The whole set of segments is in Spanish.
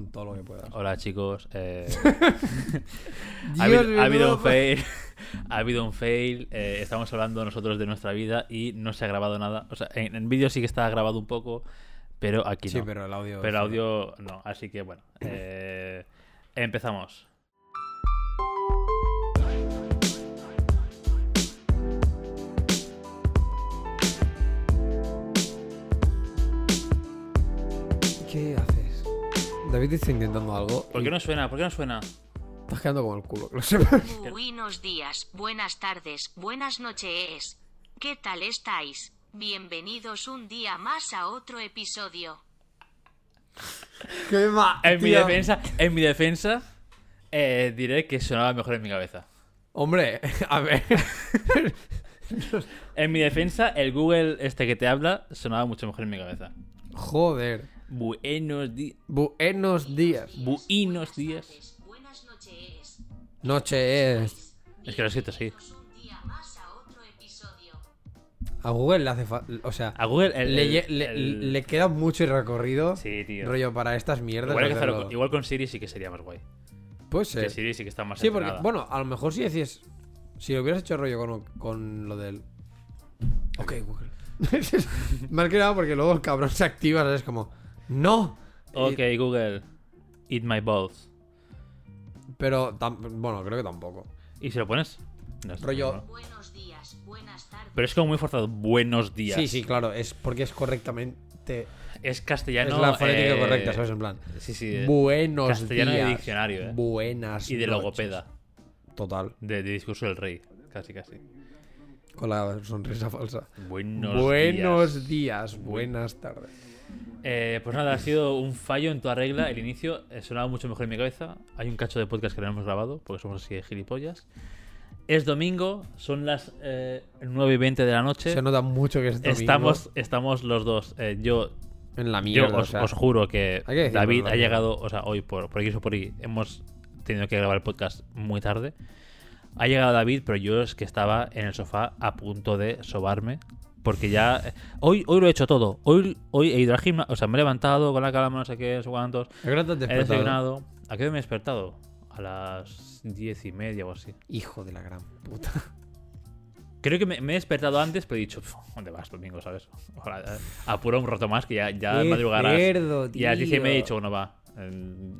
con todo lo que puedas. Hola chicos. eh, ha, habido, ha un fail. ha habido un fail. eh, estamos hablando nosotros de nuestra vida y no se ha grabado nada. O sea, en, en vídeo sí que está grabado un poco, pero aquí Sí, no. pero el audio. Pero audio no. Así que bueno. eh, empezamos. David está intentando algo. ¿Por qué no suena? ¿Por qué no suena? Estás quedando como el culo, que lo sepas. Buenos días, buenas tardes, buenas noches. ¿Qué tal estáis? Bienvenidos un día más a otro episodio. ¿Qué ma- En mi tío. defensa, en mi defensa eh, diré que sonaba mejor en mi cabeza. Hombre, a ver. En mi defensa, el Google este que te habla sonaba mucho mejor en mi cabeza. Joder. Buenos días. Buenos días. Buenos días. Buenas noches. Noche es. Es que lo día más a Google le hace falta. O sea, A Google el- le, el- le- el- le queda mucho recorrido. Sí, tío. Rollo para estas mierdas. Igual, que hacerlo con, igual con Siri sí que sería más guay. Puede Que ser. Siri sí que está más Sí, porque, bueno, a lo mejor si decías. Si lo hubieras hecho rollo con, con lo del. Ok, Google. Más que nada porque luego el cabrón se activa, ¿sabes? Como. ¡No! Ok, Google. Eat my balls. Pero, tam- bueno, creo que tampoco. ¿Y si lo pones? No Rollo-. Buenos días, buenas tardes. Pero es como muy forzado. Buenos días. Sí, sí, claro, es porque es correctamente. Es castellano. es la fonética eh, correcta, ¿sabes? En plan. Sí, sí. eh, Buenos castellano de días. diccionario, eh. Buenas. Y de noches. logopeda. Total. De, de discurso del rey. Casi, casi. Con la sonrisa falsa. Buenos, Buenos días. días, buenas tardes. Eh, pues nada, ha sido un fallo en toda regla. El inicio eh, sonaba mucho mejor en mi cabeza. Hay un cacho de podcast que no hemos grabado porque somos así de gilipollas. Es domingo, son las eh, 9 y 20 de la noche. Se nota mucho que es domingo Estamos, estamos los dos. eh, yo en la yo mierda. os, o sea, os juro que Hay que decirlo, David ha llegado, o sea, hoy por, por X o por Y, hemos tenido que grabar el podcast muy tarde. Ha llegado David, pero yo es que estaba en el sofá a punto de sobarme. Porque ya. eh, Hoy, hoy lo he hecho todo. Hoy, hoy he ido al gimnasio. O sea, me he levantado con la calma, no sé qué, no sé cuántos. ¿A qué hora te has He despertado? desayunado. ¿A qué me he despertado? A las diez y media o así. Hijo de la gran puta. Creo que me, me he despertado antes, pero he dicho, "Pf, ¿dónde vas domingo, sabes? Ojalá, eh, apura un rato más que ya, ya madrugarás. cerdo, Y a las 10 y media he tío. dicho, bueno, va, eh,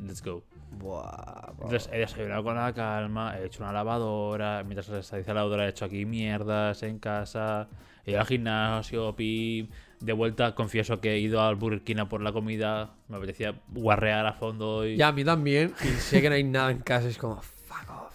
let's go. Buah. Entonces he desayunado con la calma, he hecho una lavadora, mientras se dice la lavadora he hecho aquí mierdas en casa, he ido al gimnasio, pim, de vuelta confieso que he ido al Burger King a por la comida, me apetecía guarrear a fondo y, Ya, a mí también. Y sé que no hay nada en casa. Es como, fuck off.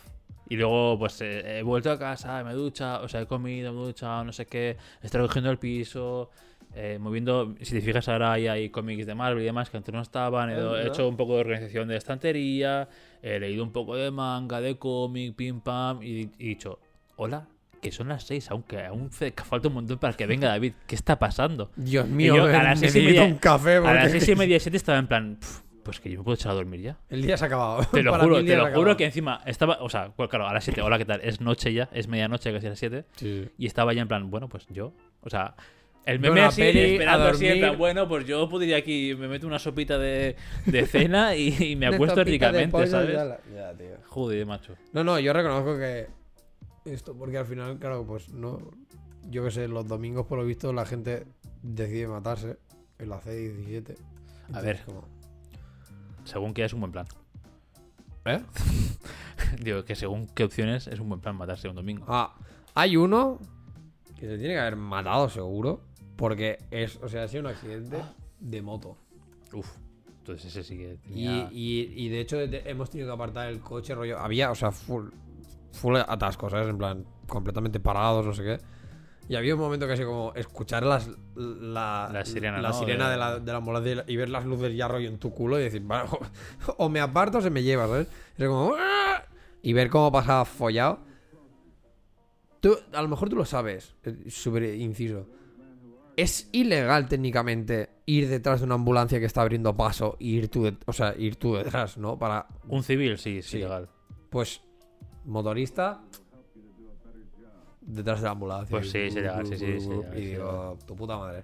y luego pues eh, he vuelto a casa, me he duchado, o sea, he comido, me he duchado, no sé qué, estoy recogiendo el piso, eh, moviendo, si te fijas ahora ahí hay cómics de Marvel y demás que antes no estaban, he, verdad. hecho un poco de organización de estantería, he leído un poco de manga, de cómic, pim pam, y y he dicho, hola, que son las seis, aunque aún falta un montón para que venga David, ¿qué está pasando? Dios Y mío, yo me- a las seis y necesito media- un café. A las porque seis y media, siete estaba en plan, "Pf, pues que yo me puedo echar a dormir ya. El día se ha acabado. Te lo Para juro, te lo juro que encima estaba, o sea, claro, a las 7, hola, ¿qué tal? Es noche ya, es medianoche, casi a las 7, Sí. y estaba ya en plan, bueno, pues yo, o sea, el meme así, esperando dormir. bueno, pues yo podría aquí, me meto una sopita de, de cena y, y me acuesto ricamente, ¿sabes? Ya, la- ya, tío. Joder, macho. No, no, yo reconozco que esto, porque al final, claro, pues no. Yo qué sé, los domingos, por lo visto, la gente decide matarse en las 6 17. A ver. Como- Según qué es un buen plan. ¿Eh? Digo, que según qué opciones es un buen plan matarse un domingo. Ah, hay uno que se tiene que haber matado seguro. Porque es, o sea, ha sido un accidente de moto. Uf, entonces ese sí que Y, tenía... y- y de hecho hemos tenido que apartar el coche, rollo. Había, o sea, full, full atascos, ¿sabes? En plan, completamente parados, no sé qué. Y había un momento que así como escuchar las, la, La sirena, la ¿no? sirena De- la, de la ambulancia y ver las luces ya rollo en tu culo y decir, "Vale, o, o me aparto o se me lleva, ¿sabes? Y como, "Ah", y ver cómo pasaba follado. Tú, a lo mejor tú lo sabes, es súper inciso. Es ilegal técnicamente ir detrás de una ambulancia que está abriendo paso y ir tú, de- o sea, ir tú detrás, ¿no? Para, Un civil, sí, sí, Sí. legal. pues, motorista detrás de la ambulancia. Pues sí, legal, sí, sí, Y digo, tu puta madre.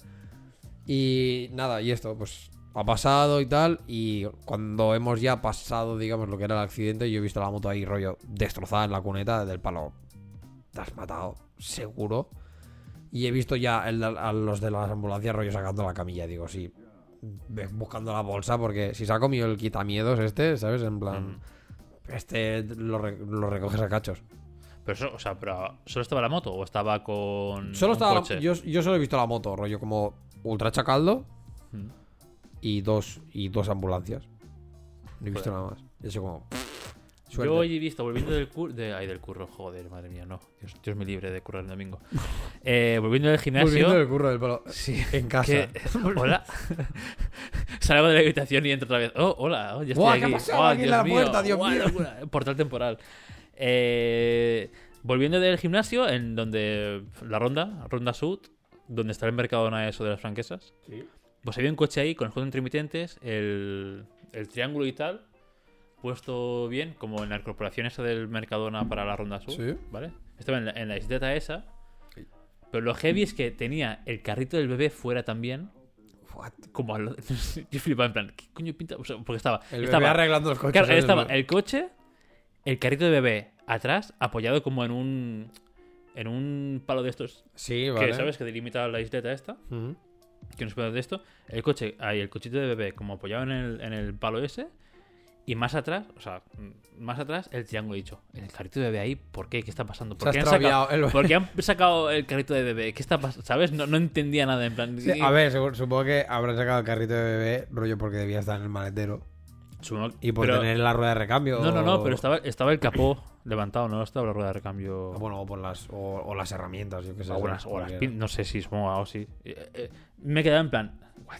Y nada, y esto, pues, ha pasado y tal. Y cuando hemos ya pasado, digamos, lo que era el accidente, yo he visto la moto ahí, rollo, destrozada en la cuneta del palo. Te has matado, seguro. Y he visto ya el a los de las ambulancias, rollo, sacando la camilla. Digo, sí, buscando la bolsa, porque si se ha comido el quitamiedos este, ¿sabes? En plan, este lo, re- lo recoges a cachos. Pero eso, o sea, pero ¿solo estaba la moto o estaba con Solo un estaba la- coche? yo, yo solo he visto la moto, rollo, como ultra chacaldo Mm. y dos, y dos ambulancias. No he visto Joder. nada más. Y eso como. Suerte. hoy he visto, volviendo del curro. De, ay, del curro, joder, madre mía, no. Dios, Dios me libre de currar el domingo. Eh, volviendo del gimnasio. Volviendo del curro del pelo. Sí, En casa. que- hola. Salgo de la habitación y entro otra vez. Oh, hola, oh, ya estoy Buah, aquí. ¿qué ha pasado Oh, aquí en la mío, puerta, Dios buah, mío? locura. Portal temporal. Eh, volviendo del gimnasio, en donde la ronda, Ronda Sud, donde está el Mercadona eso de las franquesas. Pues había un coche ahí con los juegos intermitentes, el, el triángulo y tal, puesto bien, como en la corporación esa del Mercadona para la Ronda Sud. Sí. ¿Vale? Estaba en la, en la isleta esa. Pero lo heavy es que tenía el carrito del bebé fuera también. What? Como al- yo flipaba en plan, ¿qué coño pinta? O sea, porque estaba. El bebé estaba arreglando los coches. claro, estaba el coche, el carrito de bebé atrás, apoyado como en un. En un palo de estos. Sí, vale. Que sabes que delimita la isleta esta. Que no se puede de esto. El coche, ahí, el cochito de bebé, como apoyado en el, en el palo ese. Y más atrás, o sea, mm, más atrás, el triángulo dicho. El carrito de bebé ahí, ¿por qué? ¿Qué está pasando? ¿Por qué han sacado, el- ¿por qué han sacado el carrito de bebé? ¿Qué está pasando? ¿Sabes? No, no entendía nada en plan. Sí, a ver, supongo que habrán sacado el carrito de bebé, rollo porque debía estar en el maletero. Supongo- Y por pero- tener la rueda de recambio. No, no, no, o- pero estaba, estaba el capó levantado, no estaba la rueda de recambio. Bueno, o por las, o, o las herramientas, yo qué sé. o las, o las pin- no sé si supongo algo así. Eh, eh, me he quedado en plan. what?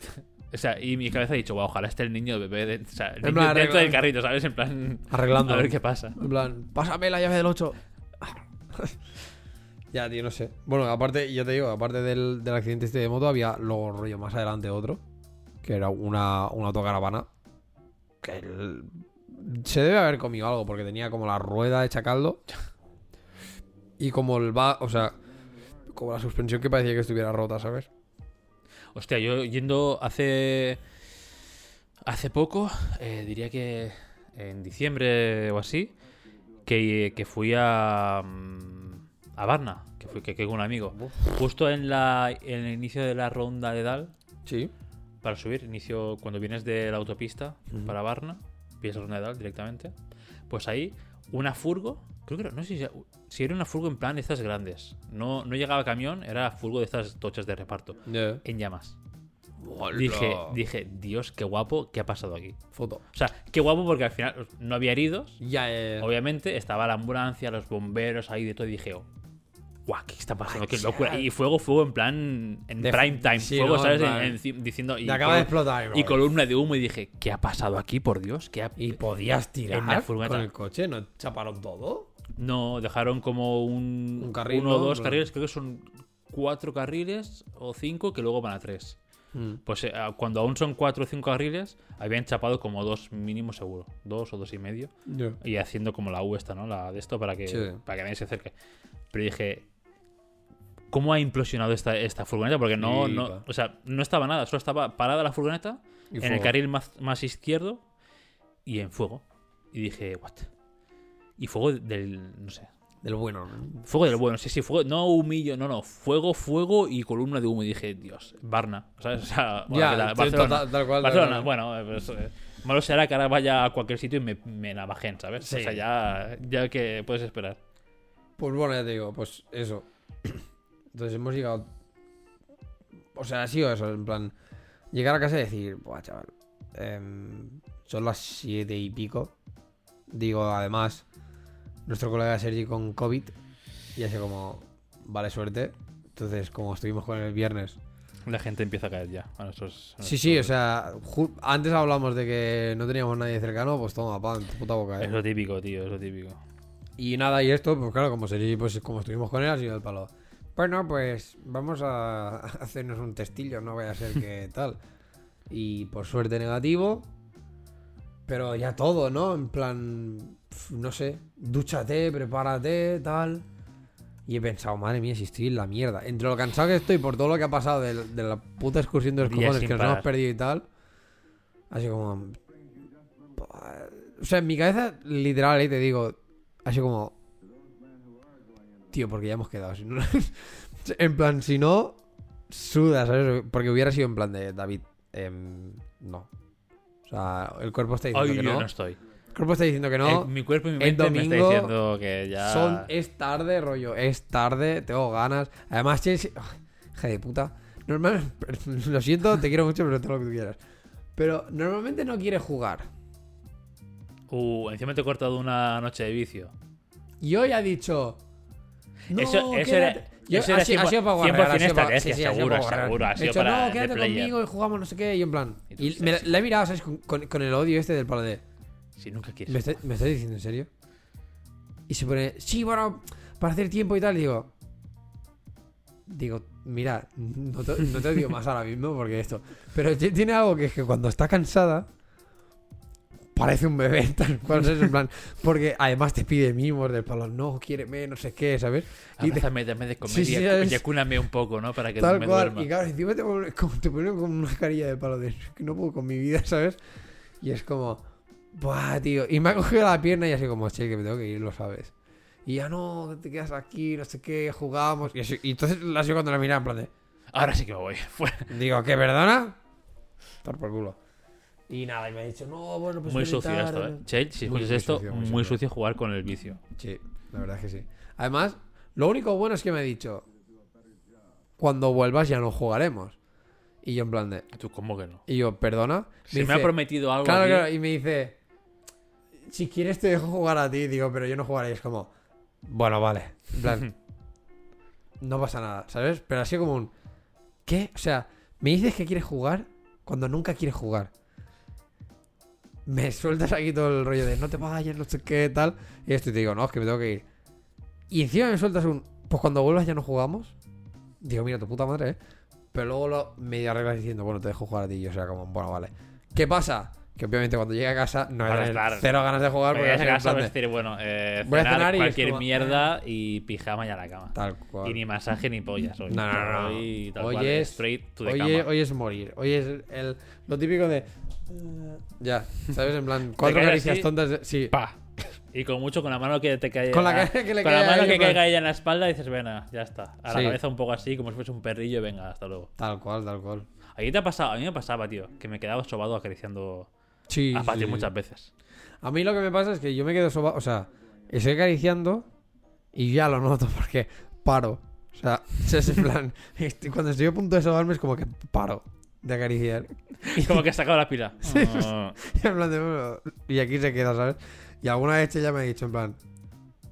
O sea, y mi cabeza ha dicho, "Guau, ojalá esté el niño bebé de- o sea, el En niño plan, dentro del carrito, ¿sabes? En plan. Arreglando. A ver qué pasa. En plan, pásame la llave del 8. ya, tío, no sé. Bueno, aparte, yo te digo, aparte del, del accidente este de moto, había luego rollo más adelante otro. Que era una, una autocaravana. Que el- se debe haber comido algo, porque tenía como la rueda hecha caldo. Y como el va, o sea, como la suspensión que parecía que estuviera rota, ¿sabes? Hostia, yo yendo hace. Hace poco, eh, diría que en diciembre o así, que, que fui a. mm, a Varna, que fui que, que con un amigo. Justo en, la, en el inicio de la ronda de Dal, Sí. para subir, inicio cuando vienes de la autopista para Varna, pillas la ronda de Dal directamente. Pues ahí, una furgo, creo que era- no sé si, si era una furgo en plan de estas grandes. No, no llegaba camión, era furgo de estas tochas de reparto, en llamas. Dije, dije, Dios, qué guapo, ¿qué ha pasado aquí? Foto. O sea, qué guapo porque al final no había heridos. Ya. Obviamente estaba la ambulancia, los bomberos ahí de todo y dije, oh, guau, ¿qué está pasando? Ay, Qué locura. Y fuego, fuego en plan, en De- prime time. sí, fuego, ¿no? ¿sabes? En En- plan- en- diciendo... Y, acaba de explotar. y bro. columna de humo y dije, ¿qué ha pasado aquí, por Dios? ¿Qué ha- ¿Y podías tirar En la furgoneta. con el coche? ¿No chaparon todo? No, dejaron como un, Un carril, uno o dos carriles, creo que son cuatro carriles o cinco que luego van a tres. Pues eh, cuando aún son cuatro o cinco carriles, habían chapado como dos mínimo seguro. Dos o dos y medio. Y haciendo como la U esta, ¿no? La de esto para que, Sí. para que nadie se acerque. Pero dije, ¿cómo ha implosionado esta, esta furgoneta? Porque no, Sí, no, o sea, no estaba nada, solo estaba parada la furgoneta Y en el carril más, más izquierdo y en fuego. Y dije, ¿what? Y fuego del, no sé, Del bueno, ¿no? Fuego del bueno, sí, sí, fuego, no humillo, no, no, fuego, fuego y columna de humo. Y dije, Dios, Varna, ¿sabes? O sea, bueno, Ya, ¿qué tal? sí, Barcelona. total- tal cual, tal Barcelona, cual. bueno, eh, pues, eh, malo será que ahora vaya a cualquier sitio y me, me navajen, ¿sabes? Sí. O sea, ya, ya que puedes esperar. Pues bueno, ya te digo, pues eso. Entonces hemos llegado. O sea, ha sido eso, en plan. Llegar a casa y decir, buah, chaval. em, son las siete y pico. Digo, además, nuestro colega Sergi con COVID. Y así como, vale, suerte. Entonces, como estuvimos con él el viernes. La gente empieza a caer ya. a nuestros- a Sí, sí, o sea, antes hablamos de que no teníamos nadie cercano, pues toma, pan, puta boca, eh. Es lo típico, tío, es lo típico. Y nada, y esto, pues claro, como Sergi, pues como estuvimos con él, ha sido el palo. Bueno, pues vamos a hacernos un testillo, no vaya a ser que tal. Y por suerte negativo. Pero ya todo, ¿no? En plan, no sé, dúchate, prepárate, tal. Y he pensado, madre mía, si estoy en la mierda. Entre lo cansado que estoy por todo lo que ha pasado de, de la puta excursión de los Días cojones que nos hemos perdido y tal. Así como. O sea, en mi cabeza, literal, ahí te digo, así como. Tío, porque ya hemos quedado. si no- en plan, si no, suda, ¿sabes? Porque hubiera sido en plan de David. em, no. O sea, el cuerpo está diciendo Hoy que yo no. no estoy. El cuerpo está diciendo que no. Mi cuerpo y mi mente me está diciendo que ya. Son, es tarde, rollo, es tarde, tengo ganas. Además, Chelsea. ¡ay, hija de puta. Normal, lo siento, te quiero mucho, pero todo lo que tú quieras. Pero normalmente no quiere jugar. Uh, encima te he cortado una noche de vicio. Y hoy ha dicho. No, Eso- eso quédate". era- Yo- eso ha, era sido- ha 100% sido para ha sido para- estrategia, sí, sí, ha seguro, guarrear. seguro, ha Ha sido dicho, para no, quédate player". conmigo y jugamos no sé qué. Y en plan. Y me, la he mirado, ¿sabes? Con, con- con el odio este del palo de. Si nunca quieres. ¿Me, está- ¿Me estás diciendo en serio? Y se pone, sí, bueno, para hacer tiempo y tal. Y digo, digo, mira, no te, no te digo más ahora mismo porque esto. Pero ti- tiene algo que es que cuando está cansada, parece un bebé, tal cual, ¿sabes? En plan, porque además te pide mimos del palo, no, quiere no sé qué, ¿sabes? Y te- Abrázame, dame de comer Sí, sí, y es- y acúname un poco, ¿no? Para que tal me cual. duerma. Y claro, encima te pone, como, te pone como una carilla de palo de que no puedo con mi vida, ¿sabes? Y es como, buah, tío. Y me ha cogido la pierna y así como, che, que me tengo que ir, lo sabes. Y ya no, te quedas aquí, no sé qué, jugamos. Y, así- y entonces la sigo cuando la mira en plan de, Ahora sí que me voy. Fuera. digo, ¿qué, perdona? Estar por culo. Y nada, y me ha dicho, no, bueno, pues Muy sucio tarde". esto, ¿eh? Chel, si Muy, escuchas esto, sucio, muy muy sucio. sucio jugar con el vicio. Sí, la verdad es que sí. Además, lo único bueno es que me ha dicho, cuando vuelvas ya no jugaremos. Y yo en plan de, ¿Tú cómo que no? y yo, perdona. Se me ha dice, prometido algo Claro, claro, y me dice, si quieres te dejo jugar a ti, digo, pero yo no jugaré. Y es como, bueno, vale. En plan, no pasa nada, ¿sabes? Pero así como un, ¿qué? O sea, me dices que quieres jugar cuando nunca quieres jugar. Me sueltas aquí todo el rollo de no te vayas, no sé qué, tal. Y esto y te digo, no, es que me tengo que ir. Y encima me sueltas un, pues cuando vuelvas ya no jugamos. Digo, mira, tu puta madre, ¿eh? Pero luego lo medio arreglas diciendo, bueno, te dejo jugar a ti. Y yo, o sea, como, bueno, vale. ¿Qué pasa? Que obviamente cuando llegue a casa no voy a Vas a tener estar- cero ganas de jugar porque a casa, de- decir, bueno, eh, Voy a cenar y cualquier como- mierda y pijama y a la cama. Tal cual. Y ni masaje ni pollas hoy. No, no, no. Hoy, tal Hoy cual, es- straight to the Hoy, cama. es- hoy es morir. Hoy es el, lo típico de. Eh, Ya, ¿sabes? En plan, cuatro caricias así, tontas. de- sí. Pa. Y con mucho, con la mano que te caiga. Con la que- que le con la caiga mano ahí, que plan- caiga ella en la espalda dices, venga, ya está. A la Sí. cabeza un poco así, como si fuese un perrillo, venga, hasta luego. Tal cual, tal cual. A te ha pasado, a mí me pasaba, tío, que me quedaba sobado acariciando Sí. a sí, Pati sí. muchas veces. A mí lo que me pasa es que yo me quedo sobado. O sea, estoy acariciando y ya lo noto porque paro. O sea, es en plan. cuando estoy a punto de sobarme es como que paro de acariciar. Como que ha sacado la pila. Ah. en plan de, bueno, y aquí se queda, ¿sabes? Y alguna vez ella me ha dicho en plan,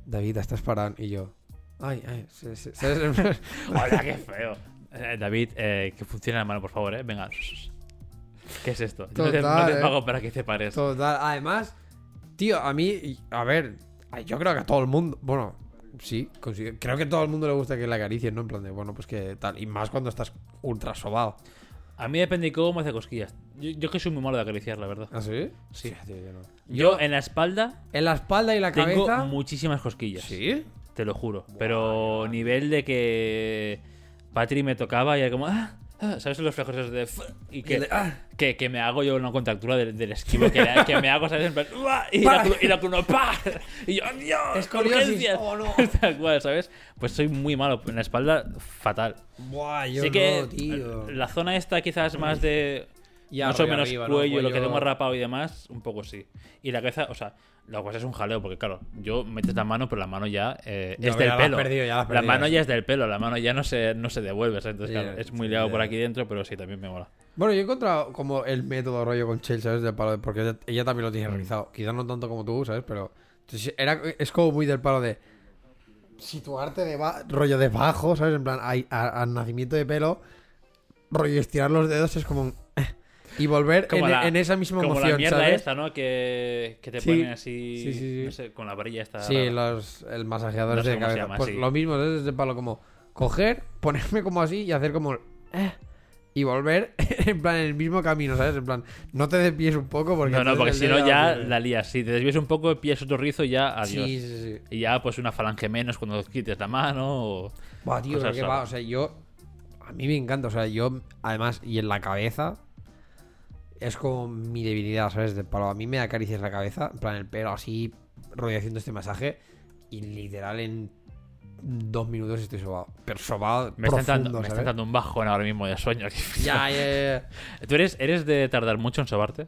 David, estás parado. Y yo, ay, ay, sí, sí", plan, Hola, qué feo. Eh, David, eh, que funcione la mano, por favor, eh. Venga. ¿Qué es esto? Yo no te, no eh. pago para que te pares. Total. Además, tío, a mí, a ver, yo creo que a todo el mundo, bueno, sí, consigo- creo que a todo el mundo le gusta que le acaricien, ¿no? En plan de, bueno, pues que tal. Y más cuando estás ultra sobado. A mí depende de cómo me hace cosquillas. Yo, yo que soy muy malo de acariciar, la verdad. ¿Ah, sí? Sí. tío, yo no. Yo en la espalda En la espalda y la tengo cabeza. muchísimas cosquillas. ¿Sí? Te lo juro. Pero nivel de que Patri me tocaba y era como... ah, ¿Sabes los flejos esos de... Y que, Y el de, ah. que, que me hago yo una contractura del, del esquivo que, que me hago, ¿sabes? En plan, y, la, y la cuno, ¡pa! Y yo, ¡Dios! Escoliosis. urgencias". Oh, no. Tal cual, ¿sabes? Pues soy muy malo. En la espalda, fatal. Buah, yo sí que no, tío. la zona esta quizás más de... Ya, más o menos arriba, ¿no? cuello, lo que tengo rapado y demás, un poco sí. Y la cabeza, o sea, la cosa es un jaleo, porque claro, yo metes la mano, pero la mano ya eh, es ya del pelo. perdido, ya la mano ya es del pelo, la mano ya no se, no se devuelve, ¿sabes? Entonces, claro, es muy liado ya. por aquí dentro, pero sí, también me mola. Bueno, yo he encontrado como el método rollo con Chell, ¿sabes? Del palo de- porque ella, ella también lo tiene Mm. realizado. Quizás no tanto como tú, ¿sabes? Pero entonces, era, es como muy del palo de situarte de ba- rollo debajo, ¿sabes? En plan, hay- a- al nacimiento de pelo, rollo estirar los dedos es como un... y volver Como en, la- en esa misma Como emoción, la mierda ¿sabes? esta, ¿no? Que, que te Sí. ponen así, Sí, sí, sí. no sé, con la varilla esta. Sí, los, el masajeador No sé de cabeza. llama, pues lo mismo, es de palo como coger, ponerme como así y hacer como... eh, y volver en plan en el mismo camino, ¿sabes? En plan, no te desvíes un poco porque... No, no, porque si no ya la lías. Si te desvías un poco, pillas otro rizo y ya adiós. Sí, sí, sí. Y ya pues una falange menos cuando quites la mano o... Buah, tío, qué va, o sea, yo... A mí me encanta, o sea, yo, además, y en la cabeza... es como mi debilidad, ¿sabes? De palo. A mí me acaricias la cabeza, en plan el pelo así, rollo haciendo este masaje. Y literal en dos minutos estoy sobado. Pero sobado Me está, profundo, me está ¿sabes? entrando un bajón ahora mismo de sueño. Ya, ya, ya, ya. ¿Tú eres, eres de tardar mucho en sobarte?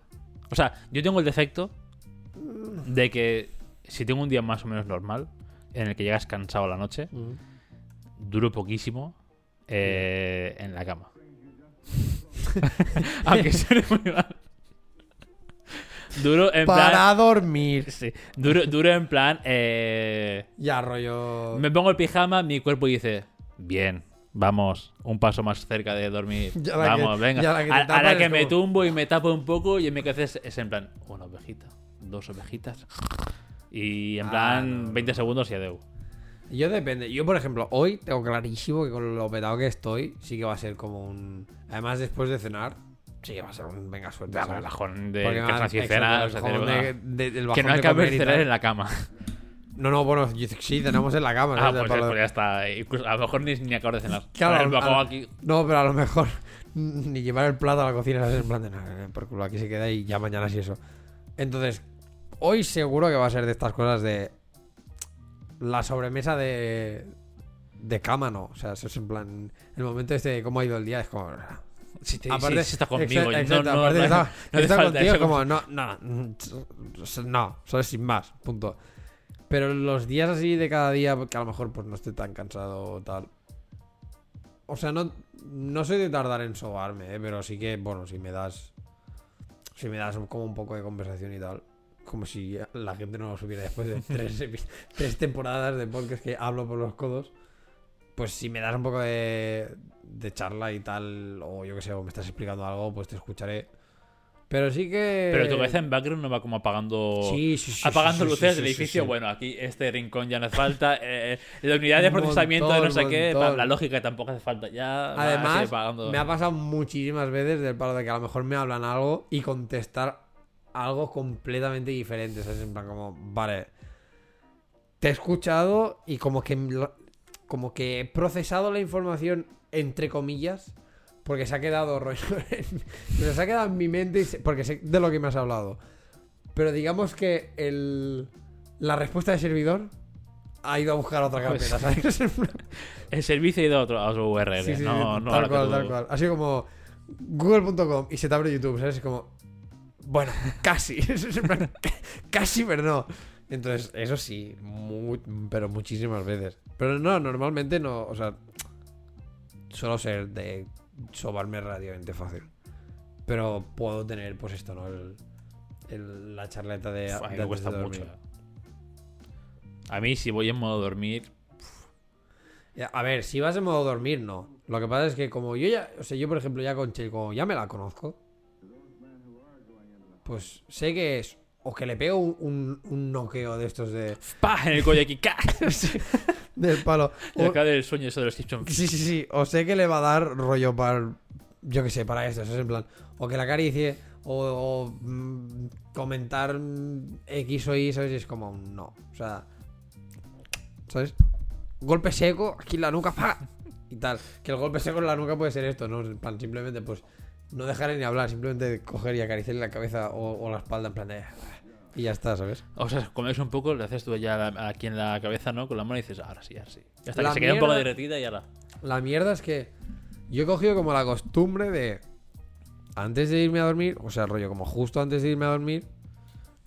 O sea, yo tengo el defecto de que si tengo un día más o menos normal, en el que llegas cansado a la noche, Mm. duro poquísimo eh, en la cama. Aunque suene muy mal. Duro en Para plan. dormir. Sí, duro, duro en plan. eh, Ya, rollo. me pongo el pijama, mi cuerpo dice: Bien, vamos, un paso más cerca de dormir. Que- vamos, venga. la que a, la que me tumbo y me tapo un poco, y en mi cabeza es, es en plan: Una ovejita, dos ovejitas. Y en Ah, plan, no, no, 20 segundos y adeu. Yo depende. Yo, por ejemplo, hoy tengo clarísimo que con lo petado que estoy, sí que va a ser como un. Además, después de cenar, sí que va a ser un venga suerte. El bajón de Porque el bajón de- de- del que no acabe de cenar en la cama. No, no, bueno, sí, cenamos en la cama. Ah, pues, pues ya está. Incluso, a lo mejor ni, ni acabo de cenar. Claro, el bajón a- aquí. No, pero a lo mejor ni llevar el plato a la cocina, ¿sabes? En plan de nada, por culo, aquí se queda y ya mañana sí eso. Entonces, hoy seguro que va a ser de estas cosas de. La sobremesa de. De cama, no. O sea, eso es en plan. El momento este de cómo ha ido el día es como. Si, te, Aparte, si- está conmigo. exacto, no, exacto, no, aparte no, está, no está contigo como, no, no, no, solo sin más, punto. Pero los días así de cada día, que a lo mejor pues no esté tan cansado o tal. O sea, no, no soy de tardar en sobarme, ¿eh? pero sí que, bueno, si me das, si me das como un poco de conversación y tal, como si la gente no lo supiera después de tres, temporadas de podcast que hablo por los codos, pues si me das un poco de, de charla y tal, o yo que sé, o me estás explicando algo, pues te escucharé. Pero sí que... Pero tu cabeza en background no va como apagando. Sí, sí, sí, apagando luces del edificio. Bueno, aquí este rincón ya no hace falta. eh, la unidad de procesamiento de no sé montón, qué. montón. La lógica tampoco hace falta. Ya. Además, me ha pasado muchísimas veces del palo de que a lo mejor me hablan algo y contestar algo completamente diferente. ¿sabes? En plan, como, vale, te he escuchado y como que, como que he procesado la información entre comillas porque se ha quedado rollo o sea, se ha quedado en mi mente y se- porque sé de lo que me has hablado. Pero digamos que el, la respuesta del servidor ha ido a buscar otra Pues- carpeta, ¿sabes? El servicio ha ido a otro, a otro URL. Sí, sí, no, sí, no tal cual, tal cual. Así como google.com y se te abre YouTube, ¿sabes? Es como, bueno, casi, casi, pero no. Entonces, eso sí, pero muchísimas veces. Pero no, normalmente no, o sea, suelo ser de sobarme relativamente fácil. Pero puedo tener, pues esto, ¿no? El, el- la charleta de... Uf, a mí me cuesta mucho. A mí, si voy en modo dormir. A ver, si vas en modo dormir, no. Lo que pasa es que como yo ya, o sea, yo por ejemplo ya con Chel, como ya me la conozco, pues sé que es o que le pego un, un, un noqueo de estos de ¡Pah! En el cuello aquí. del palo. O- acá del sueño eso de los Simpsons. sí, sí, sí. O sé que le va a dar rollo para, yo que sé, para esto. eso Es en plan, o que la acaricie, o, o, mm, comentar X o Y, ¿sabes? Y es como, un no. O sea, ¿sabes? Golpe seco, aquí en la nuca, ¡pa! Y tal. Que el golpe seco en la nuca puede ser esto, ¿no? En plan, simplemente, pues, no dejarle ni hablar, simplemente coger y acariciarle la cabeza o, o la espalda, en plan de. Y ya está, ¿sabes? O sea, comes un poco, le haces tú ya aquí en la cabeza, ¿no? Con la mano y dices, ahora sí, ahora sí. Ya está, La que se queda un poco derretida y ahora. La mierda es que yo he cogido como la costumbre de antes de irme a dormir, o sea, rollo como justo antes de irme a dormir,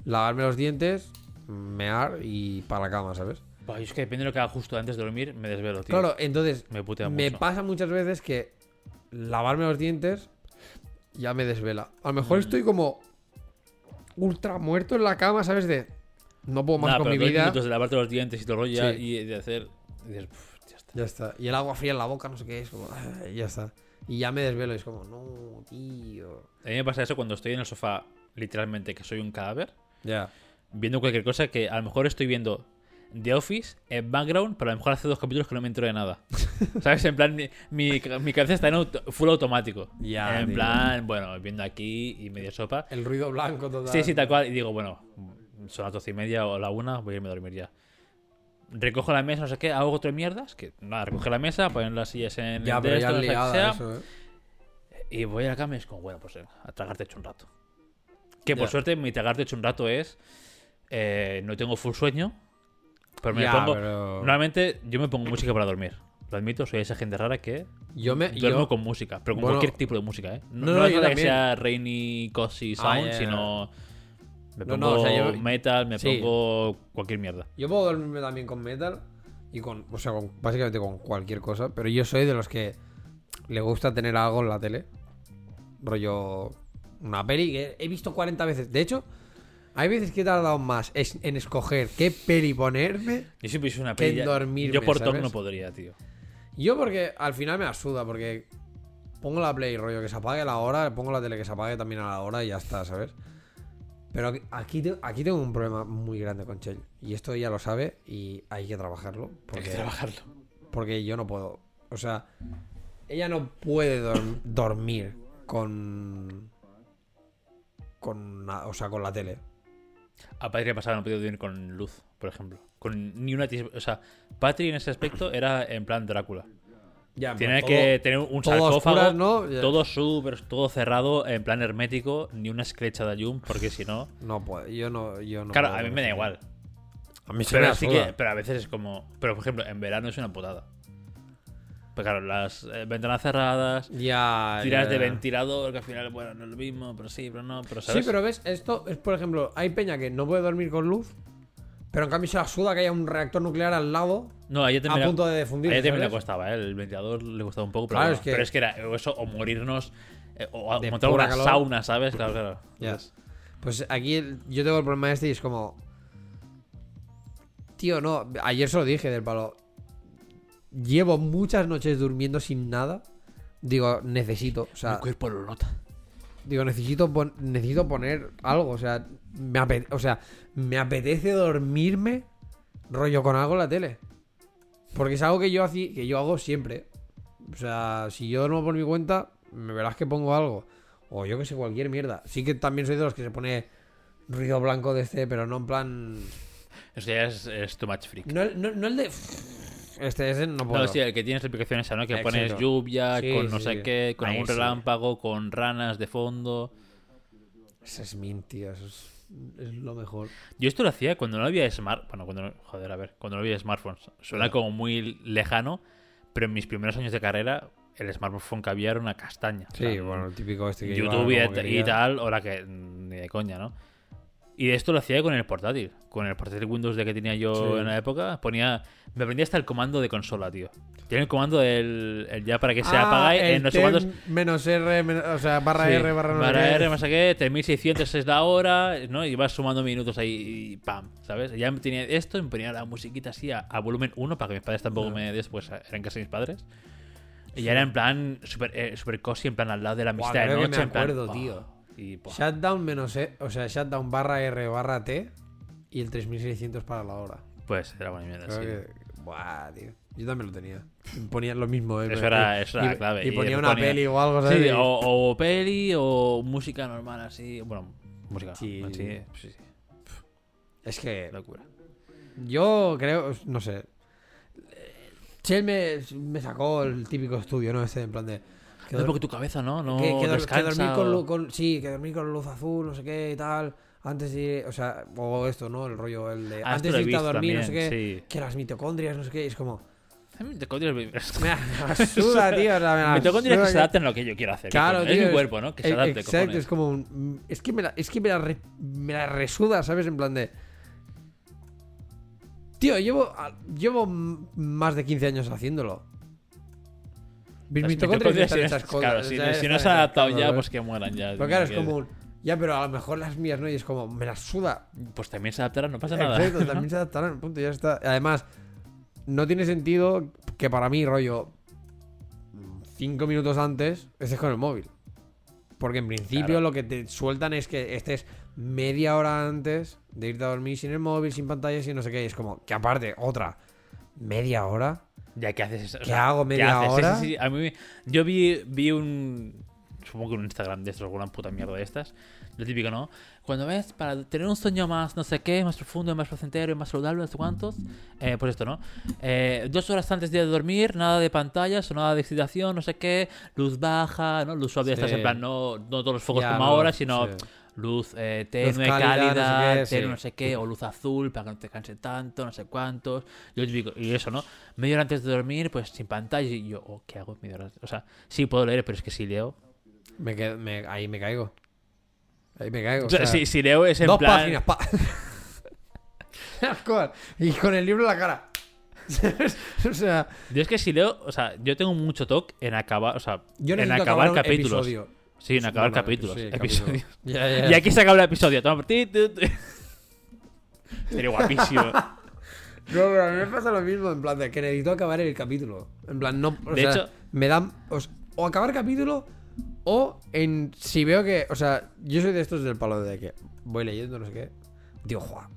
lavarme los dientes, mear y para la cama, ¿sabes? Buah, yo es que depende de lo que haga justo antes de dormir, me desvelo, tío. Claro, entonces Me putea me pasa muchas veces que lavarme los dientes ya me desvela. A lo mejor estoy como ultra muerto en la cama, ¿sabes? De no puedo más Nah, con pero mi vida. minutos de lavarte los dientes y todo rollo Sí. y de hacer. y dices, "Puf, ya está. Ya está. Y el agua fría en la boca, no sé qué es, como, ya está. Y ya me desvelo y es como, no, tío. A mí me pasa eso cuando estoy en el sofá, literalmente, que soy un cadáver, Ya. viendo cualquier cosa que a lo mejor estoy viendo The Office en background, pero a lo mejor hace dos capítulos que no me entero de nada. ¿Sabes? En plan, mi, mi, mi cabeza está en auto- full automático. Ya, En tío. plan, bueno, viendo aquí y medio sopa. El ruido blanco total. Sí, sí, tal cual. Y digo, bueno, son las doce y media o la una, voy a irme a dormir ya. Recojo la mesa, no sé qué, hago otro mierdas. Que nada, recoger la mesa, poner las sillas en Ya, el pero ya liada sea. eso, ¿eh? Y voy a la cama y es como, bueno, pues venga, a tragarte hecho un rato. Que por Ya. suerte mi tragarte hecho un rato es. eh, no tengo full sueño. Pero me Ya, pongo. pero- Normalmente yo me pongo música para dormir. Lo admito, soy esa gente rara que Yo me. duermo yo- con música. Pero con Bueno, cualquier tipo de música, ¿eh? No, no, no no, hace yo falta que también. sea rainy, cozy sound, ya, ya. sino. Me No, pongo no, o sea, yo- metal, me Sí. pongo cualquier mierda. Yo puedo dormirme también con metal y con, o sea, con, básicamente con cualquier cosa, pero yo soy de los que le gusta tener algo en la tele. Rollo una peli que he visto 40 veces. De hecho, hay veces que he tardado más en escoger qué peli ponerme. Yo siempre hice una Que peli. dormirme, Yo por ¿sabes? no podría, tío. Yo porque al final me asuda, porque pongo la play, rollo, que se apague a la hora, pongo la tele que se apague también a la hora y ya está, ¿sabes? Pero aquí- aquí, te- aquí tengo un problema muy grande con Chell. Y esto ella lo sabe y hay que trabajarlo. Hay que trabajarlo. porque yo no puedo. O sea, ella no puede dorm- dormir con. Con, o sea, con la tele. A Patri le pasaba no podía dormir con luz, por ejemplo. Con ni una. O sea, Patri en ese aspecto era en plan Drácula. Ya, Tiene que tener un sarcófago, oscuras, ¿no? Ya. todo súper, todo cerrado, en plan hermético, ni una esclecha de llum, porque si no. No puedo, yo no, yo no claro, a mí me da igual. A mí se me Pero sí asuda. que, pero a veces es como. Pero por ejemplo, en verano es una putada. Pues claro, las eh, ventanas cerradas, Ya, tiras ya, de ya. ventilador, que al final, bueno, no es lo mismo, pero sí, pero no, pero Sí, ¿sabes? pero ves, esto es, por ejemplo, hay peña que no puede dormir con luz, pero en cambio se la suda que haya un reactor nuclear al lado No, a punto de a defundir. ella también le costaba, ¿eh? El ventilador le costaba un poco, pero, Claro, bueno, es que- pero es que era eso, o morirnos, eh, o De montar una calor. sauna, ¿sabes? Claro, claro. Pues aquí el- yo tengo el problema este y es como. Tío, no. Ayer se lo dije del palo. Llevo muchas noches durmiendo sin nada. Digo, necesito. O sea, Mi cuerpo lo nota. digo, necesito, pon- necesito poner algo. O sea, me o sea, me apetece dormirme rollo con algo en la tele. Porque es algo que yo, hací- que yo hago siempre. O sea, si yo no por mi cuenta, me verás que pongo algo. O yo que sé, cualquier mierda. Sí que también soy de los que se pone ruido blanco de este, pero no en plan. Eso ya es, es too much freak. No, no, no el de. Este, ese no puedo. No, sí, el que tienes la aplicación esa, ¿no? Que pones lluvia, Sí, con no sí, sé qué, con Ahí algún sí. relámpago, con ranas de fondo. Ese es mint, tío. Eso es, es lo mejor. Yo esto lo hacía cuando no había smart... Bueno, cuando no... Joder, a ver. Cuando no había smartphones. Suena como muy lejano, pero en mis primeros años de carrera, el smartphone que había era una castaña. O Sí, sea, bueno, el típico este que. YouTube y, como y quería. tal, ahora que mm, ni de coña, ¿no? Y esto lo hacía con el portátil. Con el portátil Windows de que tenía yo Sí. en la época, ponía. Me aprendí hasta el comando de consola, tío. Tiene el comando del el ya para que se Ah, apague en los T comandos. menos R, menos- o sea, barra Sí, R, barra no sé barra. R, no sé qué, 3600 es la hora, ¿no? Y vas sumando minutos ahí y pam, ¿sabes? Ya tenía esto me ponía la musiquita así a, a volumen 1 para que mis padres tampoco Ah. me después eran casi mis padres. Y ya era en plan super, eh, super cozy, en plan al lado de la amistad de que noche. me en plan, acuerdo, oh, tío. Y. Shutdown menos E, o sea, shutdown barra R barra T y el 3600 para la hora. Pues era buena mierda, Creo sí. que. Buah, tío. Yo también lo tenía. Ponía lo mismo, ¿eh? Eso era- eso era y, clave. Y ponía una ponía- peli o algo, ¿sabes? Sí, Y- o, o peli o música normal así. Bueno, música. Sí. Sí, sí, sí, Es que. locura. Yo creo. No sé. Chell me, me sacó el típico estudio, ¿no? Este en plan de. Que No, porque tu cabeza, ¿no? No que, dormir con, o- lu- con- sí que dormir con luz azul no sé qué y tal antes de o sea o esto no el rollo el de Ah, antes de irte a dormir no sé qué sí. que las mitocondrias no sé qué es como coño, me, la- me suda tío o sea, me tengo que se adapten a lo que yo quiero hacer. claro tío, es mi cuerpo, ¿no? Que se eh, adapte, exacto cojones. es como un- es que me la, es que me la, re- me la resuda sabes en plan de tío llevo llevo más de 15 años haciéndolo mis mitocondrias están hechas no- cosas, Claro, si, no se ha adaptado ya, pues que mueran ya. Pero claro, es como un. Ya, pero a lo mejor las mías, ¿no? Y es como, me las suda. Pues también se adaptarán, no pasa nada. Exacto, también se adaptarán, punto, ya está. Además, no tiene sentido que para mí, rollo, cinco minutos antes estés con el móvil. Porque en principio Claro. lo que te sueltan es que estés media hora antes de irte a dormir sin el móvil, sin pantallas y no sé qué. Y es como, que aparte, otra, media hora. Ya, ¿qué haces? O ¿Qué sea, hago, media? Sí, hora? sí, sí. A mí, yo vi, vi un. Supongo que un Instagram de estos, alguna puta mierda de estas. Lo típico, ¿no? Cuando ves, para tener un sueño más, no sé qué, más profundo, más placentero, más saludable, no sé cuántos, eh, pues esto, ¿no? Eh, dos horas antes de dormir, nada de pantallas o nada de excitación, no sé qué, luz baja, ¿no? Luz suave, Sí. estás en plan, no, no todos los focos Ya, como no, ahora, sino sí. Luz eh, tenue, cálida, cálida, no sé qué, tenue, sí. no sé qué, o luz azul para que no te canse tanto, no sé cuántos. Yo típico, y eso, ¿no? Media hora antes de dormir, pues sin pantalla, y yo, oh, ¿qué hago? Media hora? O sea, sí puedo leer, pero es que si leo. Me quedo- me- ahí me caigo. Ahí me caigo. O sea, o sea, si, si leo es en dos plan. páginas, pa. Y con el libro en la cara. o sea, Yo es que si leo, o sea, yo tengo mucho toque en acabar, o sea, yo en acabar un capítulos. episodio. Sí, en acabar capítulos. sí, episodios. capítulo. Y aquí se acaba el episodio. Toma. Sería guapísimo. No, pero a mí me pasa lo mismo, en plan de que necesito acabar el capítulo. En plan, no. O De sea, hecho- me dan. O, o acabar capítulo, o en. Si veo que. O sea, yo soy de estos del palo de que voy leyendo, no sé qué. Digo, Juan,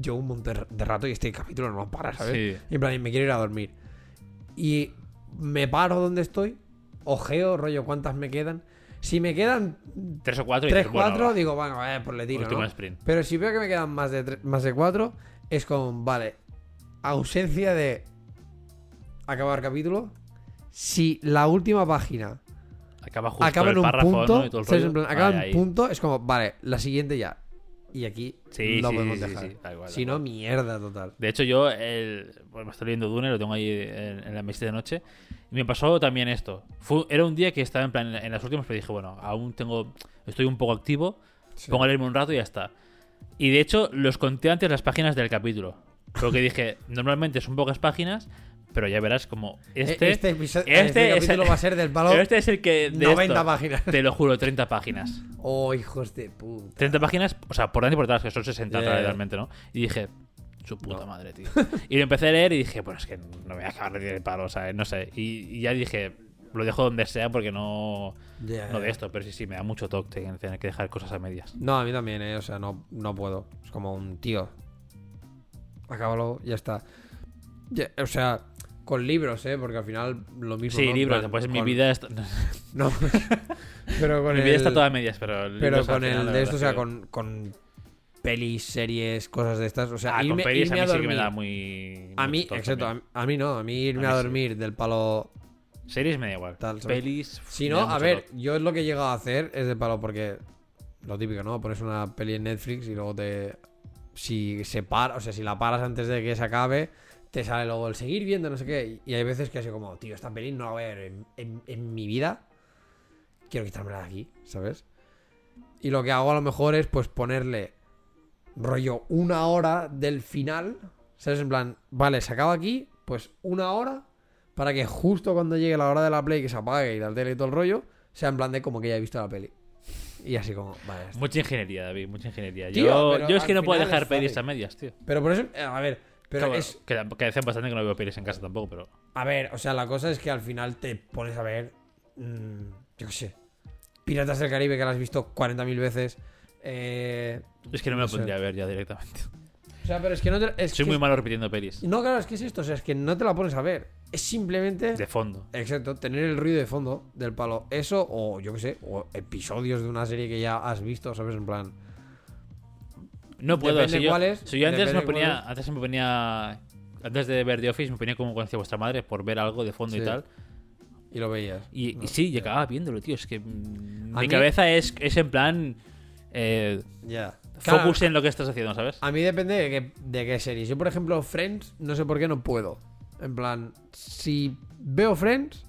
llevo un montón de rato y este capítulo no para, ¿sabes? Sí. Y en plan, y me quiero ir a dormir. Y me paro donde estoy, ojeo, rollo, cuántas me quedan. Si me quedan Tres o cuatro 3, dices, bueno, 4, va, digo, bueno, eh, pues le tiro, último ¿no? sprint. Pero si veo que me quedan más de, más de 4, es como, vale, ausencia de acabar capítulo. Si la última página Acaba justo acaba el en un párrafo, punto, ¿no? Y todo el rollo. En plan, acaba Ahí, en un ahí. punto, es como, vale, la siguiente ya. Y aquí Sí, lo sí, podemos sí, dejar. tal cual, si tal no, cual. mierda total. De hecho, yo el, pues me estoy leyendo Dune, lo tengo ahí en, en la mesita de noche. Y me pasó también esto. Fue, era un día que estaba en plan en las últimas, pero dije, bueno, aún tengo. Estoy un poco activo. Pongo a leerme un rato y ya está. Y de hecho, los conté antes las páginas del capítulo. Porque dije, normalmente son pocas páginas, pero ya verás como este. E- este, episodio, este este, es el- va a ser del palo. este es el que. De 90 esto, páginas. Te lo juro, 30 páginas. Oh, hijos de puta. 30 páginas, o sea, por delante y por detrás, que son 60 Ya, ya. realmente, ¿no? Y dije, su puta No. madre, tío. Y lo empecé a leer y dije, bueno, es que no me voy a acabar de tirar el palo, o sea, no sé. Y, y ya dije, lo dejo donde sea porque no, no de esto, pero sí, sí, me da mucho toque tener tener que dejar cosas a medias. No, a mí también, ¿eh? O sea, no, no puedo. Es como un tío. Acábalo, ya está. Ya, o sea, con libros, ¿eh? Porque al final lo mismo. Sí, libros, pues mi con- vida está, No. pero con mi el... vida está toda a medias, pero, Pero con el de esto, o sea, con, con pelis, series, cosas de estas. O sea, Ah, con irme, pelis irme a a mí sí que dormir. me da muy... A mí, exacto, a, también. a mí no, a mí irme A a, mí sí. dormir del palo. Series me da igual. Tal. Pelis... Si no, a ver, toque. yo es lo que he llegado a hacer es de palo porque lo típico, ¿no? Pones una peli en Netflix y luego te. Si se para, o sea, si la paras antes de que se acabe, te sale luego el seguir viendo, no sé qué. Y hay veces que así como, tío, esta peli no la voy a ver en, en- en mi vida. Quiero quitármela de aquí, ¿sabes? Y lo que hago a lo mejor es pues ponerle rollo una hora del final. ¿Sabes? En plan, vale, se acaba aquí, pues una hora para que justo cuando llegue la hora de la play que se apague y la tele y todo el rollo, sea en plan de como que ya he visto la peli. Y así como, vale. Mucha ingeniería, David, mucha ingeniería. Tío, yo, yo es que no puedo dejar pelis a medias, tío. Pero por eso, a ver, pero Claro, es, que, que decían bastante que no veo pelis en casa tampoco, pero... a ver, o sea, la cosa es que al final te pones a ver, mm, yo qué sé, Piratas del Caribe que la has visto 40.000 veces. eh, Es que no me sé. pondría a ver ya directamente. o sea, pero es que no te, es Soy que muy es- malo repitiendo pelis. No, claro, es que es esto, o sea, es que no te la pones a ver. Es simplemente De fondo. Exacto, tener el ruido de fondo del palo. Eso, o yo qué sé, o episodios de una serie que ya has visto, ¿sabes? En plan. No puedo. Depende Si yo, si antes me ponía... Antes me ponía... Antes de ver The Office me ponía como conocía vuestra madre por ver algo de fondo y Sí. tal. Y lo veías. Y, No. y sí, y acababa viéndolo, tío. Es que A mi mí- cabeza es, es en plan... Eh, Ya. focus en lo que estás haciendo, ¿sabes? A mí depende de qué, de qué series. Yo, por ejemplo, Friends, no sé por qué no puedo. En plan, si veo Friends,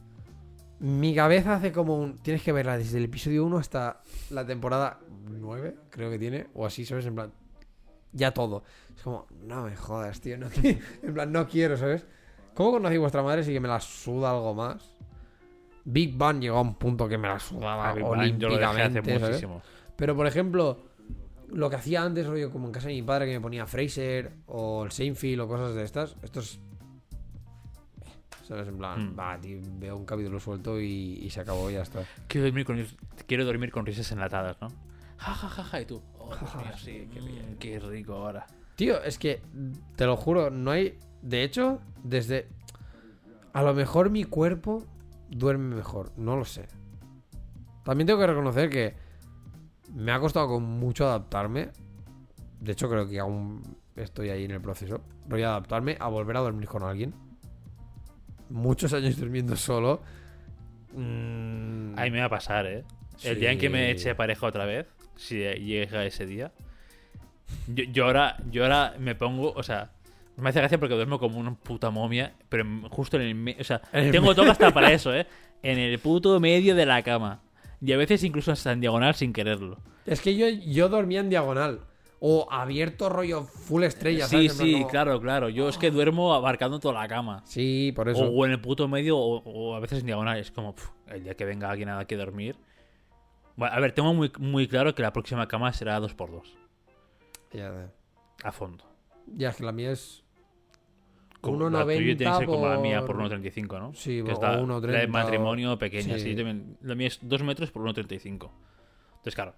mi cabeza hace como un. Tienes que verla desde el episodio 1 hasta la temporada 9, creo que tiene, o así, ¿sabes? En plan, ya todo. Es como, no me jodas, tío. no en plan, no quiero, ¿sabes? ¿Cómo conocí a vuestra madre? Sí que me la suda algo más. Big Bang llegó a un punto que me la sudaba A Big Bang yo lo hace olímpicamente, muchísimo. Pero, por ejemplo, lo que hacía antes, rollo, como en casa de mi padre, que me ponía Fraser o el Seinfeld o cosas de estas, esto es... ¿Sabes? En plan, Hmm. va, tío, veo un capítulo suelto y, y se acabó y ya está. Quiero dormir con, quiero dormir con risas enlatadas, ¿no? Ja, ja, ja, ja, y tú. Oh, Dios mío, sí, qué bien, qué rico ahora. Tío, es que, te lo juro, no hay... De hecho, desde... A lo mejor mi cuerpo duerme mejor, no lo sé. También tengo que reconocer que Me ha costado con mucho adaptarme. De hecho, creo que aún estoy ahí en el proceso. Voy a adaptarme a volver a dormir con alguien. Muchos años durmiendo solo. Mm, A mí me va a pasar, ¿eh? El día en que me eche pareja otra vez, si llega ese día, yo, yo ahora, yo ahora me pongo, o sea, me hace gracia porque duermo como una puta momia, pero justo en el medio, o sea, tengo todo hasta para eso, ¿eh? En el puto medio de la cama. Y a veces incluso hasta en diagonal sin quererlo. Es que yo, yo dormía en diagonal. O abierto rollo full estrella. sí, sí, como- claro, claro. Yo es que duermo abarcando toda la cama. Sí, por eso. O, o en el puto medio, o, o a veces en diagonal. Es como, el día que venga alguien a que dormir. Bueno, a ver, tengo muy, muy claro que la próxima cama será 2x2. Ya. A fondo. Ya, es que la mía es. Como la tuya tiene que 1,90 ser como la mía por por 1,35, ¿no? Sí, que está 1,30 La de matrimonio pequeña, sí. también- la mía es 2 metros por 1,35. Entonces, claro.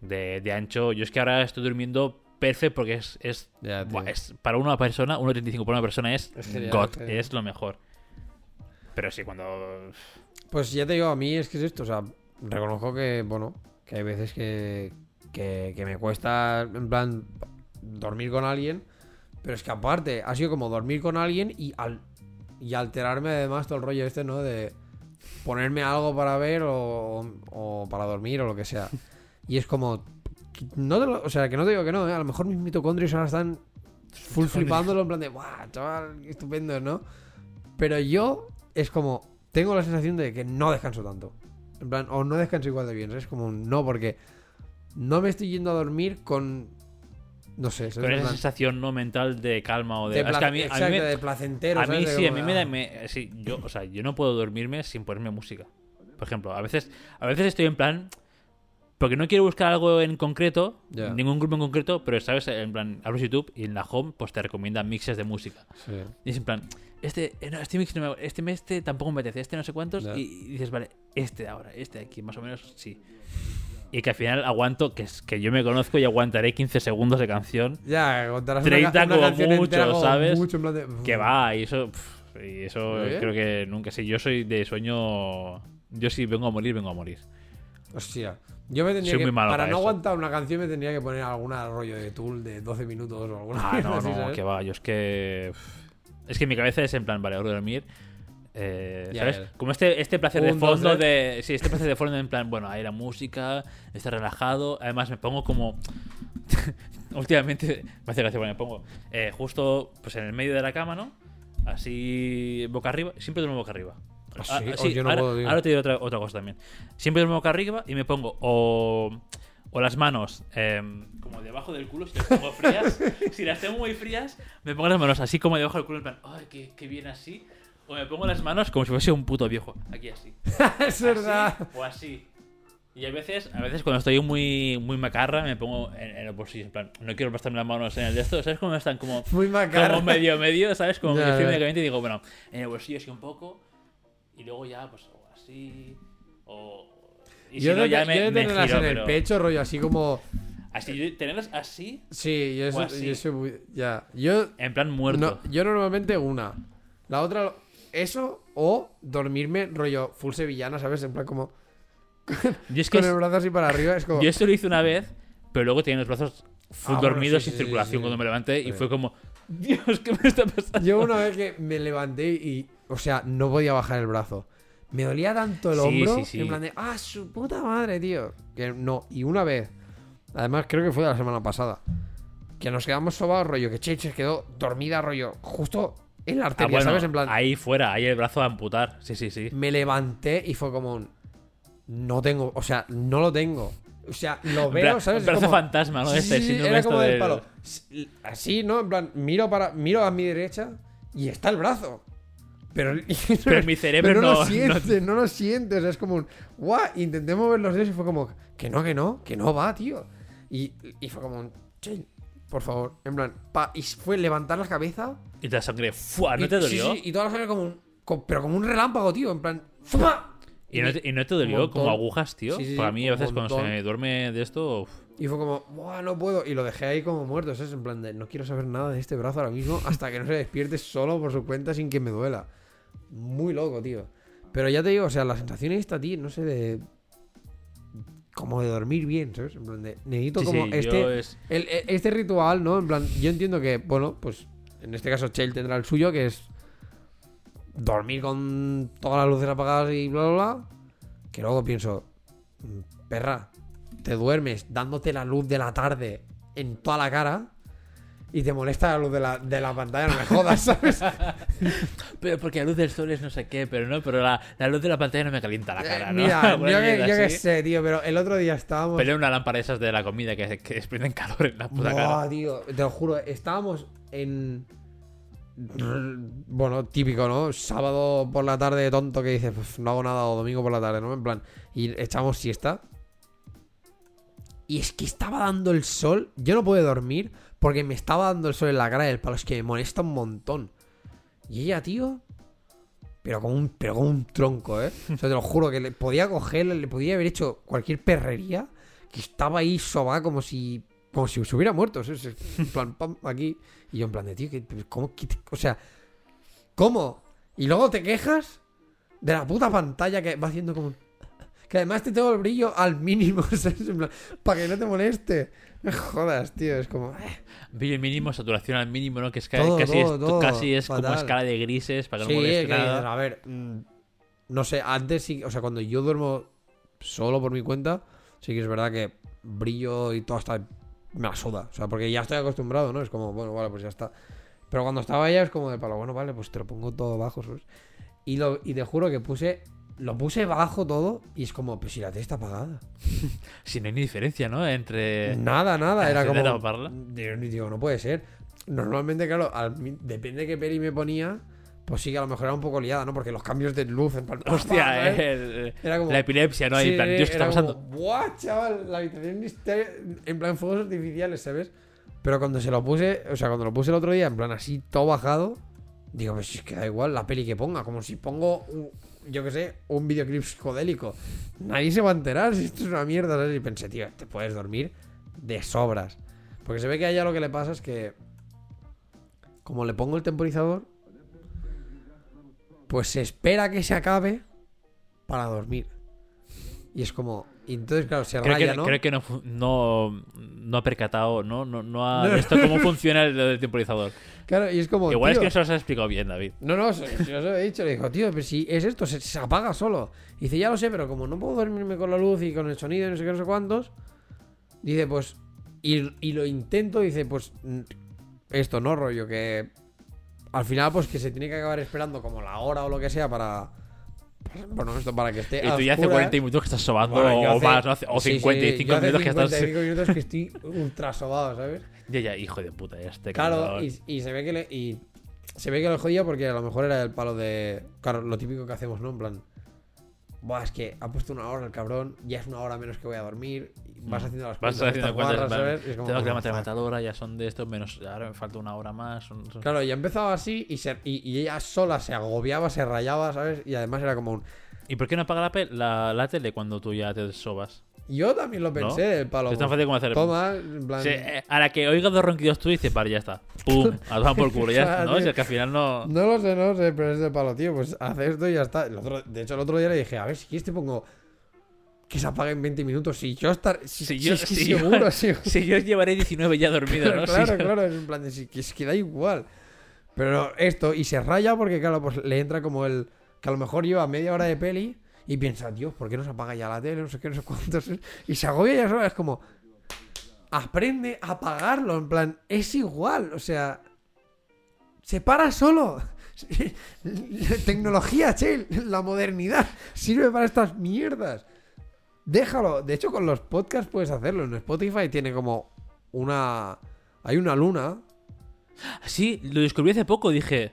De, de ancho, yo es que ahora estoy durmiendo perfecto porque es, es, Ya, buah, es- para una persona, 1,35 para una persona es, Es genial, God, genial. es lo mejor. Pero sí, cuando. Pues ya te digo, a mí es que es esto. O sea, reconozco que, bueno, que hay veces que, que, que me cuesta, en plan, dormir con alguien. Pero es que aparte, ha sido como dormir con alguien y, al, y alterarme además todo el rollo este, ¿no? De ponerme algo para ver o, o para dormir o lo que sea. Y es como. No te lo- o sea, que no te digo que no, ¿eh? A lo mejor mis mitocondrios ahora están full flipándolo en plan de, ¡guau, chaval! Estupendo, ¿no? Pero yo es como, tengo la sensación de que no descanso tanto. En plan, o no descanso igual de bien. ¿sabes? Es como, un no, porque no me estoy yendo a dormir con. No sé. Con esa sensación no mental de calma o de. de es que a mí, a mí me- de placentero. A mí sí, a mí me da. me- sí, yo, o sea, yo no puedo dormirme sin ponerme música. Por ejemplo, a veces, a veces estoy en plan. Porque no quiero buscar algo en concreto, Ya. ningún grupo en concreto, pero sabes, en plan, abres YouTube y en la home pues te recomiendan mixes de música. sí. Y es en plan, este, eh, no, este mix no me, este, este tampoco me apetece, este no sé cuántos, Ya. y, y dices, vale, este de ahora, este de aquí, más o menos, sí. Y que al final aguanto, que, es, que yo me conozco y aguantaré 15 segundos de canción, Ya, contarás 30 una, una como mucho, ¿sabes? Mucho en plan de- que va, y eso, y eso ¿Eh? creo que nunca, sí, yo soy de sueño, yo si vengo a morir, vengo a morir. Hostia. Yo me tendría Soy que. para para no aguantar una canción, me tendría que poner alguna rollo de Tool de 12 minutos o alguna Ah, no, no, que va, yo es que, es que mi cabeza es en plan, vale, hora de dormir. Eh, ¿Sabes? Como este, este placer de Un, dos, fondo tres. de. Sí, este placer de fondo en plan, bueno, hay la música, está relajado. Además, me pongo como. Últimamente me hace gracia, bueno, me pongo eh, justo pues en el medio de la cama, ¿no? Así boca arriba. Siempre duermo boca arriba. Ah, Ah, sí, ah, oh, yo no ahora, puedo, ahora te digo otra, otra cosa también. Siempre duermo boca arriba y me pongo o, o las manos em, como debajo del culo si las tengo frías. si las tengo muy frías, me pongo las manos así como debajo del culo, en plan, ¡ay, qué, qué bien así! O me pongo las manos como si fuese un puto viejo, aquí así. es verdad. Así o así. Y a veces, a veces cuando estoy muy, muy macarra me pongo en, en el bolsillo, en plan, no quiero pasarme las manos en el de esto, ¿sabes cómo están? Como, Muy macabro. como medio medio, ¿sabes? Como Ya, que medicamente y digo, bueno, en el bolsillo sí un poco, y luego ya, pues, o así, o... Y si yo no, de, ya yo me, de me tenerlas giro, en el pero- pecho, rollo, así como. Así, yo- tenerlas así, Sí, yo, eso, O así. yo soy muy- Ya. Yo. en plan muerto. No, yo normalmente una. La otra, eso o dormirme rollo full sevillana, ¿sabes? En plan como. yo es que Con el brazo así para arriba, es como. yo esto lo hice una vez, pero luego tenía los brazos full Ah, bueno, dormidos sí, sin sí, circulación sí. cuando me levanté y fue como, Dios, ¿qué me está pasando? Yo una vez que me levanté y. O sea, no podía bajar el brazo. Me dolía tanto el hombro. sí, sí. En plan de. ¡Ah, su puta madre, tío! Que no. Y una vez. Además, creo que fue la semana pasada. Que nos quedamos sobados, rollo. Que Cheche quedó dormida, rollo. Justo en la Ah, arteria, bueno, ¿sabes? En plan. ahí fuera, ahí el brazo a amputar. Sí, sí, sí. me levanté y fue como un, no tengo, o sea, no lo tengo. O sea, lo veo, Bra- ¿sabes? Es brazo como- fantasma, ¿no? Sí, Este sí, sí, era como del palo. Así, ¿no? En plan, miro para miro a mi derecha y está el brazo. Pero, Pero mi cerebro pero no, no- lo siente, no, lo siente. O sea, es como un, guau, intenté mover los dedos y fue como, que no, que no, que no va, tío. Y, y fue como un, por favor. En plan, pa, y fue levantar la cabeza Y la sangre, ¡fua! ¿No y- te dolió? sí, y toda la sangre como un. pero como un relámpago, tío. En plan. ¡fua! ¿Y, no te, y no te dolió montón. como agujas, tío? Sí, sí, sí, Para mí, a un veces cuando se montón. duerme de esto. uf. Y fue como, ¡buah, no puedo! Y lo dejé ahí como muerto, ¿sabes? En plan de, no quiero saber nada de este brazo ahora mismo hasta que no se despierte solo por su cuenta sin que me duela. Muy loco, tío. Pero ya te digo, o sea, la sensación esta, tío, no sé, de. como de dormir bien, ¿sabes? En plan de, necesito Sí, como sí, este, yo es- el- e- este ritual, ¿no? En plan, yo entiendo que, bueno, pues en este caso Chell tendrá el suyo, que es dormir con todas las luces apagadas y bla, bla, bla. Que luego pienso, "Mm, perra, te duermes dándote la luz de la tarde en toda la cara y te molesta la luz de la, de la pantalla, no me jodas, ¿sabes? Pero porque la luz del sol es no sé qué, pero no, pero la, la luz de la pantalla no me calienta la cara, Eh, ¿no? Mira, yo, que, yo sé, tío, pero el otro día estábamos... Pelea una lámpara esas de la comida que, que desprenden calor en la puta Buah, cara. tío, te lo juro, estábamos en. Bueno, típico, ¿no? Sábado por la tarde tonto que dices, "Pues no hago nada, o domingo por la tarde, ¿no? En plan, y echamos siesta. Y es que estaba dando el sol. Yo no pude dormir porque me estaba dando el sol en la cara del palo. Es que me molesta un montón. Y ella, tío. Pero como un, pero como un tronco, ¿eh? O sea, te lo juro que le podía coger, le podía haber hecho cualquier perrería. Que estaba ahí sobá como si. Como si se hubiera muerto. ¿sabes? En plan, pam, aquí. Y yo en plan de, tío, ¿cómo? o sea, ¿cómo? Y luego te quejas de la puta pantalla que va haciendo como. Que además te tengo el brillo al mínimo, ¿sabes? En plan, para que no te moleste. Me jodas, tío. Es como. eh. Brillo mínimo, saturación al mínimo, ¿no? Que es Todo, casi, todo, es, todo, casi es como escala de grises para que Sí, no moleste que nada. a ver, mm, no sé, antes sí, o sea, cuando yo duermo solo por mi cuenta, sí que es verdad que brillo y todo hasta me la suda, o sea, porque ya estoy acostumbrado, ¿no? Es como, bueno, vale, pues ya está. Pero cuando estaba allá es como de palo, bueno, vale, pues te lo pongo todo bajo, ¿sabes? Y, lo, y te juro que puse, lo puse bajo todo y es como, pues si la tele está apagada. Si no hay ni diferencia, ¿no? Entre. Nada, nada, era ¿Encender como... Digo, digo, no puede ser. Normalmente, claro, al- depende de qué peli me ponía, pues sí que a lo mejor era un poco liada, ¿no? Porque los cambios de luz en plan... Hostia, eh, Era como- la epilepsia, ¿no? Ahí, Sí, en plan, Dios, ¿qué está pasando? como, Buah, chaval, la habitación está en plan fuegos artificiales, ¿sabes? Pero cuando se lo puse, o sea, cuando lo puse el otro día, en plan así, todo bajado, digo, pues es que da igual la peli que ponga, como si pongo, un- yo qué sé, un videoclip psicodélico. Nadie se va a enterar si esto es una mierda, ¿sabes? Y pensé, tío, te puedes dormir de sobras. Porque se ve que a ella lo que le pasa es que, como le pongo el temporizador, pues se espera que se acabe para dormir. Y es como. Y entonces, claro, se Creo raya, que, ¿no? creo que no, no, no ha percatado, ¿no? No, no ha visto cómo funciona el, el temporizador. Claro, y es como. Igual es que no se los has explicado bien, David. No, no, se, se os he dicho. Le dijo, tío, pero si es esto, se, se apaga solo. Y dice, ya lo sé, pero como no puedo dormirme con la luz y con el sonido y no sé qué, no sé cuántos. Dice, pues. Y, y lo intento, dice, pues. Esto, ¿no? Rollo, que. Al final, pues que se tiene que acabar esperando como la hora o lo que sea para. Bueno, esto para que esté. Y tú ya hace oscuras. 40 minutos que estás sobando Bueno, o más, ¿no? O sí, sí, 55 yo hace minutos que estás. 55 minutos que estoy ultra sobado, ¿sabes? Ya, ya, hijo de puta, ya este Claro, y se ve que le. Y se ve que lo jodía porque a lo mejor era el palo de. Claro, lo típico que hacemos, ¿no? En plan. Buah, es que ha puesto una hora el cabrón, ya es una hora menos que voy a dormir. Vas Mm. haciendo las Vas cuentas, haciendo cuentas, guarras, vale. ¿sabes? Y es como, Tengo que "Oh, levantar la fuck". matadora, ya son de estos menos. Ahora me falta una hora más. son- Claro, y empezaba así y, se- y, y ella sola se agobiaba, se rayaba, ¿sabes? Y además era como un. ¿Y por qué no apaga la, la, la tele cuando tú ya te sobas? Yo también lo pensé, ¿No? el palo. Es tan fácil como hacer. Toma, en plan. Sí, eh, a la que oiga dos ronquidos tú dices, vale, ya está. Pum, a tomar por culo, ya está, ¿no? Si es que al final no. No lo sé, no lo sé, pero es de palo, tío. Pues hace esto y ya está. El otro- de hecho, el otro día le dije, a ver, si quieres te pongo que se apague en 20 minutos. Si yo estar. Si, Si si yo, es que si yo- seguro, sí. si yo llevaré 19 ya dormido, ¿no? claro, claro, es en plan de si, que es que da igual. Pero esto, y se raya porque, claro, pues le entra como el. Que a lo mejor lleva media hora de peli y piensa, Dios, ¿por qué no se apaga ya la tele? No sé qué, no sé cuántos. Y se agobia ya sola, es como. Aprende a apagarlo, en plan, es igual, o sea. Se para solo. Tecnología, che, la modernidad sirve para estas mierdas. Déjalo. De hecho, con los podcasts puedes hacerlo. En Spotify tiene como una. Hay una luna. Sí, lo descubrí hace poco, dije,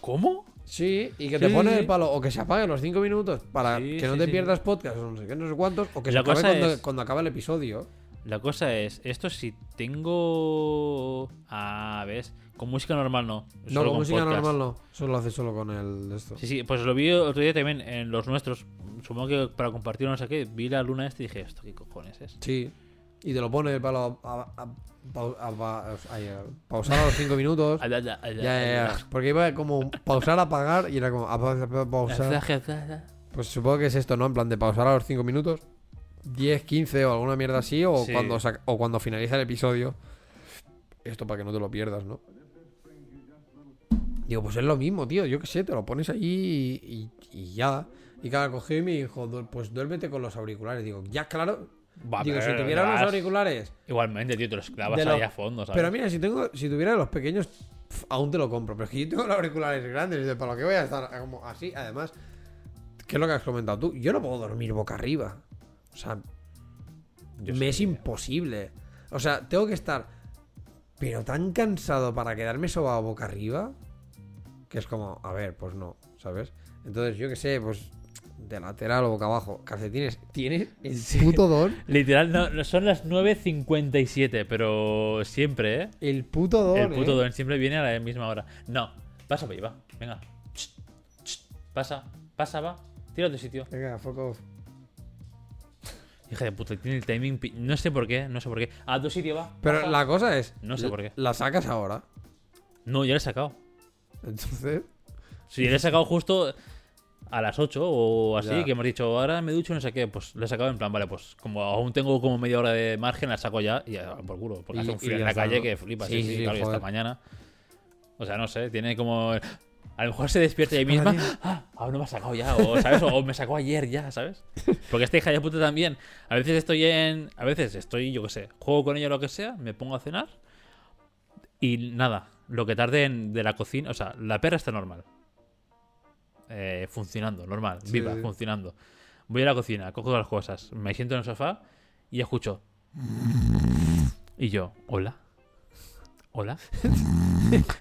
¿cómo? Sí, y que Sí, te pone sí, el palo. O que se apague los 5 minutos para Sí, que no te pierdas podcast o no sé qué, no sé cuántos. O que La se acabe cosa cuando, es- cuando acaba el episodio. La cosa es, esto si tengo... Ah, ¿ves? Con música normal no. No, con música podcast. normal no. Solo lo hace solo con el esto. Sí, sí, pues lo vi otro día también en los nuestros. Supongo que para compartir no sé qué, vi la luna este y dije, ¿esto qué cojones es? Sí. Y te lo pone el palo a, a- a- pau- a- pa- ay, a- pausar a los 5 minutos. Ya, ya, ya. Porque iba como pausar, apagar y era como pausar. Pues supongo que es esto, ¿no? En plan de pausar a los 5 minutos 10, 15 o alguna mierda así, o, Sí. cuando, o cuando finaliza el episodio. Esto para que no te lo pierdas, ¿no? Digo, pues es lo mismo, tío. Yo qué sé, te lo pones allí y, y- y ya. Y claro, cogió y me dijo, "Du- pues duérmete con los auriculares. Digo, ya, claro. Va, Digo, si tuviera vas- auriculares. Igualmente, tío, te los clavas de ahí los- a fondo, ¿sabes? Pero mira, si tengo, si tuviera los pequeños, aún te lo compro. Pero es que yo tengo los auriculares grandes, de para lo que voy a estar como así. Además, ¿qué es lo que has comentado tú? Yo no puedo dormir boca arriba. O sea, Yo me es sí. imposible. O sea, tengo que estar, pero tan cansado para quedarme sobado boca arriba, que es como, a ver, pues no, ¿sabes? Entonces, yo qué sé, pues de lateral o boca abajo, calcetines, tienes el puto don, Literal, no, no, son las 9.57, pero siempre, ¿eh? el puto don, El puto ¿eh? don siempre viene a la misma hora. No, pasa va. Venga. Pasa, pasa, va. Tírate de sitio. Venga, fuck off. Hija de puta, tiene el timing. pi- No sé por qué, no sé por qué. A tu sitio va. Pero pasa. la cosa es, No sé por qué. La sacas ahora. No, ya le he sacado. Entonces, Si le he sacado justo a las 8 o así, Ya. que hemos dicho, ahora me ducho, no sé qué, pues le he sacado en plan, vale, pues como aún tengo como media hora de margen, la saco ya y por culo. Porque Y- hace un frío en la calle que flipas. Sí, Sí, sí, sí, claro, y joder. esta mañana. O sea, no sé, tiene como. A lo mejor se despierta ella misma. Ah, aún no me ha sacado ya. O, ¿sabes? O me sacó ayer ya, ¿sabes? Porque esta hija de puta también. A veces estoy en. A veces estoy, yo qué sé, juego con ella o lo que sea, me pongo a cenar. Y nada, lo que tarde en, de la cocina. O sea, la perra está normal. Eh, funcionando, normal, Sí, viva, funcionando. Voy a la cocina, cojo las cosas, me siento en el sofá y escucho. Y yo, hola. Hola.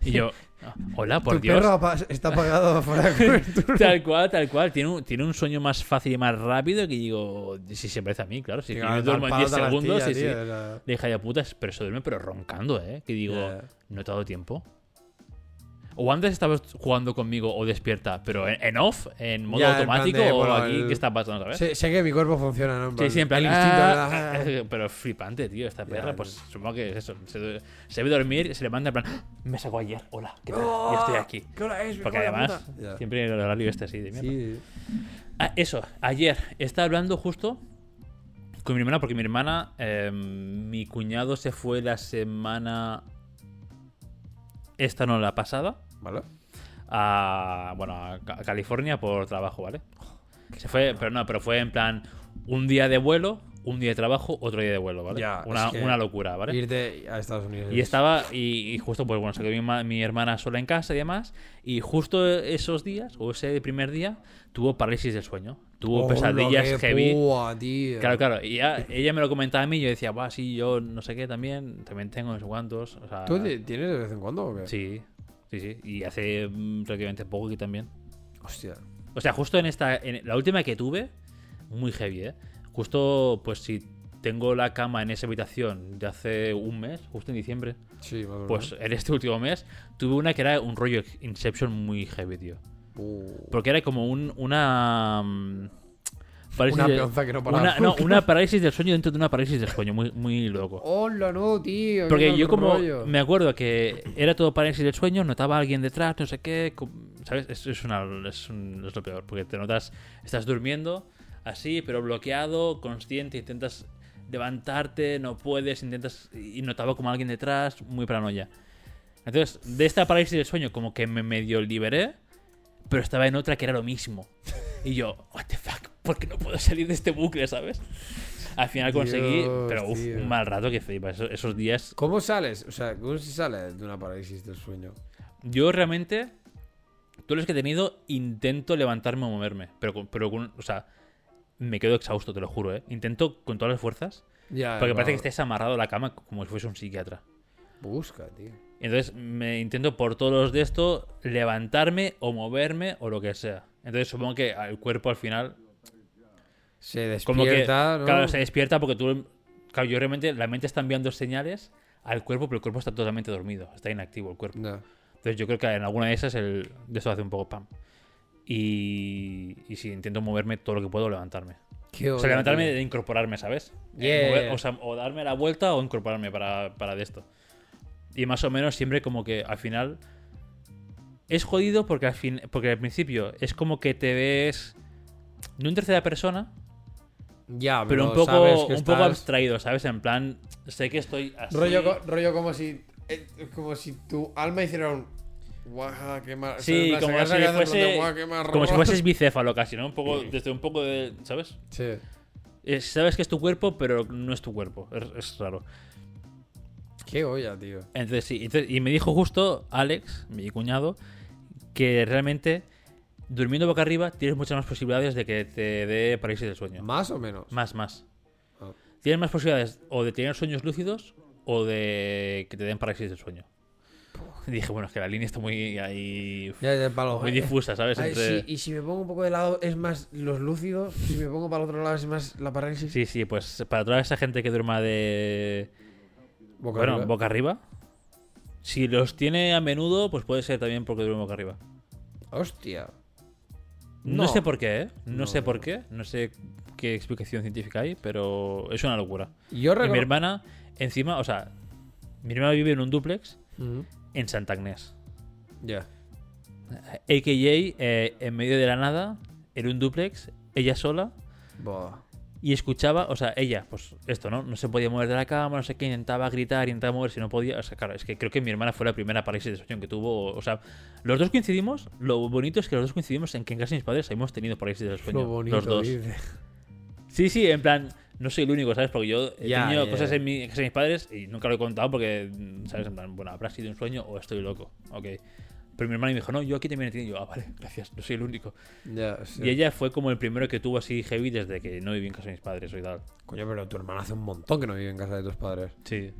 Y yo, hola, por tu Dios. perro está apagado fuera de cobertura. Tal cual, tal cual. Tiene un, tiene un sueño más fácil y más rápido que digo, si se parece a mí, claro. Si Tío, yo duermo en palo 10 de la segundos, sí, sí. sea, De hija de puta, pero se duerme pero roncando, ¿eh? Que digo, no te ha dado tiempo. O antes estabas jugando conmigo o despierta, pero en, en off, en modo Ya, automático, o bueno, aquí, el- ¿qué está pasando, sabes? sé, sé que mi cuerpo funciona, ¿no? Sí, plan, el instinto ah, la- eh, pero es flipante, tío, esta perra, Ya, pues supongo que es eso, se, se ve dormir, se levanta en plan, "Ah, me sacó ayer, hola, ¿qué tal? Y estoy aquí. ¿Qué hora es? Porque además, siempre el horario este así de mierda. Sí, Ah, eso, ayer estaba hablando justo con mi hermana, porque mi hermana, eh, mi cuñado se fue la semana. Esta no la pasada, ¿vale? a, bueno, a Ca- a California por trabajo, ¿vale? Se fue, pero no, pero fue en plan un día de vuelo, un día de trabajo, otro día de vuelo, ¿vale? Ya, una, es que una locura, ¿vale? Irte a Estados Unidos. Y es- estaba, y, y justo, pues bueno, se quedó mi, mi hermana sola en casa y demás. Y justo esos días, o ese primer día, tuvo parálisis del sueño. Tuvo Oh, pesadillas heavy. púa, tío. Claro, claro. Y ya- ella me lo comentaba a mí y yo decía, Buah, sí, yo no sé qué también. También tengo no sé cuántos. O sea, ¿Tú ti- tienes de vez en cuando o qué? Sí, sí, sí. Y hace mm, relativamente poco aquí también. Hostia. O sea, justo en esta. En la última que tuve, muy heavy, ¿eh? Justo, pues si tengo la cama en esa habitación de hace un mes, justo en diciembre. Sí, o Pues en este último mes tuve una que era un rollo Inception muy heavy, tío. Uh, Porque era como un, una. Parálisis Una de- que no paraba una, no, una parálisis del sueño dentro de una parálisis del sueño, muy, muy loco. Hola, no, tío. Porque yo como rollo. me acuerdo que era todo parálisis del sueño, notaba a alguien detrás, no sé qué, ¿sabes? Es, es, una, es, un- es lo peor, porque te notas, estás durmiendo así, pero bloqueado, consciente, intentas levantarte, no puedes, intentas y notaba como alguien detrás, muy paranoia. Entonces, de esta parálisis del sueño como que me medio liberé, pero estaba en otra que era lo mismo. Y yo, what the fuck, ¿por qué no puedo salir de este bucle, sabes? Al final conseguí, Dios, pero uf, tío. un mal rato que flipa. Esos, esos días ¿Cómo sales? O sea, ¿cómo se sale de una parálisis del sueño? Yo realmente, todos los que he tenido, intento levantarme o moverme. Pero, pero o sea, me quedo exhausto, te lo juro, ¿eh? Intento con todas las fuerzas. Ya, Porque parece que estés amarrado a la cama como si fuese un psiquiatra. Busca, tío. Entonces me intento por todos los de esto levantarme o moverme o lo que sea. Entonces supongo que el cuerpo al final Se como que despierta, ¿no? claro se despierta porque tú claro, yo realmente la mente está enviando señales al cuerpo pero el cuerpo está totalmente dormido está inactivo el cuerpo. Entonces yo creo que en alguna de esas el, de eso hace un poco pam. Y, y sí, intento moverme todo lo que puedo, levantarme. Qué O sea, levantarme de incorporarme, ¿sabes? Yeah. mover- o, sea, o darme la vuelta o incorporarme para, para de esto. Y más o menos siempre como que al final... Es jodido porque al, fin, porque al principio es como que te ves... No en tercera persona, Ya, pero un poco, sabes que un poco abstraído, ¿sabes? En plan, sé que estoy así. Rollo, rollo como si. eh, como si tu alma hiciera un. Guaja, qué más. Sí, como si, fuese, como si fueses bicéfalo casi, ¿no? Un poco, desde un poco de, ¿sabes? Sí. Es- sabes que es tu cuerpo, pero no es tu cuerpo. Es, es raro. Qué olla, tío. Entonces, sí. entonces- y me dijo justo Alex, mi cuñado, que realmente durmiendo boca arriba tienes muchas más posibilidades de que te dé parálisis del sueño. ¿Más o menos? Más, más. Ah. Tienes más posibilidades o de tener sueños lúcidos o de que te den parálisis del sueño. Y dije, bueno, es que la línea está muy ahí. Ya, ya, palo. Muy Eh, difusa, ¿sabes? ay, Entre- sí, y si me pongo un poco de lado, es más los lúcidos. Si me pongo para el otro lado, es más la parálisis. Sí, sí, pues para toda esa gente que duerma de. Boca bueno, arriba. boca arriba. Si los tiene a menudo, pues puede ser también porque duerme boca arriba. Hostia. No, No. sé por qué, ¿eh? No, No, sé por qué. No sé qué explicación científica hay, pero es una locura. Yo Y mi hermana, encima, o sea, mi hermana vive en un duplex en Santa Agnés. Ya. AKA, eh, en medio de la nada, en un duplex, ella sola, Buah. Y escuchaba, o sea, ella, pues esto, ¿no? No se podía mover de la cama, no sé qué, intentaba gritar, intentaba moverse, no podía. O sea, claro, es que creo que mi hermana fue la primera parálisis de sueño que tuvo. O sea, los dos coincidimos, lo bonito es que los dos coincidimos en que en casa de mis padres hemos tenido parálisis del sueño. Lo bonito, los dos. dice. Sí, sí, en plan, no soy el único, ¿sabes? Porque yo he Ya, tenido ya, cosas en mi en casa de mis padres y nunca lo he contado porque, ¿sabes? En plan, bueno, habrá sido un sueño o estoy loco, ok. Pero mi hermana me dijo, no, yo aquí también he tenido. Y yo, ah, vale, gracias, no soy el único. Ya, sí. Y ella fue como el primero que tuvo así heavy desde que no viví en casa de mis padres o tal. Coño, pero tu hermana hace un montón que no vive en casa de tus padres. Sí,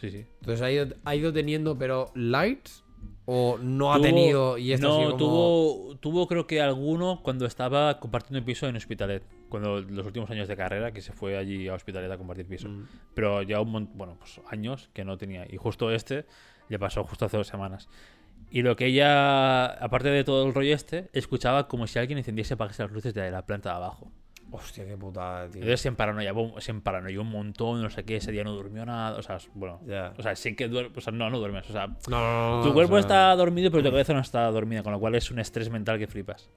sí, sí. Entonces ha ido, ha ido teniendo, pero lights. ¿O no ha Tuvo- tenido y esto no, ha sido como- tuvo, tuvo creo que alguno cuando estaba compartiendo piso en Hospitalet. Cuando los últimos años de carrera, que se fue allí a Hospitalet a compartir piso. Mm. Pero ya un bueno, pues años que no tenía. Y justo este le pasó justo hace dos semanas. Y lo que ella, aparte de todo el rollo este, escuchaba como si alguien encendiese y apagase las luces de la planta de abajo. Hostia, qué putada, tío. Entonces se emparanoia, se emparanoió un montón, no sé qué, ese día no durmió nada, o sea, bueno, Ya. o sea, sí que duermes, o sea, no, no duermes, o sea, No, no, no, tu o cuerpo sea, está dormido, pero tu cabeza no está dormida, con lo cual es un estrés mental que flipas.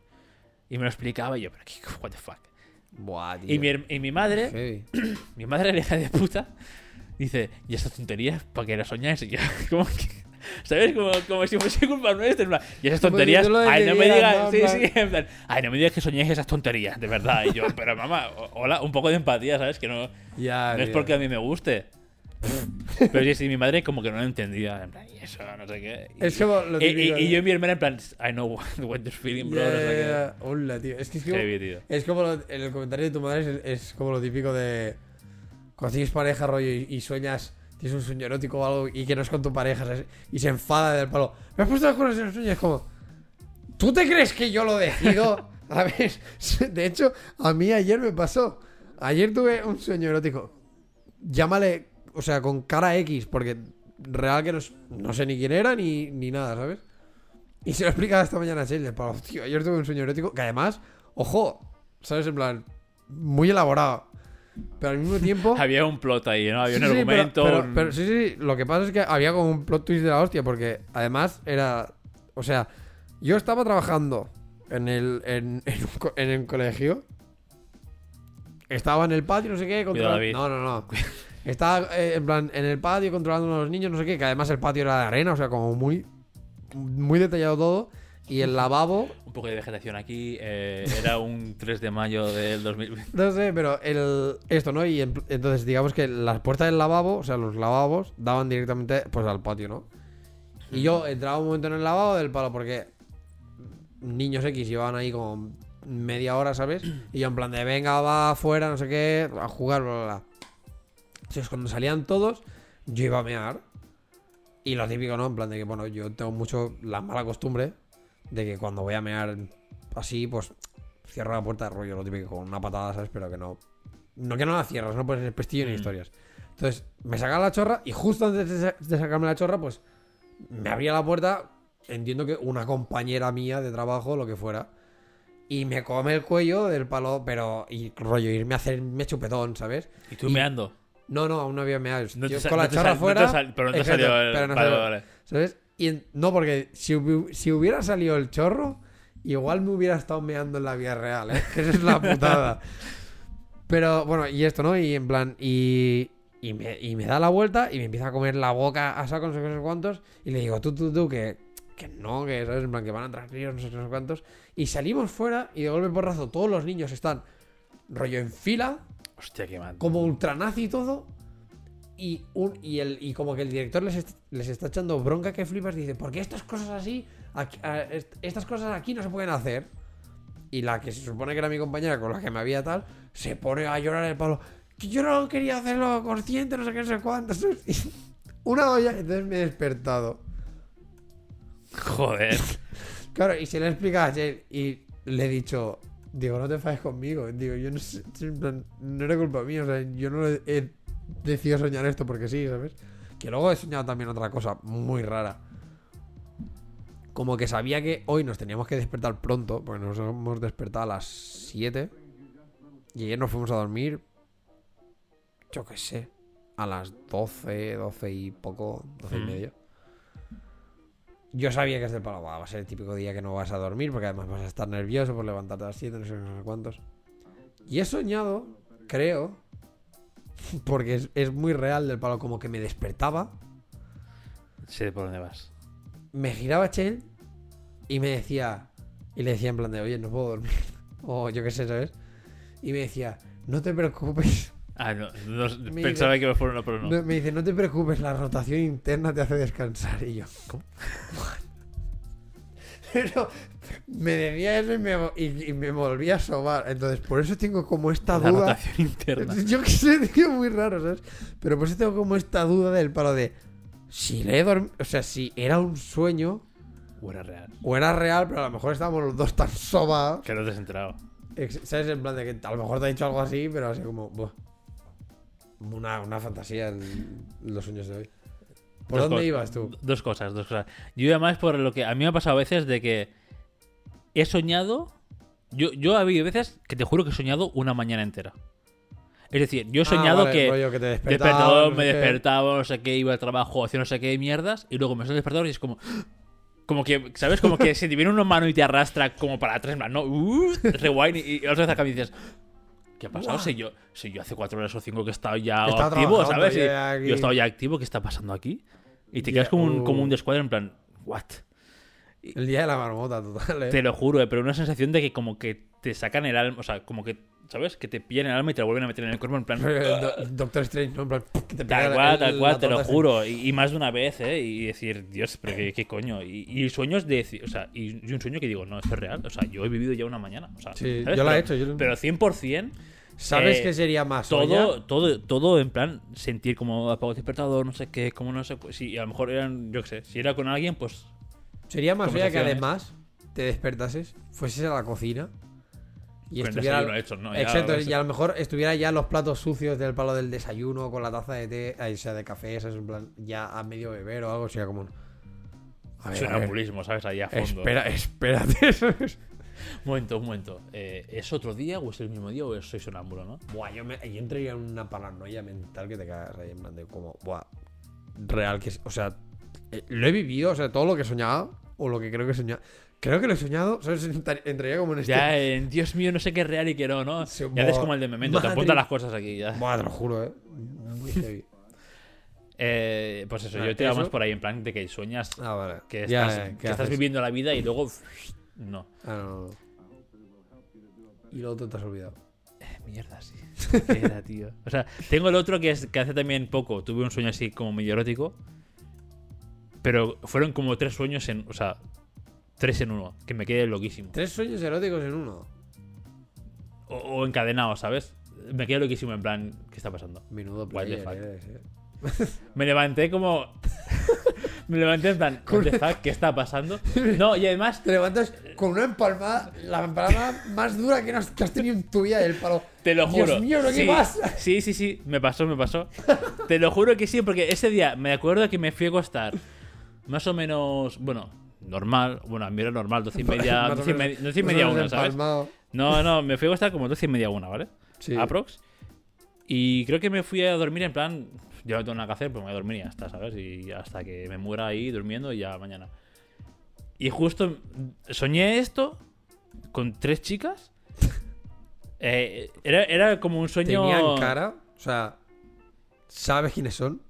Y me lo explicaba y yo, pero qué, what the fuck. Buah, tío. Y mi, y mi madre, mi madre, la hija de puta, dice, ¿y estas tonterías? ¿Para qué las soñáis? Y yo, como que, ¿sabes? Como, como si fuese culpa nuestra. Y esas tonterías, ay, no me digas, ¿no? sí, En sí, plan- en plan, ay, no me digas que soñéis esas tonterías, de verdad. Y yo, pero mamá, hola, un poco de empatía, ¿sabes? Que no, Ya, no es porque a mí me guste. Pero sí, sí, mi madre como que no lo entendía. En plan, y eso, no sé qué. Y, Es como lo y- y- típico, y yo y mi hermana en plan, I know what, you're feeling, bro. No sé qué. Hola, tío. Es que es como, Heavy, tío. es como lo- en el comentario de tu madre es, es como lo típico de cuando tienes pareja, rollo, y sueñas, tienes un sueño erótico o algo y que no es con tu pareja, ¿sabes? Y se enfada del palo. Me has puesto las cosas en el sueño. Es como, ¿tú te crees que yo lo decido? ¿Sabes? De hecho, a mí ayer me pasó. Ayer tuve un sueño erótico. Llámale, o sea, con cara X, porque real que no, no sé ni quién era ni, ni nada, ¿sabes? Y se lo explicaba esta mañana a Sheila, palo, tío, ayer tuve un sueño erótico que además, ojo, ¿sabes? En plan, muy elaborado. Pero al mismo tiempo... Había un plot ahí, ¿no? Había Sí, un sí, argumento. Pero, pero- un- pero sí, sí, lo que pasa es que había como un plot twist de la hostia, porque además era. O sea, yo estaba trabajando en el, en, en un, co- en el colegio. Estaba en el patio, no sé qué, controlando. No, no, no. Estaba eh, en plan en el patio controlando a los niños, no sé qué, que además el patio era de arena, o sea, como muy. Muy detallado todo. Y el lavabo, Un poco de vegetación aquí. eh, era un 3 de mayo del 2020. No sé, pero el, esto, ¿no? Y en- entonces, digamos que las puertas del lavabo, o sea, los lavabos, daban directamente pues al patio, ¿no? Y yo entraba un momento en el lavabo del palo porque niños X llevaban ahí como media hora, ¿sabes? Y yo en plan de venga, va afuera, no sé qué, a jugar, bla, bla, bla. Entonces, cuando salían todos, yo iba a mear. Y lo típico, ¿no? En plan de que, bueno, yo tengo mucho la mala costumbre de que cuando voy a mear así, pues cierro la puerta de rollo, lo típico, con una patada, ¿sabes? Pero que no. No que no la cierras, no pones el pestillo ni Mm. historias. Entonces, me sacaba la chorra y justo antes de, sa- de sacarme la chorra, pues me abría la puerta. Entiendo que una compañera mía de trabajo, lo que fuera. Y me come el cuello del palo, pero. Y rollo, irme a hacerme chupetón, ¿sabes? Y tú Y- meando. No, no, aún no había meado. No con la chorra fuera. pero no salió pero no salió. vale. ¿Sabes? Y en- no, porque si, hubi- si hubiera salido el chorro, igual me hubiera estado meando en la vida real, ¿eh? Que esa es la putada. Pero bueno, y esto, ¿no? Y en plan, y, y, me, y me da la vuelta y me empieza a comer la boca a saco, no sé qué, no sé cuántos. Y le digo, tú, tú, tú, que, que no, que ¿sabes? En plan, que van a entrar no sé qué, no sé cuántos. Y salimos fuera y de golpe porrazo todos los niños están rollo en fila, Hostia, qué mal. como ultranazi y todo. Y, un, y, el, y como que el director les, est- les está echando bronca que flipas. Dice, ¿por qué estas cosas así, aquí- a- est- estas cosas aquí no se pueden hacer? Y la que se supone que era mi compañera con la que me había tal, se pone a llorar el palo. Que yo no quería hacerlo consciente, no sé qué, no sé cuántos. Una olla, entonces me he despertado. Joder. Claro, y se le explica a Jane y le he dicho, digo, no te enfades conmigo. Digo, yo no sé, en plan, no era culpa mía, o sea, yo no he, he decidido soñar esto porque sí, ¿sabes? Que luego he soñado también otra cosa muy rara. Como que sabía que hoy nos teníamos que despertar pronto, porque nos hemos despertado a las 7. Y ayer nos fuimos a dormir, yo qué sé, a las 12, 12 y poco, 12 y Mm. media. Yo sabía que es del palo, "Buah, va a ser el típico día que no vas a dormir, porque además vas a estar nervioso por levantarte a las 7, no sé, no sé cuántos. Y he soñado, creo, porque es, es muy real del palo, como que me despertaba, Sé por dónde vas. me giraba Chell y me decía, y le decía en plan de, oye, no puedo dormir, o yo qué sé, ¿sabes? Y me decía, no te preocupes, Ah, no. pensaba dice- que me fuera uno, pero no. No, me dice, no te preocupes, la rotación interna te hace descansar. Y yo, ¿cómo? Pero me decía eso y me, y, y me volví a sobar. Entonces, por eso tengo como esta La duda. interna. Yo qué sé, tío, muy raro, ¿sabes? Pero por eso tengo como esta duda del palo de. Si le he dormido. O sea, si era un sueño O era real. o era real, pero a lo mejor estábamos los dos tan sobados. Que no te has enterado. ¿Sabes? En plan de que a lo mejor te ha dicho algo así, pero así como. buah. Una, una fantasía en los sueños de hoy. ¿Por Dos dónde ibas tú? Dos cosas, dos cosas. Yo iba más por lo que a mí me ha pasado a veces de que he soñado. Yo, yo ha habido veces que te juro que he soñado una mañana entera. Es decir, yo he soñado Ah, vale, que rollo que te despertaba, me despertaba, no sé qué, iba al trabajo, hacía no sé qué mierdas, y luego me sale el despertador y es como. Como que, ¿sabes? Como que si te viene una mano y te arrastra como para atrás, no, uh, rewind, y, y otra vez acá y dices, ¿qué ha pasado? Si yo, si yo hace cuatro horas o cinco que he estado ya activo, ¿sabes? Yo he estado ya activo, ¿qué está pasando aquí? Y te Ya, quedas como un, uh. como un descuadro en plan, ¿what? El día de la marmota, total. ¿eh? Te lo juro, eh, pero una sensación de que como que te sacan el alma, o sea, como que, ¿sabes? Que te pillan el alma y te lo vuelven a meter en el cuerpo en plan... Do- Doctor Strange, ¿no? En plan, que te Tal cual, el- tal cual, te lo juro. Y, y más de una vez, ¿eh? Y decir, Dios, pero qué, qué coño. Y, y sueños de... O sea, y, y un sueño que digo, no, esto es real. O sea, yo he vivido ya una mañana. O sea, Sí, ¿sabes? yo la he hecho, yo lo- Pero 100%... ¿Sabes eh, qué sería más? Todo, todo, todo en plan sentir como apago despertador, no sé qué, como no sé. Si a lo mejor eran, yo qué sé, si era con alguien, pues. Sería más fea que además te despertases, fueses a la cocina y estuviera. hecho, ¿no? Ya, Exacto, y a lo mejor estuviera ya los platos sucios del palo del desayuno con la taza de té, ahí sea de café, eso es en plan, ya a medio beber o algo, sería como. Ver, a ver, Sonambulismo, ¿sabes? Ahí a fondo. Espera, espérate. ¿sabes? Un momento, un momento. Eh, ¿Es otro día o es el mismo día o soy sonámbulo, no? Buah, yo, me, yo entraría en una paranoia mental que te cagas ahí en plan de como, buah, real que es, o sea, eh, lo he vivido, o sea, todo lo que he soñado, o lo que creo que he soñado, creo que lo he soñado, ¿sabes? Entra- Entraría como en este... Ya, eh, Dios mío, no sé qué es real y qué no, ¿no? Sí, ya buah, como el de Memento, te madre- apuntan las cosas aquí ya. Buah, te lo juro, eh. Muy heavy. Eh, pues eso, Ah, yo te iba más por ahí, en plan de que sueñas Ah, vale. que estás, ya, que ¿qué estás viviendo la vida y luego. No. Ah, no, no. Y lo otro te has olvidado. Eh, mierda, sí. ¿Qué era, tío? O sea, tengo el otro que, es, que hace también poco. Tuve un sueño así como medio erótico. Pero fueron como tres sueños en. O sea, tres en uno. Que me quedé loquísimo. Tres sueños eróticos en uno. O, o encadenados, ¿sabes? Me quedé loquísimo en plan, ¿qué está pasando? Menudo player eres, eh. Me levanté como. me levanté en plan, ¿what the fuck? ¿Qué está pasando? No, y además. Te levantas con una empalmada, la empalmada más dura que, has, tenido en tu vida del palo. Te lo Dios juro. mío, ¿no? ¿qué sí, pasa? Sí, sí, sí, me pasó, me pasó. Te lo juro que sí, porque ese día me acuerdo que me fui a acostar más o menos, bueno, normal, bueno, a mí era normal, doce y media, Más o doce y menos- media, y una, ¿sabes? No, no, me fui a acostar como doce y media una, ¿vale? Sí. Aprox. Y creo que me fui a dormir en plan, yo no tengo nada que hacer, pues me voy a dormir y ya está, ¿sabes? Y hasta que me muera ahí durmiendo y ya mañana. Y justo soñé esto con tres chicas Eh, era, era como un sueño. ¿Tenían cara? O sea, ¿sabes quiénes son?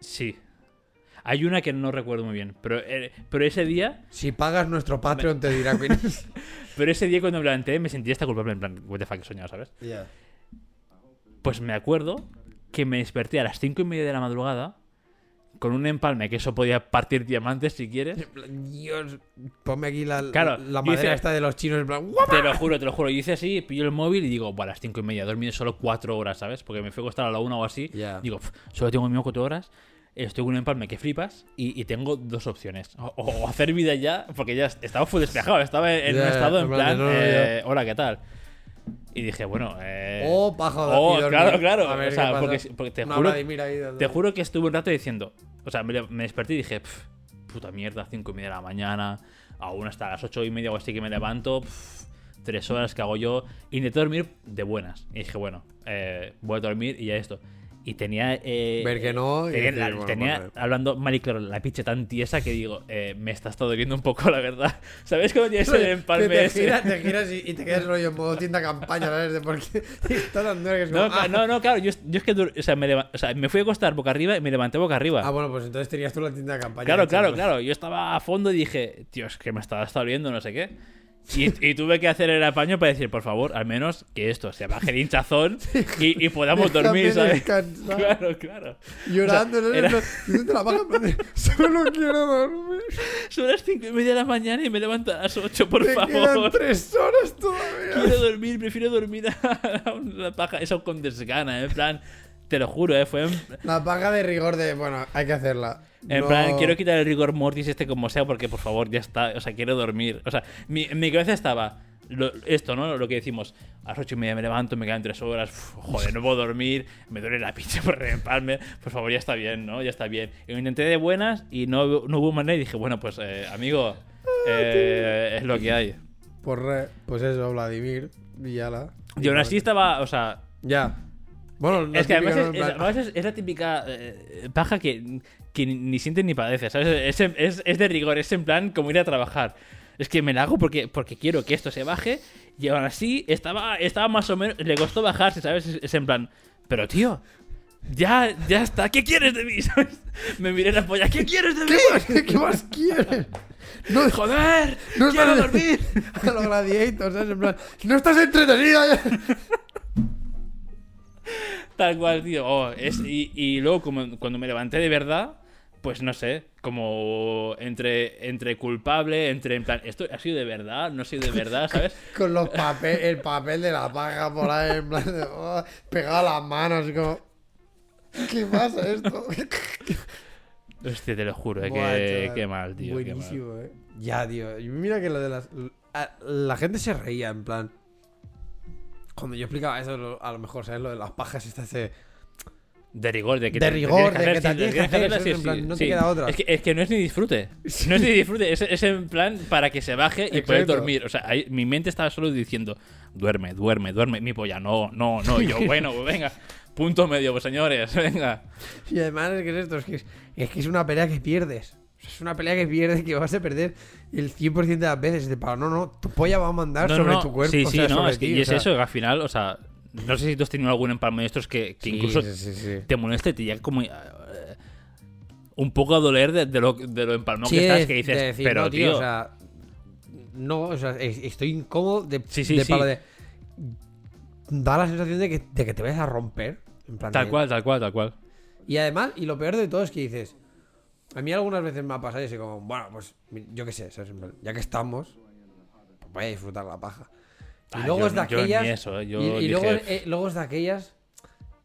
Sí. Hay una que no recuerdo muy bien, pero, eh, pero ese día, Si pagas nuestro Patreon te dirá quiénes. pero ese día cuando me levanté me sentí esta culpable en plan, what the fuck he soñado, ¿sabes? Ya. Pues me acuerdo que me desperté a las cinco y media de la madrugada con un empalme que eso podía partir diamantes si quieres. Dios, ponme aquí la, Claro, la madera hice- esta de los chinos. En plan. Te lo juro, te lo juro. Yo hice así, pillo el móvil y digo, bueno, a las cinco y media, dormido solo cuatro horas, ¿sabes? Porque me fui a acostar a la una o así. Ya. Digo, "Pf, solo tengo mismo cuatro horas. Estoy con un empalme que flipas y, y tengo dos opciones. O, o hacer vida ya, porque ya estaba full despejado, estaba en Ya, un estado en plan plan, no, no, eh, hola, ¿qué tal? Y dije, bueno, eh... Oh, paja Oh, claro, claro. A ver O sea, qué pasa. porque- porque te juro- Te juro que estuve un rato diciendo. O sea, me, desperté y dije, "Pf, puta mierda, cinco y media de la mañana, aún hasta las ocho y media o así que me levanto, tres horas que hago yo. Intenté dormir de buenas. Y dije, bueno, eh, voy a dormir y ya esto. Y tenía. eh, Ver que no y Tenía, decir, la- bueno, tenía, hablando mal y claro, la pinche tan tiesa que digo, eh, me está hasta doliendo un poco, la verdad. ¿Sabes cómo tienes el empalme te ese? giras, te giras y, y te quedas rollo en modo tienda campaña, ¿sabes? De por qué está tan duro que es como, No, ah. no, no, claro, yo, yo es que o sea, me, o sea, me fui a acostar boca arriba y me levanté boca arriba. Ah, bueno, pues entonces tenías tú la tienda de campaña. Claro, claro, claro. Yo estaba a fondo y dije, tío, es que me estaba hasta oliendo, no sé qué. Y, y tuve que hacer el apaño para decir, por favor, al menos que esto se baje el hinchazón y, y podamos dormir, ¿sabes? descansar. Claro, claro. Llorando, O sea, ¿no? era- "Dónde la de, Solo quiero dormir. Son las cinco y media de la mañana y me levanto a las 8, por quedan favor. tres horas todavía. Quiero dormir, prefiero dormir a una paja, eso con desgana, en plan, te lo juro, ¿eh? fue en, La paga de rigor de, bueno, hay que hacerla. En No- plan, quiero quitar el rigor mortis este como sea, porque por favor, ya está. O sea, quiero dormir. O sea, mi, en mi cabeza estaba lo- esto, ¿no? Lo que decimos. A las ocho y media me levanto, me quedan tres horas. uf, joder, no puedo dormir. Me duele la pinche por empalme. Por favor, ya está bien, ¿no? Ya está bien. Y lo intenté de buenas y no, no hubo manera. Y dije, bueno, pues, eh, amigo, eh, es lo que hay. Pues, re- pues eso, Vladimir. Y ya la. Y aún así estaba, o sea, Ya. Bueno, no es que además, es, es- además es- es la típica eh, paja que, que ni- siente ni padece, ¿sabes? Es, es- es de rigor, es en plan como ir a trabajar. Es que me la hago porque, porque quiero que esto se baje y aún así estaba, estaba más o menos... Le costó bajarse, ¿sabes? Es, es en plan... Pero tío, ya, ya está. ¿Qué quieres de mí? ¿Sabes? Me miré la polla. ¿Qué quieres de mí? ¿Qué más, ¿Qué más quieres? No, ¡Joder! no ¡Quiero estás- dormir! A los gladiators, ¿sabes? En plan, no estás entretenida. Tal cual, tío. Oh, es, y, y luego, como, cuando me levanté de verdad, pues no sé, como entre, entre culpable, entre en plan, ¿esto ha sido de verdad? ¿No ha sido de verdad? ¿Sabes? Con los papel, el papel de la paja por ahí, en plan, de, oh, pegado a las manos, como. ¿Qué pasa esto? Hostia, te lo juro, eh, Buah, qué mal, tío. mal. Buenísimo, eh. Ya, tío. Mira que lo de las. La gente se reía, en plan. Cuando yo explicaba eso, a lo mejor, ¿sabes? Lo de las pajas estas de. De rigor, de que De te- rigor, de que tienes hacer, no te queda otra. Es que, es que no es ni disfrute. No es ni disfrute, es, es en plan para que se baje y poder dormir. O sea, ahí- mi mente estaba solo diciendo, duerme, duerme, duerme. Mi polla, no, no, no. Y yo, bueno, pues venga. Punto medio, pues señores, venga. Y además es que es esto, es que es, es que es una pelea que pierdes. O sea, es una pelea que pierdes que vas a perder el 100% de las veces. De para, no, no, tu polla va a mandar No, sobre no, tu cuerpo. Sí, o sí, sea, no, sobre es que, ti, y o es sea. eso, que al final, o sea, no sé si tú has tenido algún empalme de estos que, que Sí, incluso sí, sí, te molesta y te llega como eh, un poco a doler de, de lo, de lo empalmado Sí, que estás, que dices, de decir, pero no, tío, o sea, no, o sea, es- estoy incómodo de, palo de- Da la sensación de que, de que te vayas a romper. En plan tal cual, tal cual, tal cual. Y además, y lo peor de todo es que dices, a mí algunas veces me ha pasado y así como, bueno, pues yo qué sé, ya que estamos, pues voy a disfrutar la paja. Y Ah, luego yo- es de aquellas... eh, y y luego, eh, luego es de aquellas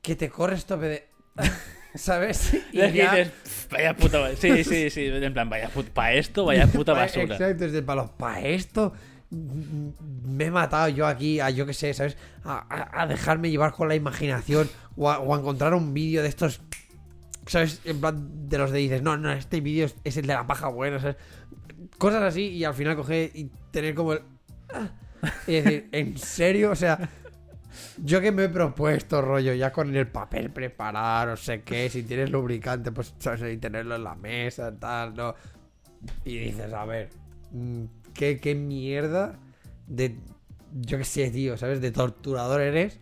que te corres tope de... ¿Sabes? Y ya- dices, "Pff, vaya puta basura. Sí, sí, sí. En plan, vaya puta. Para esto, vaya puta basura. Exacto, es de palos. Para esto me he matado yo aquí a, yo qué sé, ¿sabes? A, a- a dejarme llevar con la imaginación o a, o a encontrar un vídeo de estos, ¿sabes? En plan, de los de dices, no, no, este vídeo es, es el de la paja buena, ¿sabes? Cosas así y al final coger y tener como el... ah, Y decir, ¿en serio? O sea... Yo que me he propuesto, rollo, ya con el papel preparado, no sé qué, si tienes lubricante, pues, ¿sabes? Y tenerlo en la mesa, tal, ¿no? Y dices, a ver, mm, ¿qué, qué mierda de. Yo qué sé, tío, ¿sabes? De torturador eres.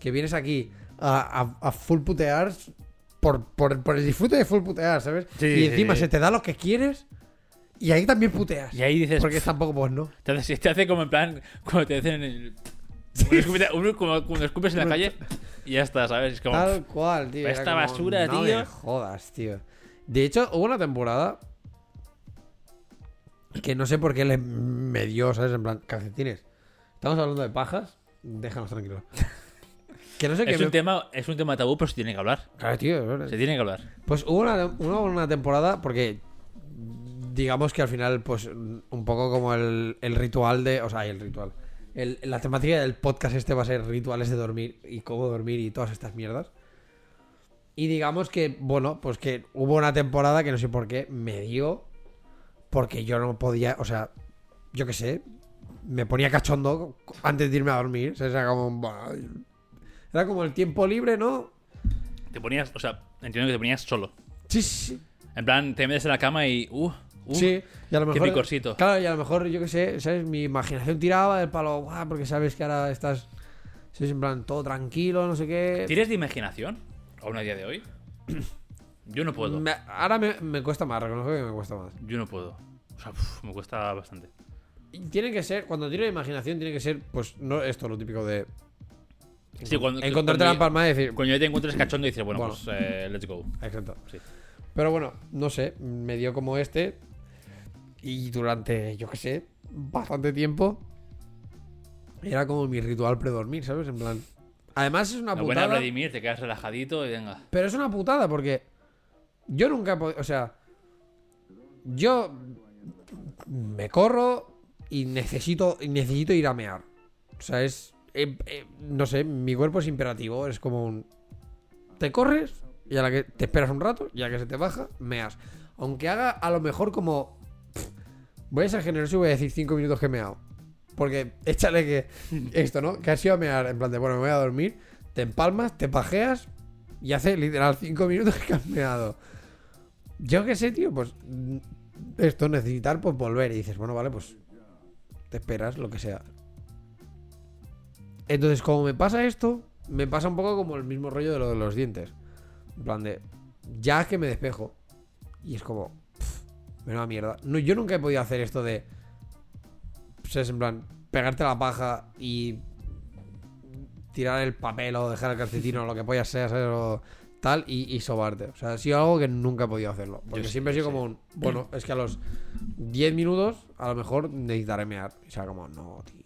Que vienes aquí a, a- a full putear por, por, por el disfrute de full putear, ¿sabes? Sí, y sí, encima sí. se te da lo que quieres. Y ahí también puteas. Y ahí dices. Porque tampoco, pues no. Te hace, te hace como en plan. Cuando te dicen. El, como cuando escupes en la calle. Y ya está, ¿sabes? Es como. Tal cual, tío. esta como, basura, no tío". me jodas, tío. De hecho, hubo una temporada que no sé por qué le me dio, ¿sabes? En plan, calcetines. Estamos hablando de pajas. Déjanos tranquilos. que no sé qué. Es me- un, tema, es un tema tabú, pero se tiene que hablar. Claro, tío. es. Se tiene que hablar. Pues hubo una, una, una temporada porque digamos que al final pues un poco como el, el ritual de... O sea, el ritual. El- la temática del podcast este va a ser rituales de dormir y cómo dormir y todas estas mierdas. Y digamos que, bueno, pues que hubo una temporada que no sé por qué me dio porque yo no podía, o sea, yo qué sé, me ponía cachondo antes de irme a dormir. O sea, era como, bueno, era como el tiempo libre, ¿no? Te ponías. O sea, entiendo que te ponías solo. Sí, sí, sí. En plan, te metes en la cama y. Uh, uh, sí, y a lo qué mejor. picorcito. Claro, y a lo mejor, yo qué sé, ¿sabes? Mi imaginación tiraba del palo, "Buah, porque sabes que ahora estás. ¿sabes? En plan, todo tranquilo, no sé qué. ¿Tienes de imaginación? Aún a día de hoy. Yo no puedo. Me- ahora me, me cuesta más, reconozco que me cuesta más. Yo no puedo. O sea, uf, me cuesta bastante. Tiene que ser, cuando tiene imaginación, tiene que ser, pues, no esto, lo típico de. Sí, cuando- encontrarte cuando- la palma y decir. Cuando ya te encuentres cachondo y dices, bueno, Bueno. pues eh, let's go. Exacto. Sí. Pero bueno, no sé, me dio como este. Y durante, yo qué sé, bastante tiempo. Era como mi ritual predormir, ¿sabes? En plan. Además es una buena putada. Vladimir, te quedas relajadito y venga. Pero es una putada porque yo nunca he podido. O sea, yo me corro y necesito, necesito ir a mear. O sea, es. eh, eh, no sé, mi cuerpo es imperativo. Es como un. Te corres y a la que te esperas un rato, y a la que se te baja, meas. Aunque haga a lo mejor como. Voy a ser generoso y voy a decir 5 minutos que he meado. Porque échale que. Esto, ¿no? Que has ido a mear. En plan de, bueno, me voy a dormir. Te empalmas, te pajeas. Y hace literal 5 minutos que has meado. Yo qué sé, tío, pues. mm, Esto, necesitar, pues volver. Y dices, bueno, vale, pues. Te esperas, lo que sea. Entonces, como me pasa esto, me pasa un poco como el mismo rollo de lo de los dientes. En plan de. Ya que me despejo. Y es como. Menuda mierda. No, yo nunca he podido hacer esto de. Pues es en plan. Pegarte la paja y. Tirar el papel o dejar el calcetín o lo que pueda ser, ¿sabes? O tal, y, y sobarte. O sea, ha sido algo que nunca he podido hacerlo. Porque siempre he sido como un. Bueno, es que a los 10 minutos, a lo mejor necesitaré mear. Y sea como, no, tío.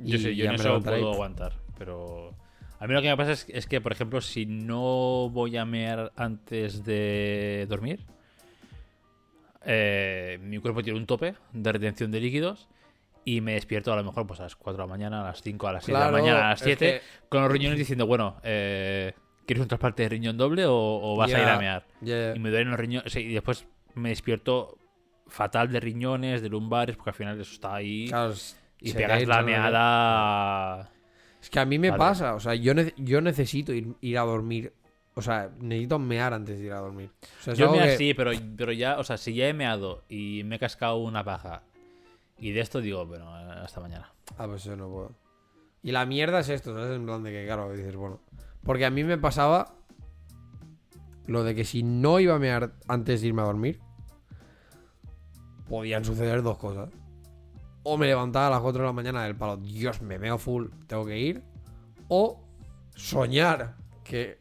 Yo Y sé, yo en me eso y- puedo aguantar, pero... A mí lo que me pasa es, es que, por ejemplo, si no voy a mear antes de dormir, eh, mi cuerpo tiene un tope de retención de líquidos y me despierto a lo mejor pues a las 4 de la mañana, a las 5, a las 6 de la mañana, a las es 7, que- con los riñones diciendo, bueno, eh, ¿quieres un trasplante de riñón doble o, o vas a ir a mear? Y me duelen los riñones, y después me despierto fatal de riñones, de lumbares, porque al final eso está ahí Claro, y pegas la meada... Es que a mí me Vale. pasa, o sea, yo, yo necesito ir, ir a dormir. O sea, necesito mear antes de ir a dormir. O sea, es Yo algo me que- así, pero, pero ya, o sea, si ya he meado y me he cascado una paja y de esto digo, bueno, hasta mañana. Ah, pues eso no puedo. Y la mierda es esto, ¿sabes? En plan de que, claro, dices, bueno. Porque a mí me pasaba lo de que si no iba a mear antes de irme a dormir, podían suceder dos cosas. O me levantaba a las 4 de la mañana del palo, Dios, me meo full, tengo que ir. O soñar que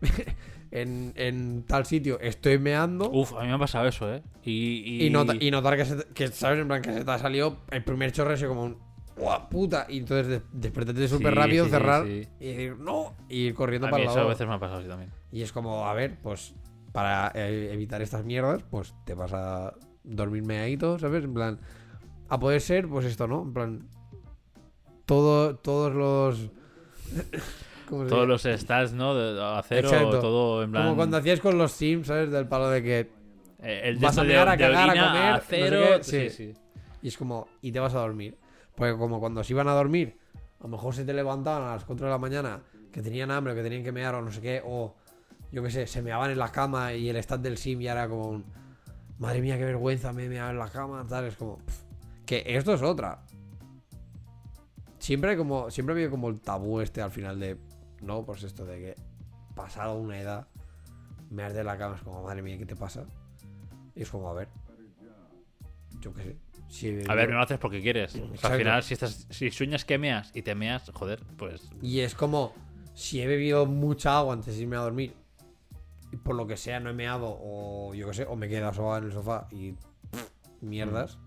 en, en tal sitio estoy meando. Uf, a mí me ha pasado eso, ¿eh? Y, y... Y, nota- y notar que, se te- que, ¿sabes? En plan, que se te ha salido el primer chorro así como un... ¡Guau, puta! Y entonces de- despertarte súper Sí, rápido, sí, cerrar sí. y decir ¡No! Y ir corriendo a para mí el eso a lado. veces me ha pasado así también. Y es como, a ver, pues para eh, evitar estas mierdas, pues te vas a dormir meadito, ¿sabes? En plan, a poder ser, pues esto, ¿no? En plan, todo, todos los... ¿cómo se Todos los stats, ¿no? De, Exacto. todo en plan... Como cuando hacías con los Sims, ¿sabes? Del palo de que eh, el vas a mear, a cagar, a comer, no sé acero... qué, sí, sí. sí. Y es como, y te vas a dormir. Porque como cuando se iban a dormir, a lo mejor se te levantaban a las 4 de la mañana, que tenían hambre, que tenían que mear o no sé qué, o yo qué sé, se meaban en la cama y el stat del sim ya era como un, madre mía, qué vergüenza, me he meado en la cama, tal, es como, pff, que esto es otra. siempre como, siempre ha habido como el tabú este al final de, no, pues esto de que pasado una edad, me de la cama, es como, madre mía, ¿qué te pasa? Y es como, a ver, yo qué sé. si A ver, no lo haces porque quieres. O sea, al final, si, estás, si sueñas que meas y te meas, joder, pues. Y es como, si he bebido mucha agua antes de irme a dormir, y por lo que sea no he meado, o yo qué sé, o me he quedado sobado en el sofá y pff, mierdas.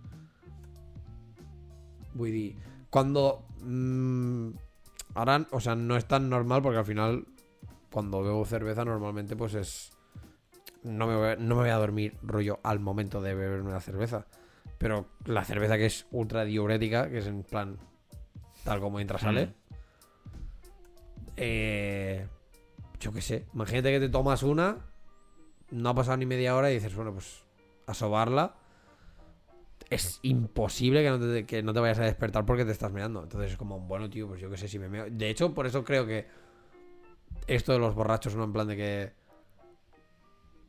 Voy di. Cuando. mm, ahora, o sea, no es tan normal porque al final, cuando bebo cerveza, normalmente pues es. No me, voy, a- no me voy a dormir rollo al momento de beberme la cerveza. Pero la cerveza que es ultra diurética, que es en plan. Tal como entra, sale. Mm. Eh, yo qué sé. Imagínate que te tomas una. No ha pasado ni media hora y dices, bueno, pues a sobarla. Es imposible que no, te, que no te vayas a despertar porque te estás meando. Entonces es como, bueno, tío, pues yo qué sé si me meo. De hecho, por eso creo que esto de los borrachos, no en plan de que.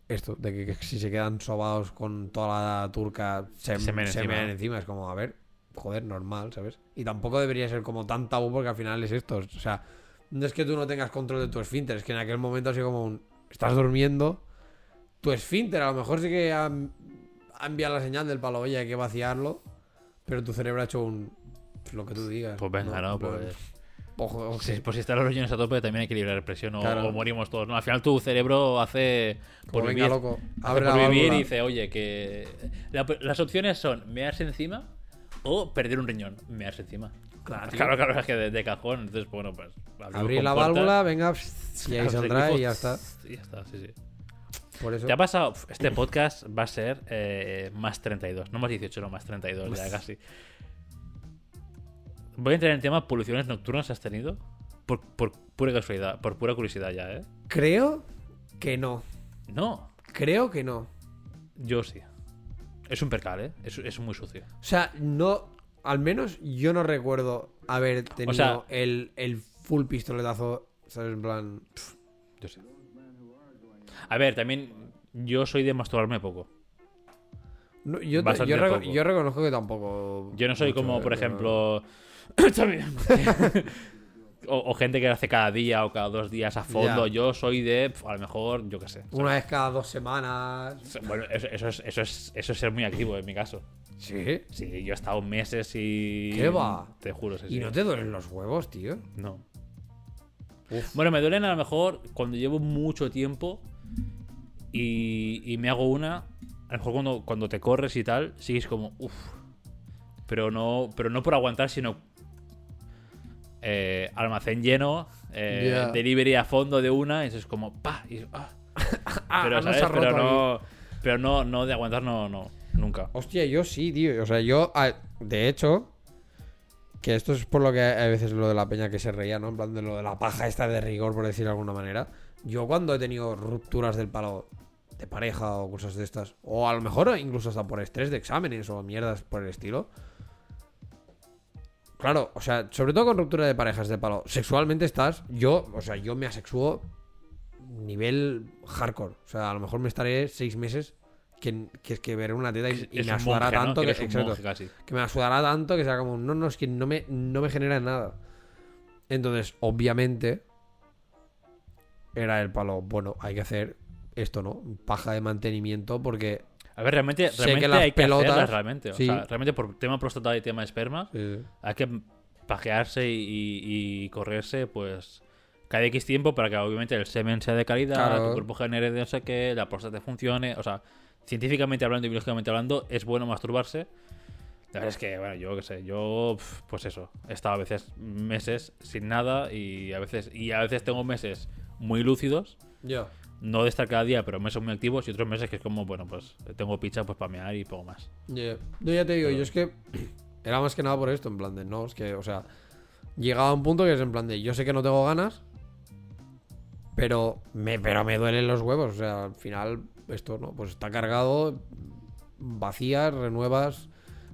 Esto, de que, que si se quedan sobados con toda la turca, se, Se meen se encima, mean encima. Es como, a ver, joder, normal, ¿sabes? Y tampoco debería ser como tan tabú porque al final es esto. O sea, no es que tú no tengas control de tu esfínter, es que en aquel momento ha sido como un. Estás durmiendo. Tu esfínter a lo mejor sí que ha, ha enviado la señal del palo, oye, hay que vaciarlo. Pero tu cerebro ha hecho un. Lo que tú digas. Pues venga, ¿no? Plan, Pues. Ojo, ojo, Sí, pues si están los riñones a tope, también hay que liberar presión o, Claro. o morimos todos. ¿no? Al final tu cerebro hace por Como, vivir, venga, loco. hace Abre por vivir y dice, oye, que la- las opciones son mearse encima o perder un riñón. Mearse encima. Claro, tío. Claro, claro, es que de, de cajón. Entonces, bueno, pues. Abrir la válvula, venga, pss, y ahí saldrá y ya está. Y ya está, sí, sí. Por eso. ¿Te ha pasado? Este podcast va a ser eh, más 32. No más 18, no más 32, ya casi. Voy a entrar en el tema poluciones nocturnas has tenido. Por, por pura casualidad, por pura curiosidad ya, ¿eh? Creo que no. No, Creo que no. yo sí. Es un percal, ¿eh? Es, es muy sucio. O sea, no. Al menos yo no recuerdo haber tenido sea- el, el full pistoletazo. ¿Sabes? En plan. Yo sí. A ver, también yo soy de masturbarme poco. No, yo, te- Bastante yo, reco- poco. yo reconozco que tampoco. Yo no soy mucho, como, eh, por pero- ejemplo... O, o gente que lo hace cada día o cada dos días a fondo. Ya. Yo soy de, a lo mejor, yo qué sé. Una vez cada dos semanas. Bueno, eso, eso es, eso, es, eso es ser muy activo en mi caso. Sí. Sí, yo he estado meses y. ¿Qué va? Te juro, sí, Y sí. no te duelen los huevos, tío. No. Uf. Bueno, me duelen a lo mejor cuando llevo mucho tiempo y, y me hago una. A lo mejor cuando, cuando te corres y tal, sigues como, uff. Pero no, pero no por aguantar, sino. eh, almacén lleno, eh, Ya. delivery a fondo de una, y eso es como, pa, y, ah. Ah, pero, ¿sabes? pero no, pero no, no de aguantar, no, no, nunca. Hostia, yo sí, tío. O sea, yo, ah, de hecho, que esto es por lo que a veces lo de la peña que se reía, ¿no? En plan de lo de la paja esta de rigor, por decir de alguna manera. Yo cuando he tenido rupturas del palo de pareja o cosas de estas, o a lo mejor incluso hasta por estrés de exámenes o mierdas por el estilo. Claro, o sea, sobre todo con ruptura de parejas de palo, sexualmente estás, yo, o sea, yo me asexuo nivel hardcore. O sea, a lo mejor me estaré seis meses que, que es que veré una teta y, me asudará tanto Que exacto, monje casi. que me asudará tanto que sea como, no, no, es que no me, no me genera nada. Entonces, obviamente, era el palo, bueno, hay que hacer esto, ¿no? Paja de mantenimiento porque... A ver, realmente, Sé realmente que las hay que pelotas- hacerlas, realmente. O sí. sea, realmente por tema próstata y tema esperma, eh, hay que pajearse y, correrse, pues, cada X tiempo para que obviamente el semen sea de calidad, Claro. tu cuerpo genere de no sé qué, la próstata funcione. O sea, científicamente hablando y biológicamente hablando, es bueno masturbarse. La verdad es que, bueno, yo qué sé, yo, pues eso, he estado a veces meses sin nada y a veces, y a veces tengo meses muy lúcidos. yo. No de estar cada día, pero meses muy activos y otros meses que es como, bueno, pues tengo picha pues para mear y poco más. Yeah. Yo ya te digo, yo es que era más que nada por esto, en plan de, no, es que, o sea, llegaba a un punto que es en plan de, yo sé que no tengo ganas, pero me, pero me duelen los huevos, o sea, al final, esto, ¿no? Pues está cargado, vacías, renuevas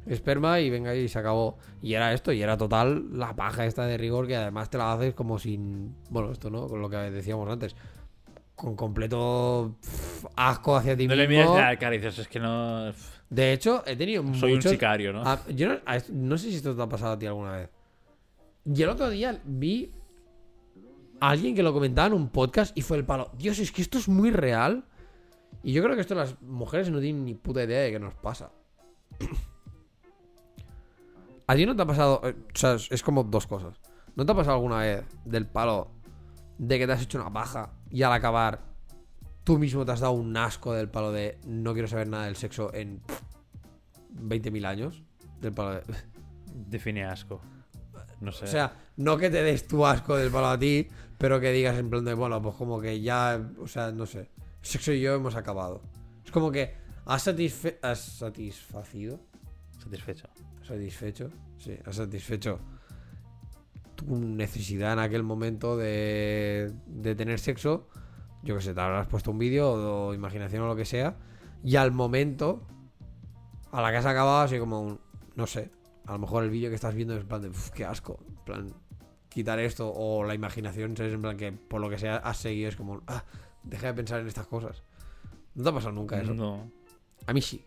esperma y venga y se acabó. Y era esto, y era total la paja esta de rigor que además te la haces como sin, bueno, esto, ¿no? Con lo que decíamos antes. Con completo pff, asco hacia ti No le miras la cara y dices, es que no. De hecho, he tenido Soy un sicario, ¿no? Ah, yo no, a no sé si esto te ha pasado a ti alguna vez. Y el otro día vi a alguien que lo comentaba en un podcast y fue el palo. Dios, es que esto es muy real. Y yo creo que esto las mujeres no tienen ni puta idea de qué nos pasa. ¿A ti no te ha pasado? eh, O sea, es como dos cosas. ¿No te ha pasado alguna vez del palo de que te has hecho una paja y al acabar tú mismo te has dado un asco del palo de no quiero saber nada del sexo en pff, 20.000 años? Del palo de... Define asco. No sé. O sea, no que te des tu asco del palo a ti, pero que digas en plan de, bueno, pues como que ya, o sea, no sé. Sexo y yo hemos acabado. Es como que has, satisfe has satisfacido, satisfecho. satisfecho, sí, has satisfecho tu necesidad en aquel momento de, de tener sexo. Yo que sé, te habrás puesto un vídeo o, o imaginación o lo que sea. Y al momento, a la que has acabado, así como un, no sé, a lo mejor el vídeo que estás viendo es en plan de, "Uf, qué asco. En plan, quitar esto o la imaginación, ¿sabes? En plan que por lo que sea has seguido, es como, ah, deja de pensar en estas cosas. ¿No te ha pasado nunca eso? No. A mí sí.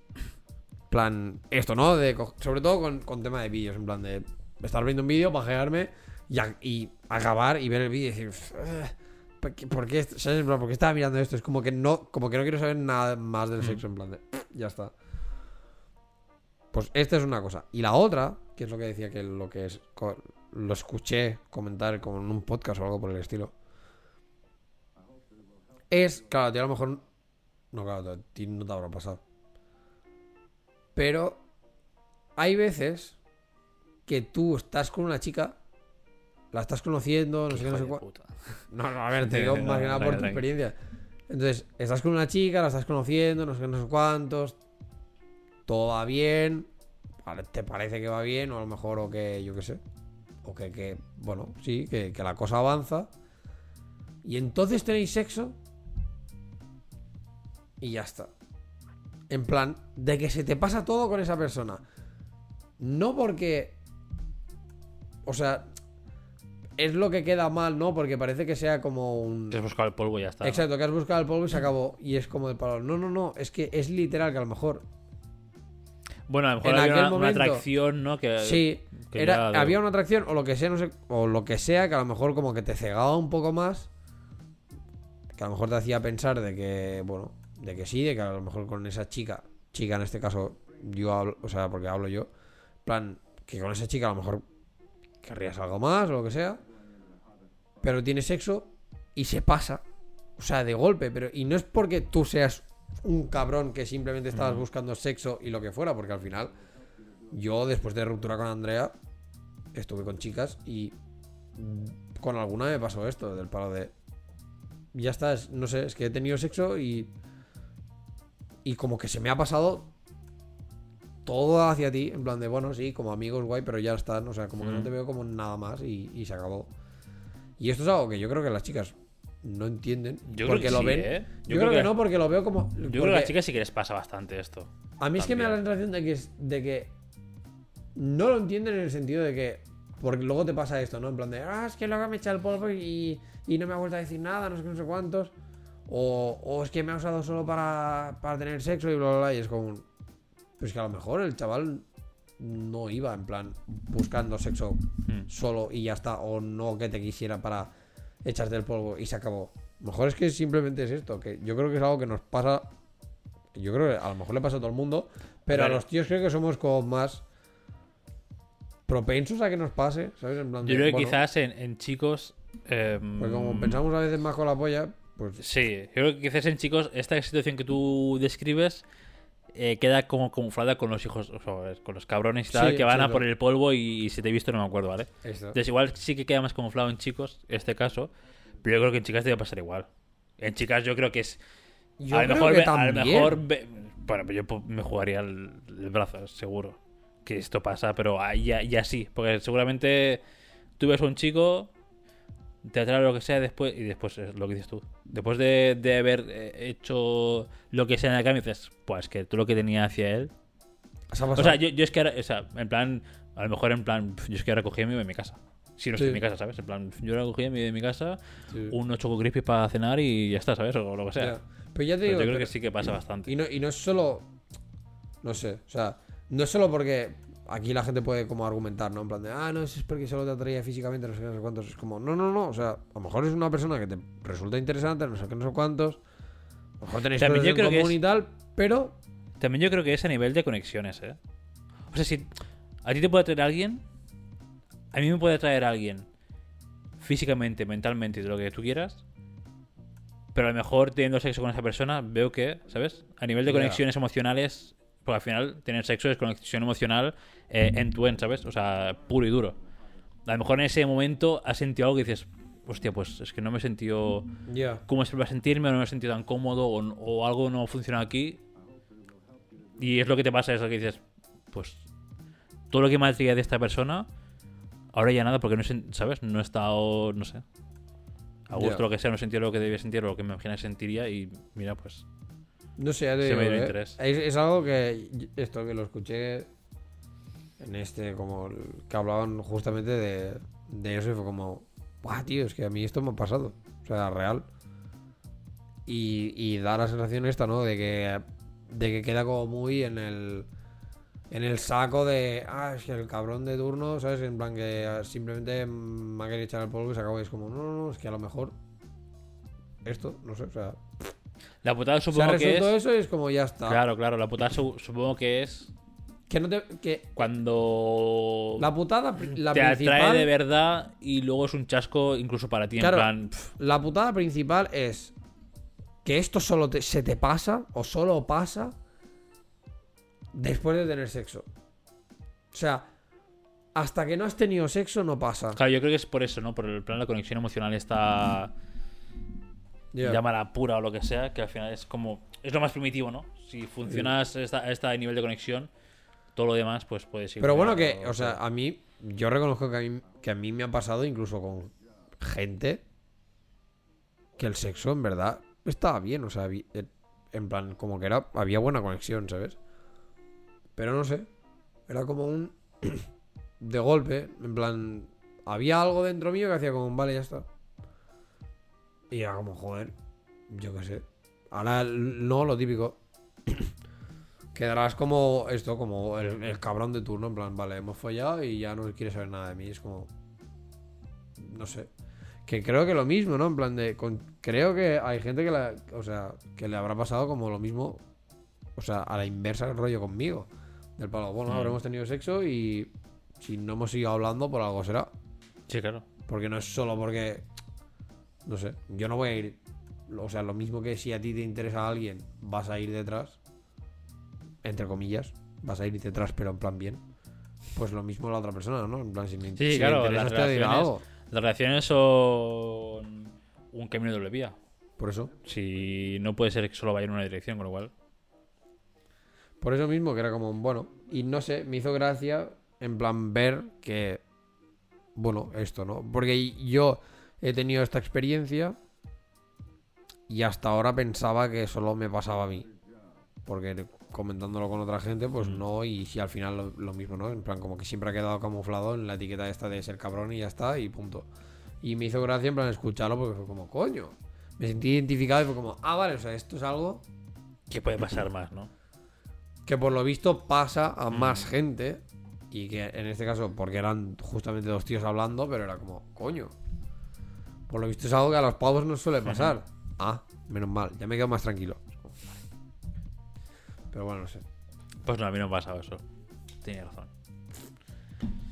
Plan, esto, ¿no? De, sobre todo con, con tema de vídeos, en plan de estar viendo un vídeo, pajearme y, a- y acabar y ver el vídeo y decir, "Uf, eh, ¿por qué, por qué est- ¿sabes? En plan, ¿por qué estaba mirando esto? Es como que no, como que no quiero saber nada más del Mm. sexo, en plan de, ya está. Pues esta es una cosa. Y la otra, que es lo que decía que lo que es, lo escuché comentar como en un podcast o algo por el estilo. Es, claro, a lo mejor. No, claro, a ti no te habrá pasado. Pero hay veces que tú estás con una chica, la estás conociendo, no sé qué, no sé cuál. No, no, a ver, te digo más que nada por tu experiencia. Entonces, estás con una chica, la estás conociendo, no sé qué, no sé cuántos. Todo va bien. Te parece que va bien, o a lo mejor, o que, yo qué sé. O que, que bueno, sí, que, que la cosa avanza. Y entonces tenéis sexo. Y ya está. En plan, de que se te pasa todo con esa persona. No porque. O sea. Es lo que queda mal, ¿no? Porque parece que sea como un. Te has buscado el polvo y ya está. Exacto, que has buscado el polvo y se acabó. Y es como de palo. No, no, no. Es que es literal que a lo mejor. Bueno, a lo mejor En había aquel una, atracción, ¿no? Que, Sí, que era, ya- había una atracción o lo que sea, no sé. O lo que sea, que a lo mejor como que te cegaba un poco más. Que a lo mejor te hacía pensar de que, bueno, de que sí, de que a lo mejor con esa chica, chica en este caso, yo hablo, o sea, porque hablo yo, en plan, que con esa chica a lo mejor querrías algo más o lo que sea, pero tiene sexo y se pasa, o sea, de golpe, pero y no es porque tú seas un cabrón que simplemente estabas buscando sexo y lo que fuera, porque al final yo después de ruptura con Andrea estuve con chicas y con alguna me pasó esto, del palo de ya está, es- no sé, es que he tenido sexo y y como que se me ha pasado todo hacia ti, en plan de, bueno, sí, como amigos, guay, pero ya está, o sea, como que no te veo como nada más y, y se acabó. Y esto es algo que yo creo que las chicas no entienden. Yo creo porque que lo sí, ven. ¿eh? Yo, creo que, no, porque lo veo como. Yo creo que a las chicas sí que les pasa bastante esto. A mí es que me da la sensación de que, de que no lo entienden en el sentido de que. Porque luego te pasa esto, ¿no? En plan de, ah, es que luego me echa el polvo y, y no me ha vuelto a decir nada, no sé qué, no sé cuántos. O, o es que me ha usado solo para, para tener sexo y bla, bla, bla. Y es como. un- Pero es que a lo mejor el chaval no iba en plan buscando sexo Mm. solo y ya está. O no que te quisiera para echarte el polvo y se acabó. A lo mejor es que simplemente es esto, que yo creo que es algo que nos pasa. Yo creo que a lo mejor le pasa a todo el mundo, pero a los tíos creo que somos como más propensos a que nos pase, ¿sabes? En plan Yo de, creo que bueno, quizás en, en chicos. em, Pues como pensamos a veces más con la polla, pues Sí, yo creo que quizás en chicos esta situación que tú describes eh, queda como camuflada con los hijos, o sea, con los cabrones y tal, Sí, que van a por el polvo y, si te he visto no me acuerdo, ¿vale? Entonces igual sí que queda más camuflado en chicos, este caso, pero yo creo que en chicas debe pasar igual. En chicas yo creo que es... Yo a lo mejor, que a lo mejor bueno, yo me jugaría el, el brazo, seguro. Que esto pasa, pero ya, ya sí. Porque seguramente tú ves a un chico, te atrae lo que sea después, y después es lo que dices tú. Después de, de haber eh, hecho lo que sea en la cama, dices, pues que tú lo que tenía hacia él. ¿Os ha O sea, yo, yo es que ahora, o sea, en plan, a lo mejor en plan, yo es que ahora cogía y me iba a mi casa. Si no estoy Sí. en mi casa, ¿sabes? En plan, yo ahora cogía y me iba a mi casa, Sí. unos choco crispy para cenar y ya está, ¿sabes? O lo que sea. Ya. Pero ya te Pero digo, yo creo pero- que sí que pasa bastante. Y no, y no es solo. No sé, o sea, no es solo porque aquí la gente puede como argumentar, ¿no? En plan de, ah, no, eso es porque solo te atraía físicamente, no sé qué, no sé cuántos. Es como, no, no, no. O sea, a lo mejor es una persona que te resulta interesante, no sé qué, no sé cuántos. A lo mejor tenéis También yo en creo que común es- y tal, pero. También yo creo que es a nivel de conexiones, ¿eh? O sea, si a ti te puede atraer alguien, a mí me puede atraer alguien físicamente, mentalmente, y de lo que tú quieras, pero a lo mejor teniendo sexo con esa persona, veo que, ¿sabes? A nivel de conexiones emocionales, porque al final tener sexo es conexión emocional eh, end to end, ¿sabes? O sea, puro y duro. A lo mejor en ese momento has sentido algo que dices, hostia, pues es que no me he sentido Ya. cómo esperaba sentirme, o no me he sentido tan cómodo, o, o algo no ha funcionado aquí. Y es lo que te pasa, es lo que dices, pues todo lo que me atraía de esta persona, ahora ya nada, porque no he, ¿sabes? No he estado, no sé, a gusto Ya. lo que sea, no he sentido lo que debía sentir o lo que me imaginé sentiría, y mira, pues No sé, ya te Se digo, me dio ¿eh? interés. Es, es algo que. Esto que lo escuché en este, como. que hablaban justamente de, de eso y fue como. Buah, tío, es que a mí esto me ha pasado. O sea, real. Y, y da la sensación esta, ¿no? De que. De que queda como muy en el. En el saco de. Ah, es que el cabrón de turno, ¿sabes? En plan que simplemente me ha querido echar el polvo y se acabó. Y es como, no, no, no, es que a lo mejor. Esto, no sé, o sea. La putada Se ha supongo que es... eso y es como ya está. Claro, claro, la putada su- supongo que es Que no te. Que cuando la putada, la te principal. atrae de verdad y luego es un chasco incluso para ti, Claro. en plan... La putada principal es que esto solo te- se te pasa o solo pasa después de tener sexo. O sea, hasta que no has tenido sexo no pasa. Claro, yo creo que es por eso, ¿no? Por el plan de la conexión emocional está... Ya. llámala pura o lo que sea, que al final es como. Es lo más primitivo, ¿no? Si funcionas esta- a este nivel de conexión, todo lo demás, pues puede ser. Pero bueno, que, o sea, a mí, yo reconozco que a mí, que a mí me ha pasado incluso con gente que el sexo en verdad estaba bien, o sea, vi- eh, en plan, como que era, había buena conexión, ¿sabes? Pero no sé, era como un de golpe, en plan, había algo dentro mío que hacía como, un, vale, ya está. Y era como, joder, yo qué sé. Ahora no, lo típico. Quedarás como esto, como el, el cabrón de turno, en plan, vale, hemos follado y ya no quiere saber nada de mí. Es como. No sé. Que creo que lo mismo, ¿no? En plan de. con- creo que hay gente que la. O sea, que le habrá pasado como lo mismo. O sea, a la inversa el rollo conmigo. Del palo, bueno, Mm. habremos tenido sexo y. Si no hemos seguido hablando, por algo será. Sí, claro. Porque no es solo porque. No sé, yo no voy a ir. O sea, lo mismo que si a ti te interesa a alguien, vas a ir detrás. Entre comillas. Vas a ir detrás, pero en plan bien. Pues lo mismo la otra persona, ¿no? En plan, si me, Sí, si claro, me interesa, las relaciones- algo. Las relaciones son un camino de doble vía. Por eso. Si no puede ser que solo vaya en una dirección, con lo cual. Por eso mismo que era como, bueno. Y no sé, me hizo gracia en plan ver que. Bueno, esto, ¿no? Porque yo he tenido esta experiencia. Y hasta ahora pensaba que solo me pasaba a mí. Porque comentándolo con otra gente, pues Mm. no. Y si al final lo, lo mismo, ¿no? En plan, como que siempre ha quedado camuflado en la etiqueta esta de ser cabrón y ya está, y punto. Y me hizo gracia en plan escucharlo porque fue como, coño. Me sentí identificado y fue como, ah, vale, o sea, esto es algo Que puede pasar más, ¿no? que por lo visto pasa a Mm. más gente y que en este caso porque eran justamente dos tíos hablando pero era como coño por lo visto es algo que a los pavos no suele pasar ah menos mal ya me quedo más tranquilo pero bueno no sé Pues no, a mí no me ha pasado eso. Tienes razón.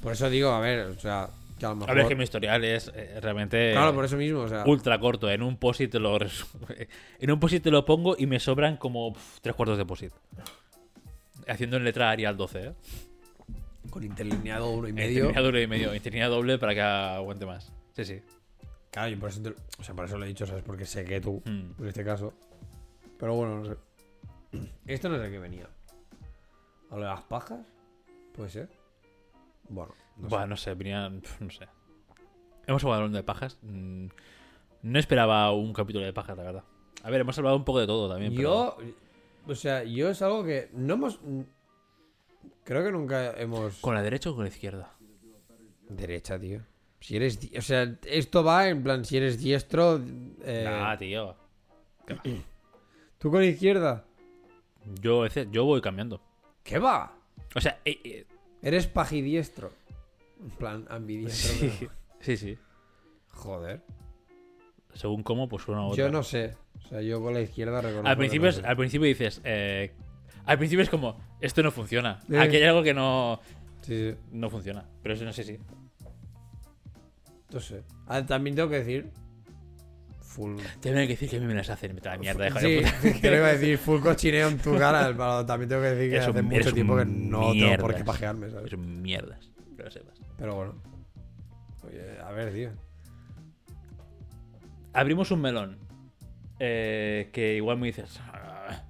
por eso digo a ver o sea que a lo A mejor ver, es que mi historial es eh, realmente. claro por eso mismo o sea ultra corto. En un posit te lo en un posit te lo pongo y me sobran como tres cuartos de posit. Haciendo en letra Arial 12, ¿eh? con interlineado uno y Medio. medio doble y medio. Tenía doble para que aguante más. Sí, sí. Claro yo por eso te- o sea por eso lo he dicho sabes porque sé que tú Mm. en este caso pero bueno no sé esto no sé qué venía a lo de las pajas puede ser bueno no sé. Buah, no sé, venían. No sé. Hemos hablado de pajas. Mm, No esperaba un capítulo de pajas, la verdad. A ver, hemos hablado un poco de todo también. Yo, o sea, yo es algo que no hemos. Creo que nunca hemos. ¿Con la derecha o con la izquierda? Derecha, tío. Si eres. O sea, esto va en plan, si eres diestro. eh, Nah, tío. ¿Tú con izquierda? Yo, yo voy cambiando. ¿Qué va? O sea, eh, eh, Eres pajidiestro. En plan, ambidiestro. Sí, pero- sí, sí. Joder. Según cómo, pues una u otra. Yo no sé. O sea, yo con la izquierda reconozco. Al principio, es- al principio dices. eh, al principio es como, esto no funciona. Aquí hay algo que no, Sí, sí. no funciona. Pero eso no sé si. No sé. Ah, también tengo que decir. Full. Tengo que decir que a mí me las hacen. Me da mierda, Sí, de puta. te lo iba a decir, full cochineo en tu cara. pero también tengo que decir que Eres hace un- mucho tiempo que no tengo por qué mierdas. pajearme, ¿sabes? Son mierdas. Que lo sepas. Pero bueno. Oye, a ver, tío. Abrimos un melón. eh, que igual me dices. "Ah,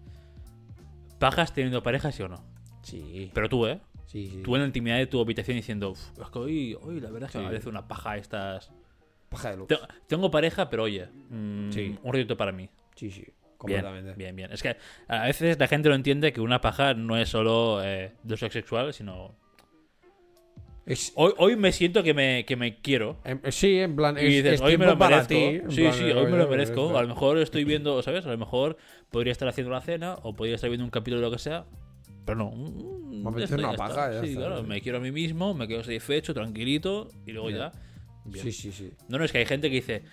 ¿Pajas teniendo pareja, sí o no? Sí. Pero tú, ¿eh? Sí, sí. Tú en la intimidad de tu habitación diciendo, "Uf, es que hoy, hoy la verdad es que Sí. me parece una paja estas. Paja de luz. Te- Tengo pareja, pero oye, mm, un rollito para mí. Sí, sí. Completamente. bien, bien. Es que a veces la gente no entiende que una paja no es solo eh, de uso sexual, sino. Es- Hoy, hoy me siento que me, que me quiero. em- sí, en plan. Y es, dices, es hoy me lo merezco. ti. sí, plan, sí, de, hoy me lo merezco. A lo mejor estoy viendo, ¿sabes? A lo mejor podría estar haciendo la cena o podría estar viendo un capítulo de lo que sea. Pero no. Me apetece una ya paja, ya Sí, está, claro. Me quiero a mí mismo, me quedo satisfecho, tranquilito y luego Ya. ya. Bien. Sí, sí, sí. No, no, es que hay gente que dice,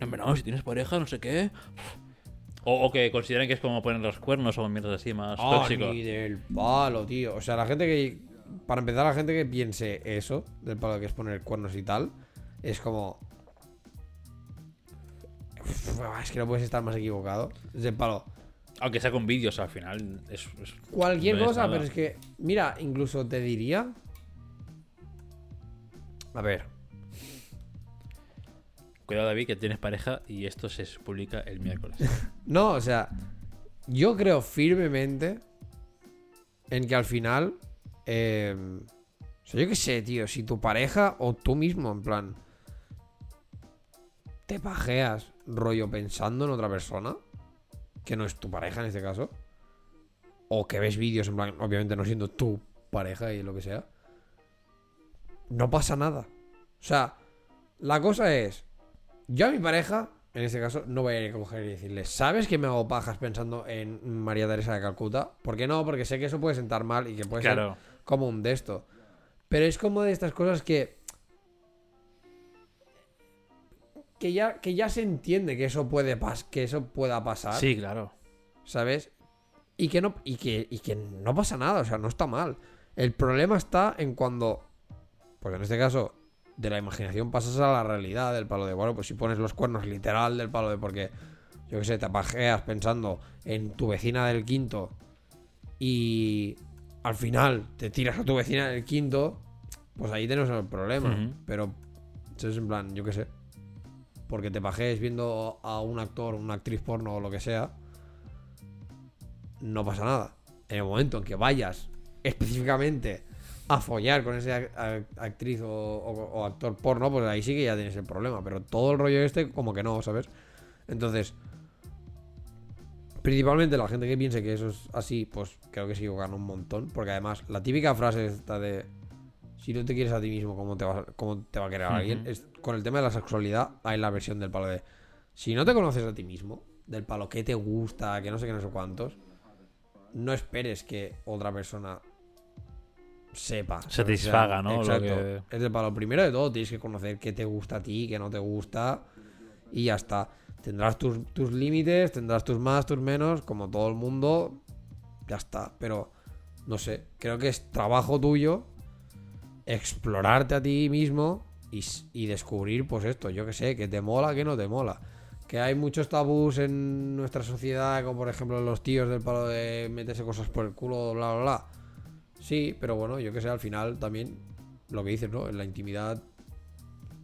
no, no, si tienes pareja, no sé qué. O, o que consideran que es como poner los cuernos o mierdas así más Ah, tóxico. ni del palo, tío. O sea, la gente que. Para empezar, la gente que piense eso, del palo que es poner cuernos y tal, es como. Uf, Es que no puedes estar más equivocado. Es del palo. Aunque sea con vídeos al final. Es, es- Cualquier no cosa, pero es que. Mira, incluso te diría. A ver. Cuidado, David, que tienes pareja y esto se publica el miércoles. No, o sea. Yo creo firmemente. En que al final. eh, o sea, yo qué sé, tío. Si tu pareja o tú mismo, en plan. Te pajeas, rollo, pensando en otra persona. Que no es tu pareja en este caso. O que ves vídeos, en plan, obviamente no siendo tu pareja y lo que sea. No pasa nada. O sea, la cosa es. Yo a mi pareja, en este caso, no voy a ir a coger y decirle, ¿sabes que me hago pajas pensando en María Teresa de Calcuta? ¿Por qué no? Porque sé que eso puede sentar mal y que puede claro. ser como un de esto. Pero es como de estas cosas que. Que ya, que ya se entiende que eso puede pas que eso pueda pasar. Sí, claro. ¿Sabes? Y que no. Y que, y que no pasa nada, o sea, no está mal. El problema está en cuando. Pues en este caso, de la imaginación pasas a la realidad del palo de, bueno, pues si pones los cuernos literal del palo de porque, yo qué sé, te pajeas pensando en tu vecina del quinto y al final te tiras a tu vecina del quinto, pues ahí tenemos el problema. Ujú. Pero, eso es en plan, yo qué sé. Porque te pajees viendo a un actor, una actriz porno o lo que sea, no pasa nada. En el momento en que vayas específicamente a follar con esa ac- ac- actriz o, o- o actor porno, pues ahí sí que ya tienes el problema. Pero todo el rollo este, como que no, ¿sabes? Entonces, principalmente la gente que piense que eso es así, pues creo que se equivocan un montón. Porque además, la típica frase esta de si no te quieres a ti mismo, ¿cómo te va, cómo te va a querer alguien? Es, con el tema de la sexualidad hay la versión del palo de si no te conoces a ti mismo, del palo que te gusta, que no sé qué, no sé cuántos, no esperes que otra persona sepa. Satisfaga, ¿no? Lo Exacto. que- Es del palo. Primero de todo, tienes que conocer qué te gusta a ti, qué no te gusta, y ya está. Tendrás tus, tus límites, tendrás tus más, tus menos, como todo el mundo, ya está. Pero, no sé, creo que es trabajo tuyo explorarte a ti mismo y, descubrir, pues esto, yo que sé, que te mola, que no te mola. Que hay muchos tabús en nuestra sociedad, como por ejemplo los tíos del palo de meterse cosas por el culo, bla, bla, bla. Sí, pero bueno, yo que sé, al final también lo que dices, ¿no? En la intimidad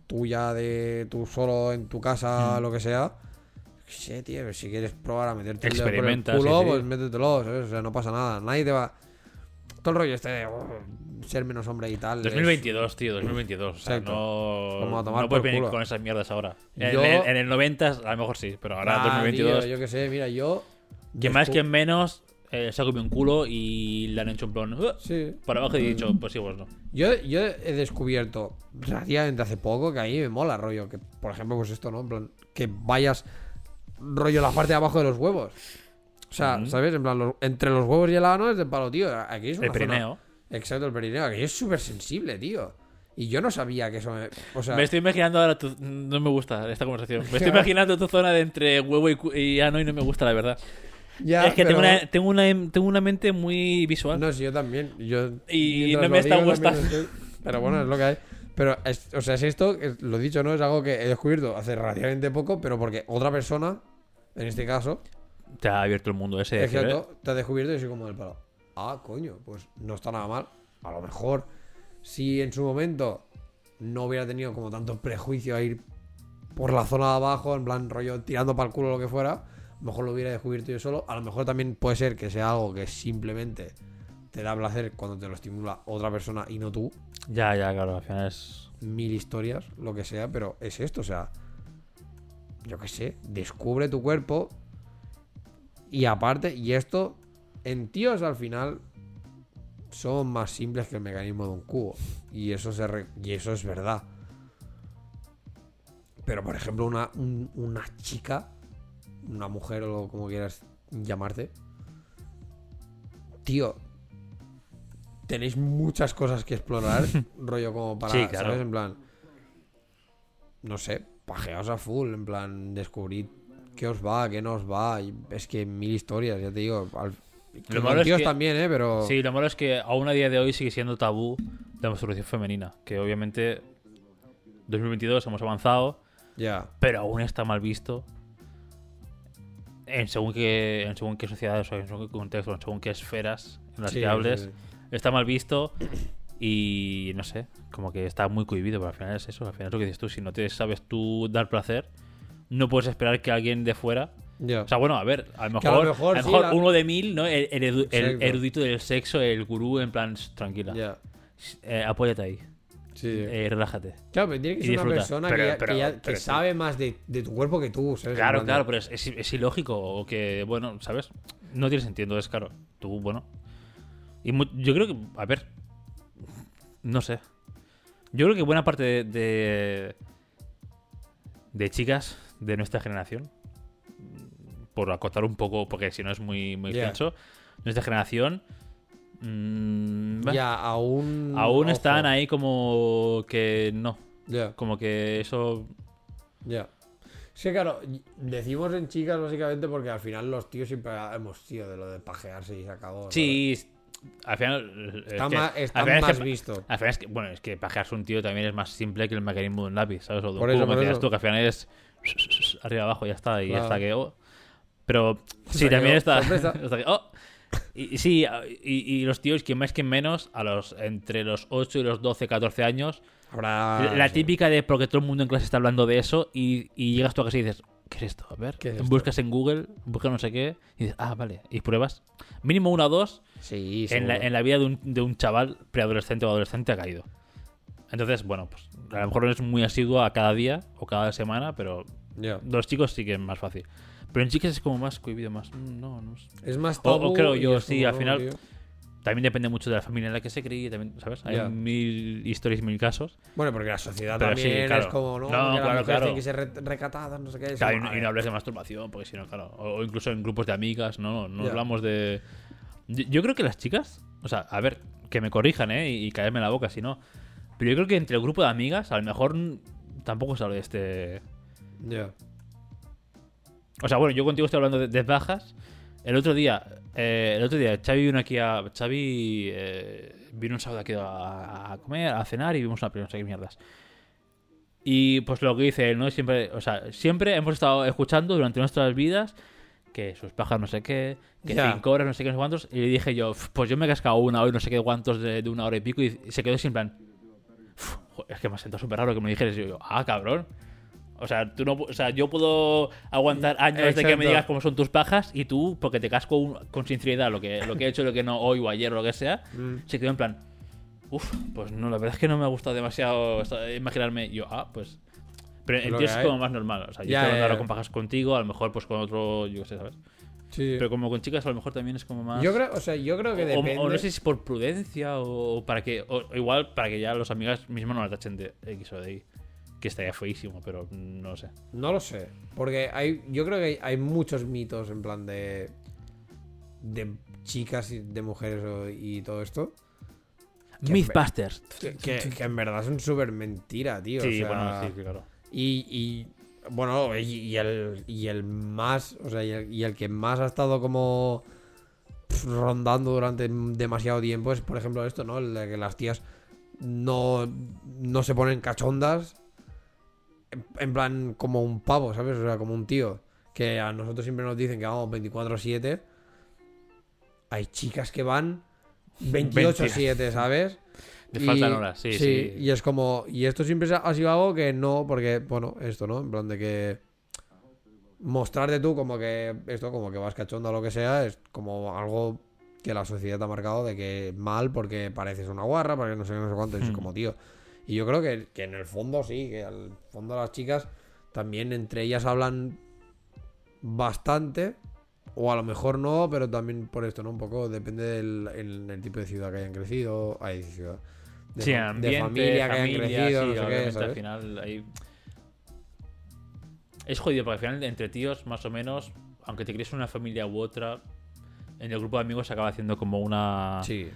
tuya de tú solo en tu casa, Mm. lo que sea. Sí, tío, si quieres probar a meterte el dedo por el culo, sí, sí. pues métetelo, ¿sabes? O sea, no pasa nada. Nadie te va. Todo el rollo este de oh, ser menos hombre y tal. es- 2022, tío, 2022. O sea, no, Como a tomar no puedes venir culo. con esas mierdas ahora. En, el, en el 90 a lo mejor sí, pero ahora Ah, 2022. tío, yo que sé, mira, yo. Quien más, quien menos, eh, se ha comido un culo y le han hecho un plan. "Uh", Sí. Para abajo y he dicho, pues sí, pues no. Yo, yo he descubierto relativamente hace poco que a mí me mola, rollo. Que, por ejemplo, pues esto, ¿no? En plan, que vayas rollo la parte de abajo de los huevos. O sea. ¿sabes? En plan, los- entre los huevos y el ano es de palo, tío. Aquí es una El zona- perineo. Exacto, el perineo. Que es súper sensible, tío. Y yo no sabía que eso me... O sea, Me estoy imaginando ahora tu... No me gusta esta conversación. Me estoy imaginando tu zona de entre huevo y, y ano y no me gusta, la verdad. ya, es que tengo, pero- una, tengo, una, tengo una mente muy visual. No, sí, yo también. Yo, Y no me está gustando. estoy- Pero bueno, es lo que hay. Pero, es- o sea, es esto, es- lo dicho, ¿no? Es algo que he descubierto hace relativamente poco, pero porque otra persona, en este caso, Te ha abierto el mundo ese. de decir, exacto, te ha descubierto y soy como del palo. Ah, coño, pues no está nada mal. A lo mejor, si en su momento no hubiera tenido como tanto prejuicio a ir por la zona de abajo, en plan rollo tirando para el culo lo que fuera, a lo mejor lo hubiera descubierto yo solo. A lo mejor también puede ser que sea algo que simplemente te da placer cuando te lo estimula otra persona y no tú. Ya, ya, claro. Al final es. Mil historias, lo que sea, pero es esto, o sea, yo qué sé, descubre tu cuerpo y aparte, y esto, en tíos al final son más simples que el mecanismo de un cubo. Y eso, se re- y eso es verdad. Pero por ejemplo, una, un- una chica, una mujer o como quieras llamarte, tío, tenéis muchas cosas que explorar, rollo como para, Sí, claro. ¿sabes? En plan, no sé, pajeaos a full, en plan, descubrid qué os va, qué no os va. es que mil historias, ya te digo. Al, Lo malo es que- también, ¿eh? Pero... Sí, lo malo es que aún a día de hoy sigue siendo tabú la masturbación femenina. Que obviamente 2022 hemos avanzado, Ya. pero aún está mal visto en según qué, en según qué sociedades o en según qué contextos, en según qué esferas en las Sí, que hables. sí, sí. Está mal visto y no sé, como que está muy cohibido, pero al final es eso. Al final es lo que dices tú, si no te sabes tú dar placer, no puedes esperar que alguien de fuera Ya. o sea, bueno, a ver, a lo mejor, a lo mejor a lo sí, mejor la- uno de mil, ¿no? El, el edu- el Exacto. erudito del sexo, el gurú, en plan, "Shh, tranquila. ya. Eh, apóyate ahí, Sí. eh, relájate. Claro, pero tiene que ser una disfruta. persona Pero- que, ya- pero- que ya- que pero sí. sabe más de, de tu cuerpo que tú, Claro, claro, pero es, es, es ilógico o que, bueno, ¿sabes? No tiene sentido, entonces, claro, tú, bueno. Y mu- yo creo que, a ver, no sé. Yo creo que buena parte de, de, de chicas de nuestra generación, por acotar un poco, porque si no es muy, muy Ya. extenso, nuestra generación mm, bah, Ya, aún. aún ojo. están ahí como que no, Ya, como que eso... ya. Es que claro, decimos en chicas básicamente porque al final los tíos siempre hemos sido de lo de pajearse y se acabó. ¿sabes? Sí, al final... Está, es que- más, al es que- visto. Al final es que, bueno, es que pajearse un tío también es más simple que el mecanismo de un lápiz, ¿sabes? O de un Por cubo, eso, eso. tú, que al final es arriba abajo, ya está, y Claro. hasta que. oh. Pero sí, también oh, está. hasta que, oh. Y, y sí, y, y los tíos, que más que menos, a los entre los 8 y los 12, 14 años, Habrá. la sí. típica de porque todo el mundo en clase está hablando de eso, y, y llegas tú a casa y dices, ¿qué es esto? A ver, ¿Qué es buscas en Google, buscas no sé qué, y dices, ah, vale, y pruebas. Mínimo una o dos Sí, en la, en la vida de un, de un chaval preadolescente o adolescente ha caído. Entonces, bueno, pues a lo mejor no es muy asiduo a cada día o cada semana, pero Ya. los chicos sí que es más fácil. Pero en chicas es como más cohibido, más. mm, No, no sé. Es más O- o tabú. creo y yo, sí, al no, final- tío. También depende mucho de la familia en la que se críe, también, ¿sabes? Hay Ya. mil historias y mil casos. Bueno, porque la sociedad Pero sí, también claro. es como, no, No, que las claro, mujeres claro. tienen que ser re- recatadas, no sé qué. es Claro, y, como, no- a y ver. no hables de masturbación, porque si no, claro. O, o incluso en grupos de amigas, no, no Ya. hablamos de. Yo, yo creo que las chicas, o sea, a ver, que me corrijan, ¿eh? Y, y caerme en la boca si no. Pero yo creo que entre el grupo de amigas, a lo mejor tampoco de este. Ya. O sea, bueno, yo contigo estoy hablando de, de bajas. El otro día, eh, el otro día, Xavi vino aquí a. Xavi eh, vino un sábado aquí a, a comer, a cenar y vimos una película, no sé qué mierdas. Y pues lo que dice él, ¿no? Siempre, o sea, siempre hemos estado escuchando durante nuestras vidas que sus pajas no sé qué, que cinco horas, no sé qué, no sé cuántos. Y le dije yo, "Uf, pues yo me he cascado una hora y no sé qué cuántos de, de una hora y pico. Y se quedó sin plan. "Uf, jo, es que me ha sentado súper raro que me dijeras. Y yo, ah, cabrón. O sea, tú no, o sea, yo puedo aguantar años de que Exacto. me digas cómo son tus pajas y tú, porque te casco un- con sinceridad lo que, lo que he hecho, lo que no hoy o ayer o lo que sea, Mm. se quedó en plan, uff, pues no, la verdad es que no me ha gustado demasiado imaginarme. Yo, ah, pues. Pero en ti es como más normal. O sea, yo Ya, estoy hablando ahora con pajas contigo, a lo mejor pues con otro, yo qué sé, ¿sabes? Sí. Pero como con chicas a lo mejor también es como más... Yo creo, o sea, yo creo que o, depende. o no sé si es por prudencia o, o para que... O, igual para que ya los amigas mismos no la tachen de X o de Y. Que estaría feísimo, pero no lo sé. No lo sé. Porque hay, yo creo que hay, hay muchos mitos en plan de. de chicas y de mujeres y todo esto. Que- Mythbusters. Que, que- que en verdad son súper mentira, tío. Sí, o sea, bueno, sí, claro. Y, y, bueno, y, y el, y el más, o sea, y el, y el que más ha estado como rondando durante demasiado tiempo es, por ejemplo, esto, ¿no? El de que las tías no, no se ponen cachondas en, en plan como un pavo, ¿sabes? O sea, como un tío. Que a nosotros siempre nos dicen que vamos 24-7. Hay chicas que van 28-7, ¿sabes? Le faltan horas, sí, sí. Y es como. Y esto siempre ha sido algo que no, porque, bueno, esto, ¿no? En plan de que. Mostrarte tú como que. Esto, como que vas cachondo o lo que sea, es como algo que la sociedad te ha marcado de que mal porque pareces una guarra, porque no sé qué, no sé cuánto. y es Hmm. como, tío. Y yo creo que, que en el fondo sí, que al fondo las chicas también entre ellas hablan bastante. O a lo mejor no, pero también por esto, ¿no? Un poco depende del el- el tipo de ciudad que hayan crecido. Hay ciudad. De, Sí, fa- de ambiente, familia que crecido, sí, no sé qué, obviamente, ¿sabes? al final hay... Es jodido, porque al final entre tíos, más o menos, aunque te crees una familia u otra, en el grupo de amigos se acaba haciendo como una... Sí.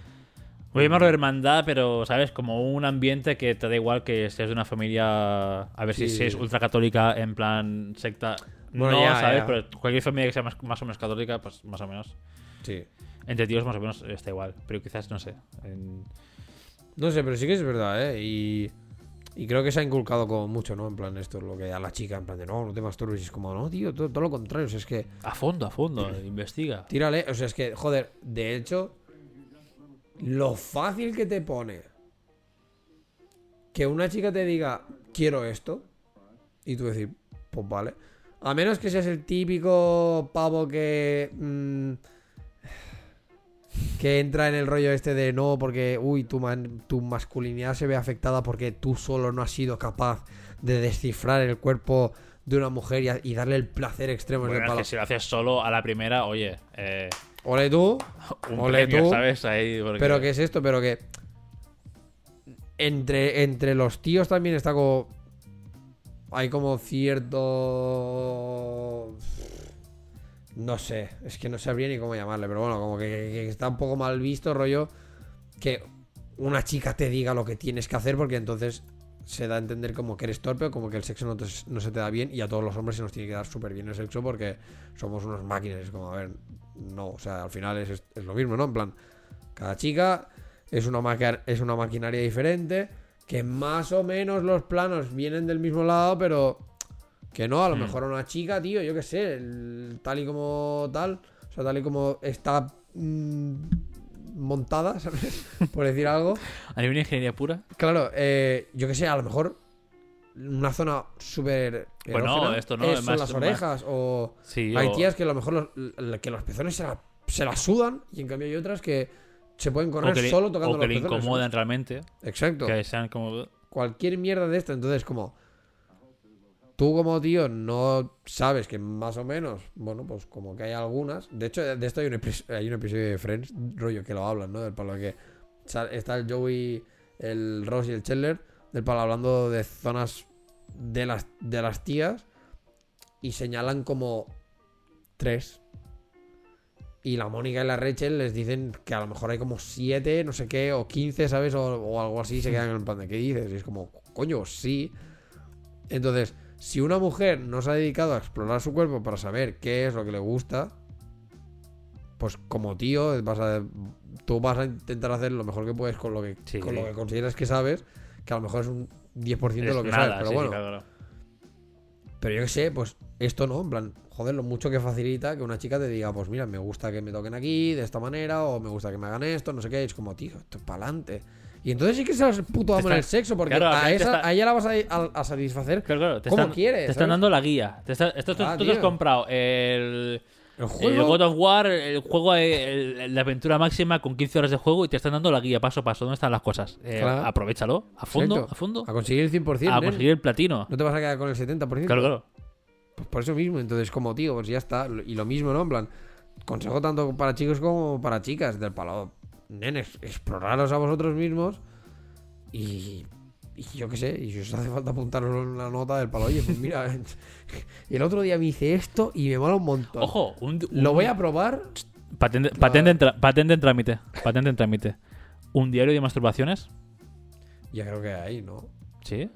Voy a llamarlo hermandad, pero, ¿sabes? Como un ambiente que te da igual que seas de una familia... A ver si Sí. es ultracatólica, en plan secta... Bueno, no, ya, ¿sabes? ya. Pero cualquier familia que sea más, más o menos católica, pues más o menos. Sí. Entre tíos más o menos está igual. Pero quizás, no sé. en- No sé, pero sí que es verdad, ¿eh? Y, y creo que se ha inculcado como mucho, ¿no? En plan, esto es lo que a la chica, en plan de no, no te masturbes. Y es como, no, tío, todo, todo lo contrario. O sea, es que A fondo, a fondo. investiga. tírale. O sea, es que, joder, de hecho, lo fácil que te pone que una chica te diga, quiero esto, y tú decir, pues vale. A menos que seas el típico pavo que. mm, que entra en el rollo este de no, porque, uy, tu, man- tu masculinidad se ve afectada porque tú solo no has sido capaz de descifrar el cuerpo de una mujer y, a- y darle el placer extremo en el Bueno, es que si lo haces solo a la primera, oye, eh, Ole tú, un Ole premio, tú. ¿sabes? Ahí, porque- pero ¿qué es esto? Pero que. Entre, entre los tíos también está como. Hay como cierto. No sé, es que no sabría ni cómo llamarle, pero bueno, como que, está un poco mal visto, rollo. Que una chica te diga lo que tienes que hacer, porque entonces se da a entender como que eres torpe o como que el sexo no, te- no se te da bien y a todos los hombres se nos tiene que dar súper bien el sexo porque somos unas máquinas. Es como, a ver, no, o sea, al final es, es lo mismo, ¿no? En plan, cada chica es una, maquia- es una maquinaria diferente, que más o menos los planos vienen del mismo lado, pero que no, a lo Mm. mejor a una chica, tío, yo qué sé, el- tal y como tal, o sea, tal y como está mm, montada, ¿sabes? Por decir algo. A nivel de ingeniería pura. Claro, eh, yo qué sé, a lo mejor una zona súper Bueno, erógena esto no, es- son más- las más- orejas o Sí, hay o- tías que a lo mejor los, que los pezones se la, se la sudan y en cambio hay otras que se pueden correr le, solo tocando o que los le pezones. incomodan realmente. Exacto. Que sean como. Cualquier mierda de esto, entonces como tú como tío no sabes que más o menos, bueno, pues como que hay algunas. De hecho, de esto hay un, episodio de Friends, rollo que lo hablan, ¿no? Del palo que está el Joey, el Ross y el Chandler, del palo hablando de zonas de las, de las tías y señalan como tres. Y la Mónica y la Rachel les dicen que a lo mejor hay como siete, no sé qué, o 15, ¿sabes? O, o algo así, se quedan en el plan de ¿qué dices? Y es como, coño, sí. Entonces, si una mujer no se ha dedicado a explorar su cuerpo para saber qué es lo que le gusta, pues como tío, vas a, tú vas a intentar hacer lo mejor que puedes con lo que, Sí. con lo que consideras que sabes, que a lo mejor es un 10% de lo que nada, sabes, pero sí, bueno. claro. Pero yo qué sé, pues esto no, en plan, joder, lo mucho que facilita que una chica te diga, pues mira, me gusta que me toquen aquí de esta manera, o me gusta que me hagan esto, no sé qué, es como, tío, esto es para adelante. Y entonces sí que seas puto amo en el sexo, porque claro, a, te esa, está- a ella la vas a, a- a satisfacer Claro, claro, te ¿Cómo están, quieres, Te están sabes? dando la guía. Te está- esto, tú- Ah, tú te has comprado el, el el juego. God of War, el juego, el- la aventura máxima con 15 horas de juego y te están dando la guía paso a paso. ¿Dónde están las cosas? Eh. Aprovechalo, a fondo, Exacto. a fondo. A conseguir el 100%, A conseguir el platino. No te vas a quedar con el 70%. Claro, claro. Pues por eso mismo, entonces como tío, pues ya está. Y lo mismo, ¿no? En plan, consejo tanto para chicos como para chicas del palo. Nenes, exploraros a vosotros mismos y, y yo qué sé, y si os hace falta apuntaros en la nota del palo, oye, pues mira, el otro día me hice esto y me mola un montón. Ojo, un, Lo voy a probar. Patente, patente, en patente en trámite. Patente en trámite. un diario de masturbaciones. Ya creo que hay, ¿no? Sí.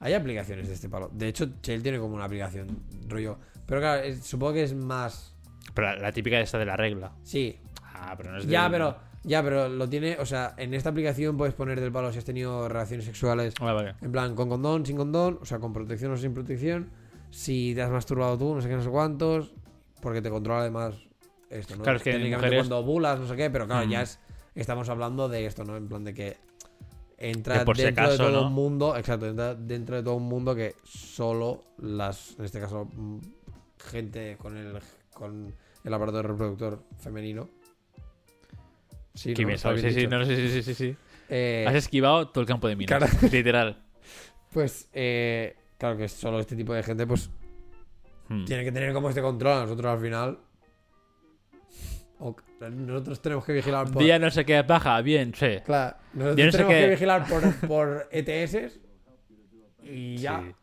Hay aplicaciones de este palo. De hecho, Shell tiene como una aplicación, rollo. Pero claro, supongo que es más. Pero la, la típica esta de la regla. Sí. Ah, pero no es de- Ya, pero. Ya, pero lo tiene. O sea, en esta aplicación puedes poner del palo si has tenido relaciones sexuales. Vale. En plan, con condón, sin condón. O sea, con protección o sin protección. Si te has masturbado tú, no sé qué, no sé cuántos. Porque te controla además esto, ¿no? Claro, es que en Técnicamente mujeres- cuando ovulas, no sé qué. Pero claro, Mm. ya es. Estamos hablando de esto, ¿no? En plan de que. Entra Que por si dentro acaso, de todo ¿no? un mundo. Exacto, entra dentro de todo un mundo que solo las. En este caso, mm, gente con el. Con el aparato reproductor femenino. Sí, ¿no? bien Sí, sí, no, sí, sí, sí, sí, sí. Eh, Has esquivado todo el campo de minas. Claro. Literal. Pues, eh, claro que solo este tipo de gente, pues, Hmm. tiene que tener como este control. Nosotros al final. o- nosotros tenemos que vigilar por. Día no sé qué baja, bien, sí. Claro, nosotros no sé tenemos que vigilar por, por ETS. Y ya. Sí.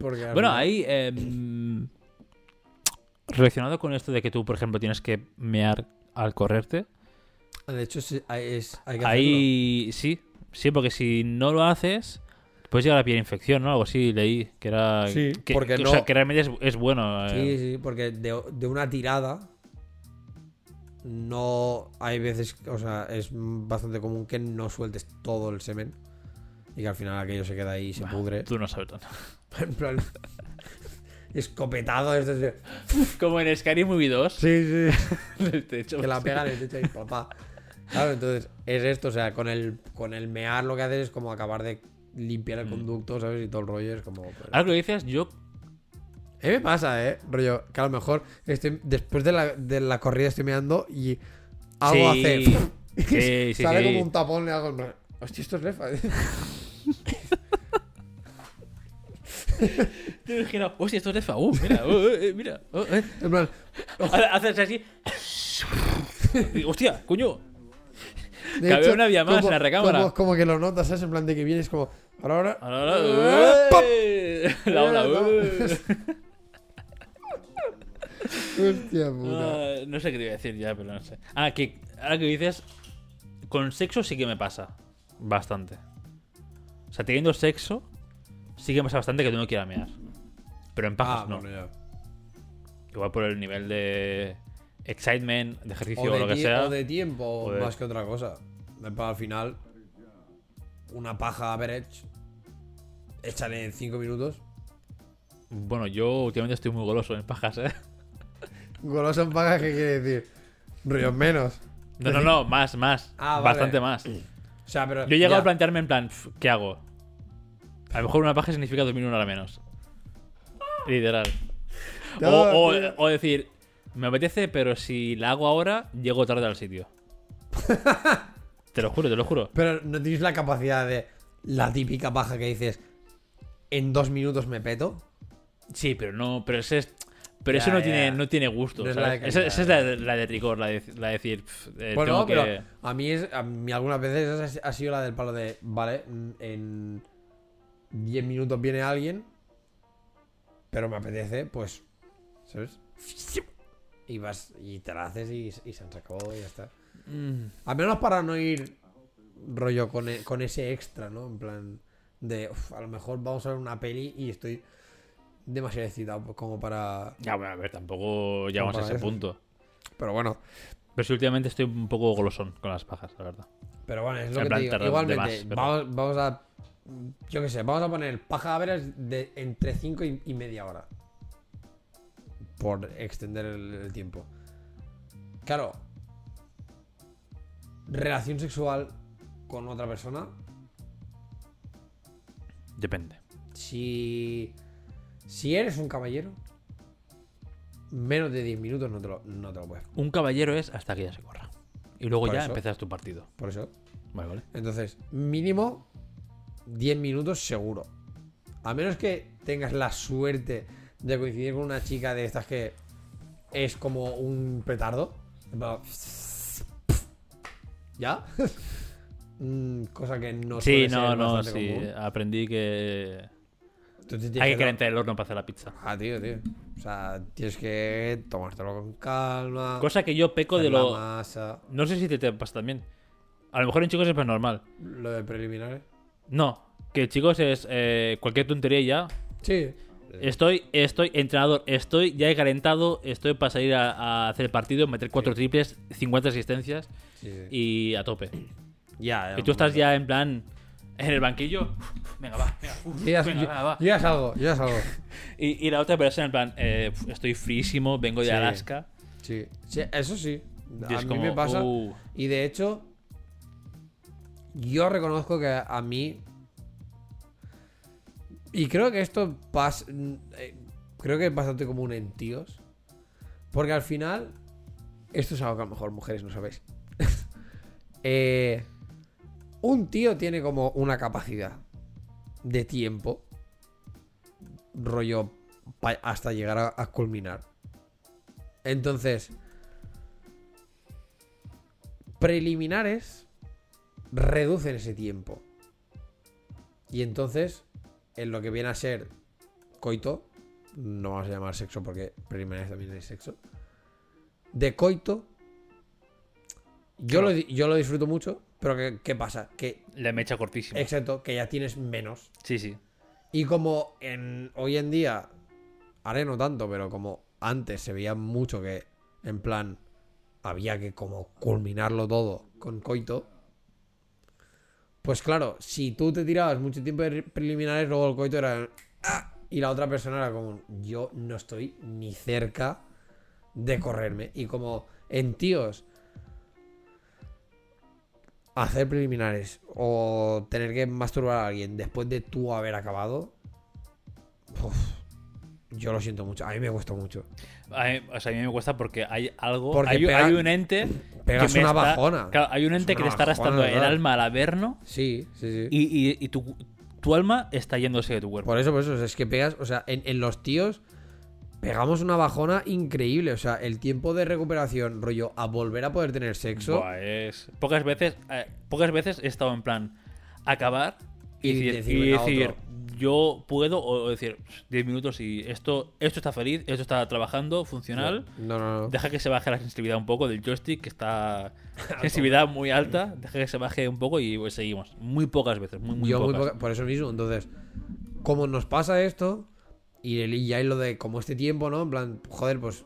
Porque Bueno, ahí. em, relacionado con esto de que tú, por ejemplo, tienes que mear al correrte. De hecho, sí, hay, es- hay que hacerlo. Ahí sí, sí, porque si no lo haces, puedes llegar a pillar infección, ¿no? Algo así leí, que era... Sí, que, porque o no- sea, que realmente es, es bueno. Sí, eh. sí, porque de, de una tirada. No. Hay veces. O sea, es bastante común que no sueltes todo el semen. Y que al final aquello se queda ahí y se pudre. Tú no sabes tanto. En plan. Escopetado es Como en Scary Movie 2. Sí, sí. del techo. Que la pegan en el techo y papá. Claro, entonces es esto, o sea, con el, con el mear lo que haces es como acabar de limpiar el Mm. conducto, ¿sabes? Y todo el rollo es como. pues, Algo que dices, yo... A mí me pasa, ¿eh? Rollo, que a lo mejor estoy, después de la, de la corrida estoy meando y algo Sí. hace. Sí, sí, Sale como un tapón, le hago. Hostia, esto es lefa. Te he imaginado, hostia, esto es de fa. Uh, mira, uh, eh, mira. uh, eh. En plan, Haces así. Y, hostia, coño. de Cabe hecho, una vía más como- en la recámara. Como, como que lo notas, ¿sabes? En plan de que vienes como. Ahora, ahora. Ahora, ahora, ¡Pop! La ola. Hostia puta. Ah, no sé qué te iba a decir ya, pero no sé. Ah, que ahora que dices, con sexo sí que me pasa. Bastante. O sea, teniendo sexo, sí que me pasa bastante que tú no quieras mear. Pero en pajas Ah, no. bueno, ya. Igual por el nivel de excitement, de ejercicio o, de lo que sea. o de tiempo O de- más que otra cosa. Para al final, una paja average, échale en 5 minutos. Bueno, yo últimamente estoy muy goloso en pajas, ¿eh? Goloso en paja, ¿qué quiere decir? Rollos menos. No, no, no, más, más. Ah, vale. bastante más. O sea, pero. Yo he llegado ya. a plantearme en plan, "Pf, ¿qué hago? A lo mejor una paja significa dormir una hora menos. Literal. No, o, o- tío. o decir, me apetece, pero si la hago ahora, llego tarde al sitio. te lo juro, te lo juro. Pero no tienes la capacidad de la típica paja que dices, en dos minutos me peto. Sí, pero no, pero ese es. Pero Ya, eso no ya. tiene, no tiene gusto. No Esa, es la, de- la de rigor, la de, la de decir, eh, Bueno, tengo pero que. a mí es a mí algunas veces ha sido la del palo de, vale, en 10 minutos viene alguien, pero me apetece, pues, ¿sabes? Y vas y te la haces y, y se han sacado y ya está. Mm, Al menos para no ir rollo con, e- con ese extra, ¿no? En plan de, "Uf, a lo mejor vamos a ver una peli y estoy demasiado excitado como para... Ya, bueno, a ver, tampoco llegamos a ese eso. punto. Pero bueno, Pero últimamente estoy un poco golosón con las pajas, la verdad. Pero bueno, es lo En que te digo. Igualmente, más, pero- vamos, vamos a. Yo qué sé, vamos a poner paja a veras de entre 5 y, y media hora. Por extender el, tiempo. Claro. Relación sexual con otra persona. Depende. Si. Si eres un caballero. Menos de 10 minutos no te lo, no te lo puedes. Un caballero es hasta que ya se corra. Y luego Por ya eso. empiezas tu partido. Por eso. Vale, vale. Entonces, mínimo 10 minutos seguro. A menos que tengas la suerte de coincidir con una chica de estas que es como un petardo. ¿Ya? Mm, Cosa que no Sí, suele no, ser no, sí. común. Aprendí que Tú te tienes hay que to- calentar el horno para hacer la pizza. Ah, tío, tío. O sea, tienes que tomártelo con calma. Cosa que yo peco de lo. masa. No sé si te, te pasa también. A lo mejor en chicos es más normal. Lo de preliminares. No, que chicos es eh, cualquier tontería y ya. Sí. Estoy, estoy entrenador, estoy ya he calentado, estoy para salir a, a hacer el partido, meter cuatro triples, 50 asistencias Sí, sí. y a tope. Ya, Y tú estás ya en plan en el banquillo. Venga, va, venga. uf, ya, venga, yo- va, va. yo ya salgo, ya salgo. Y, y la otra persona en plan, eh, estoy frísimo, vengo de Sí. Alaska. Sí, sí, eso sí. A mí como, me pasa. uh, Y de hecho, yo reconozco que a mí. Y creo que esto pasa. Creo que es bastante común en tíos. Porque al final. Esto es algo que a lo mejor mujeres no sabéis. Eh, un tío tiene como una capacidad de tiempo. Rollo. hasta llegar a culminar. Entonces preliminares reducen ese tiempo. Y entonces, en lo que viene a ser coito, no vamos a llamar sexo porque preliminares también es sexo. De coito, yo, lo, yo lo disfruto mucho, pero ¿qué, qué pasa? Que, la mecha cortísima. excepto, que ya tienes menos. Sí, sí. Y como en, hoy en día, ahora no tanto, pero como antes se veía mucho que, en plan, había que como culminarlo todo con coito. Pues claro, si tú te tirabas mucho tiempo de preliminares, luego el coito era... "Ah", Y la otra persona era como, yo no estoy ni cerca de correrme. Y como en tíos, hacer preliminares o tener que masturbar a alguien después de tú haber acabado, uf, yo lo siento mucho. A mí me cuesta mucho. A mí, o sea, a mí me cuesta porque hay algo. Porque hay, pega- hay un ente. pegas que me una está- bajona. Claro, hay un ente que le está arrastrando el alma al averno Sí, sí, sí. y, y- y tu, tu alma está yéndose de tu cuerpo. Por eso, por eso, es que pegas, o sea, en, en los tíos pegamos una bajona increíble. O sea, el tiempo de recuperación, rollo, a volver a poder tener sexo. Buah, es... Pocas veces eh, pocas veces he estado en plan acabar y, Y decir, decir, yo puedo o decir 10 minutos y esto esto está feliz, esto está trabajando, funcional. No, no, no. Deja que se baje la sensibilidad un poco del joystick, que está sensibilidad muy alta. Deja que se baje un poco y pues seguimos. Muy pocas veces, muy, muy Yo muy pocas. poca- por eso mismo, entonces, como nos pasa esto, y, el, y hay lo de como este tiempo, ¿no? En plan, joder, pues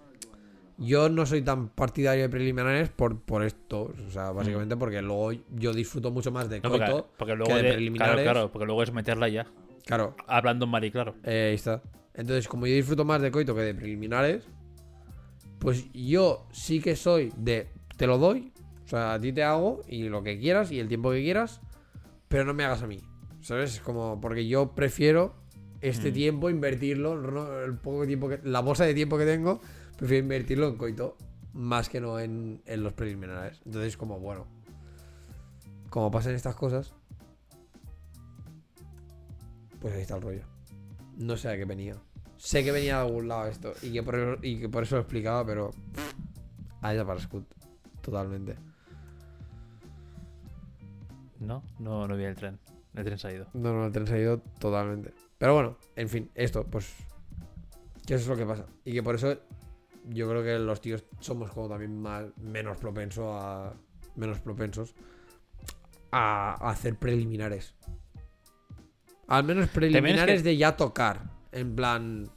yo no soy tan partidario de preliminares por, por esto, o sea, básicamente porque luego yo disfruto mucho más de Mm. No, porque, coito que de de- preliminares. claro, claro, porque luego es meterla ya. Claro, Hablando en Mari, claro. eh, ahí está. Entonces, como yo disfruto más de coito que de preliminares, pues yo sí que soy de te lo doy, o sea, a ti te hago y lo que quieras y el tiempo que quieras, pero no me hagas a mí. ¿Sabes? Es como porque yo prefiero este Mm. tiempo invertirlo, no el poco tiempo que la bolsa de tiempo que tengo, prefiero invertirlo en coito más que no en, en los preliminares. Entonces, como bueno, como pasan estas cosas, pues ahí está el rollo. No sé a qué venía. Sé que venía de algún lado esto y que por eso, y que por eso lo explicaba, pero allá para Scoot. Totalmente. No, no, no vi el tren. El tren se ha ido. No, no, el tren se ha ido totalmente. Pero bueno, en fin, esto, pues. Que eso es lo que pasa. Y que por eso yo creo que los tíos somos como también más, menos propenso a. Menos propensos a, a hacer preliminares. Al menos preliminares que- de ya tocar. En plan.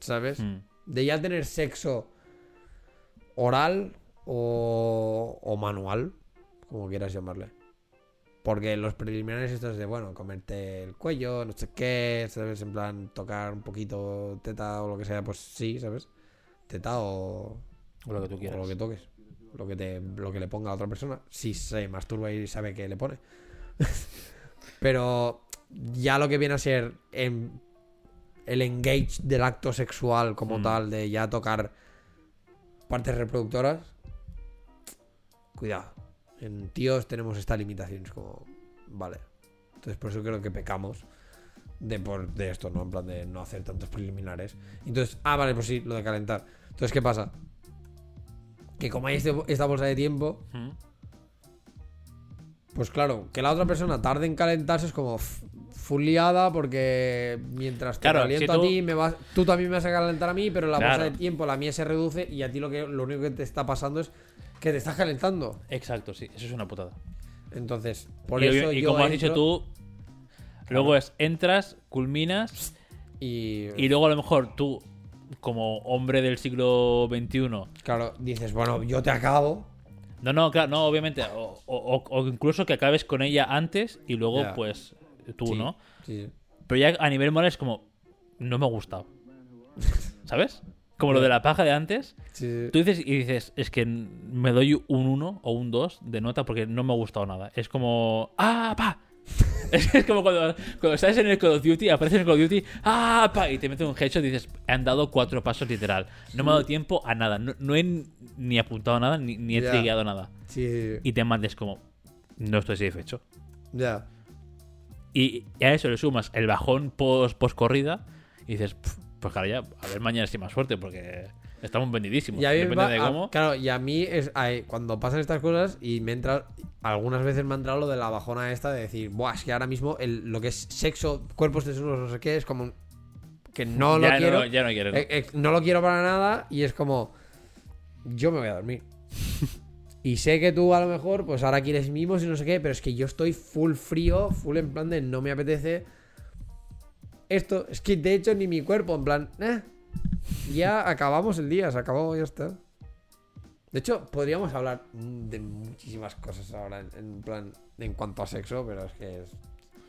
¿Sabes? Mm. de ya tener sexo oral o, o manual, como quieras llamarle. Porque los preliminares estos de, bueno, comerte el cuello, no sé qué, ¿sabes? En plan, tocar un poquito teta o lo que sea, pues sí, ¿sabes? Teta o, O lo que tú o quieras. lo que toques. Lo que, te, lo que le ponga a otra persona. Si se masturba y sabe que le pone. Pero ya lo que viene a ser en el engage del acto sexual como Mm. tal, de ya tocar partes reproductoras, cuidado. En tíos tenemos esta limitación. Es como, vale. Entonces por eso creo que pecamos de, por, de esto, ¿no? En plan de no hacer tantos preliminares. Entonces, ah, vale, pues sí, lo de calentar. Entonces, ¿qué pasa? Que como hay este- esta bolsa de tiempo, Mm. pues claro, que la otra persona tarde en calentarse es como full liada porque mientras te Claro, caliento si a ti, me vas, tú también me vas a calentar a mí, pero la bolsa Claro. de tiempo, la mía se reduce y a ti lo, que, lo único que te está pasando es que te estás calentando. Exacto, sí. Eso es una putada. Entonces, por y, eso y yo como has dicho tú, luego es entras, culminas y, y luego a lo mejor tú, como hombre del siglo XXI, claro, dices, bueno, yo te acabo. no, no, claro, no, obviamente, o, o- o incluso que acabes con ella antes y luego pues tú, Sí, ¿no? Sí. Pero ya a nivel moral es como, no me ha gustado. ¿Sabes? Como lo de la paja de antes. sí. Tú dices y dices, es que me doy un 1 o un 2 de nota porque no me ha gustado nada. Es como, ¡ah, pa! Es, como cuando, cuando estás en el Call of Duty, apareces en el Call of Duty, ¡ah, pa! Y te meten un headshot y dices, han dado cuatro pasos literal. No me ha dado tiempo a nada. No, no he ni apuntado nada, ni, ni he Ya. trigueado nada. Sí. Y te mandes como, no estoy satisfecho. Ya. Y a eso le sumas el bajón post, post corrida y dices, "Pf, pues claro, ya, a ver mañana si más suerte porque estamos vendidísimos. Y a mí me Depende va- de a- cómo. claro, y a mí es cuando pasan estas cosas y me entra algunas veces me ha entrado lo de la bajona esta de decir, "Buah, es que ahora mismo el- lo que es sexo, cuerpos desnudos, no sé qué, es como que no lo quiero. ya no quiero. Eh, eh, no lo quiero para nada y es como yo me voy a dormir. y sé que tú a lo mejor pues ahora quieres mimos y no sé qué, pero es que yo estoy full frío, full en plan de no me apetece esto, es que de hecho ni mi cuerpo en plan, "Eh, ya acabamos el día, se acabó, ya está. De hecho, podríamos hablar de muchísimas cosas ahora en, plan en cuanto a sexo, pero es que es-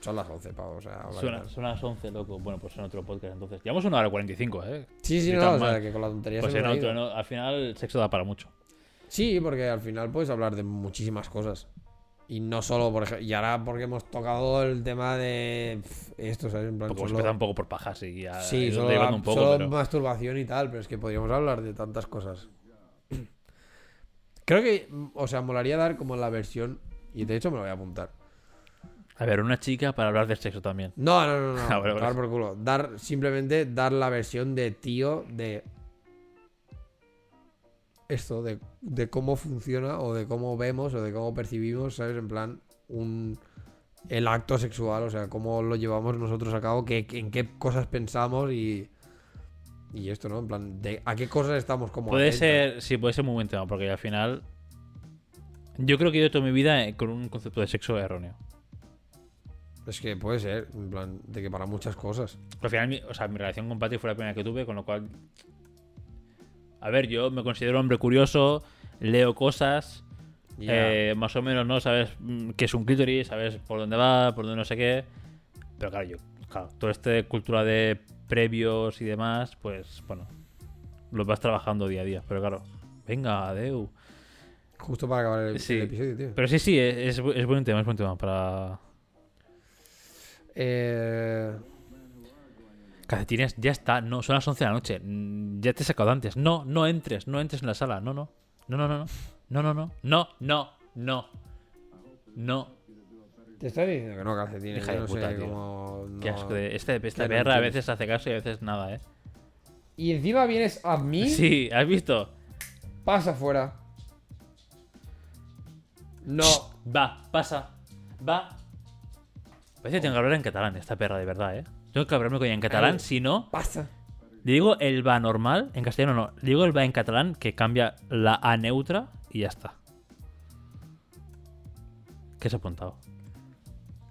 son las 11, pavo, o sea, Suena- son las 11, loco. Bueno, pues en otro podcast entonces. Llevamos una hora 45, ¿eh? Sí, sí, no, o sea, que con la tontería Pues se en otro. ¿no? Al final el sexo da para mucho. Sí, porque al final puedes hablar de muchísimas cosas. Y no solo, por ejemplo, y ahora porque hemos tocado el tema de esto, ¿sabes? En plan, solo- empezado un poco por pajas y ya sí, solo, un poco, solo pero... masturbación y tal, pero es que podríamos hablar de tantas cosas. Creo que, o sea, molaría dar como la versión, y de hecho me lo voy a apuntar. A ver, una chica para hablar de sexo también. No, no, no, no. Ah, dar por culo. Dar, simplemente dar la versión de tío de. Esto, de, de cómo funciona o de cómo vemos o de cómo percibimos, ¿sabes? En plan, un. El acto sexual, o sea, cómo lo llevamos nosotros a cabo, en qué cosas pensamos y. Y esto, ¿no? En plan, de a qué cosas estamos como. Puede atentos. ser, sí, puede ser muy buen tema, porque al final... Yo creo que he ido toda mi vida eh, con un concepto de sexo erróneo. Es que puede ser, en plan, de que para muchas cosas. Al final, o sea, mi relación con Patty fue la primera que tuve, con lo cual... A ver, yo me considero un hombre curioso, leo cosas, eh, más o menos, ¿no? Sabes mm, qué es un clítoris, sabes por dónde va, por dónde no sé qué. Pero claro, yo, claro, toda esta cultura de previos y demás, pues, bueno, lo vas trabajando día a día. Pero claro, venga, adeu. Justo para acabar el, episodio, tío. Pero sí, sí, es, es, es buen tema, es buen tema para... Eh. Calcetines, ya está, no, son las 11 de la noche, mm, ya te he sacado antes. No, no entres, no entres en la sala, no, no, no, no, no, no, no, no, no, no, no, no, no. Te estoy diciendo que no calcetines. Hija de no puta, sé tío. Qué asco de... Este, esta no perra a veces hace caso y a veces nada, ¿eh? Y encima vienes a mí. Sí, ¿has visto? Pasa fuera. No. Va, pasa, va. Parece que tengo que hablar en catalán, esta perra, de verdad, ¿eh? Tengo que hablarme con ella en catalán, si no... Pasa. Le digo el va normal, en castellano no. Le digo el va en catalán, que cambia la A neutra y ya está. ¿Qué has apuntado?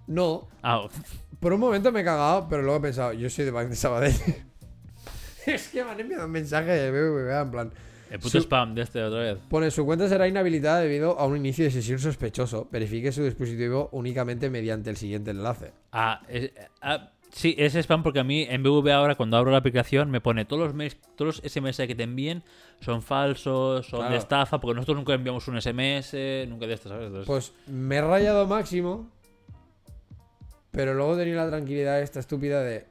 No. Ah, Por un momento me he cagado, pero luego he pensado, yo soy de Bank de Sabadell. es que me han enviado un mensaje de BBVA en plan. el puto Su- spam de este otra vez. Pone, su cuenta será inhabilitada debido a un inicio de sesión sospechoso. Verifique su dispositivo únicamente mediante el siguiente enlace. Ah, es- ah, sí, es spam porque a mí en BV ahora cuando abro la aplicación me pone todos los mails, todos los SMS que te envíen son falsos, son Claro. de estafa, porque nosotros nunca enviamos un SMS, nunca de esto, ¿sabes? Entonces, Pues me he rayado máximo. Pero luego tenía la tranquilidad esta estúpida de.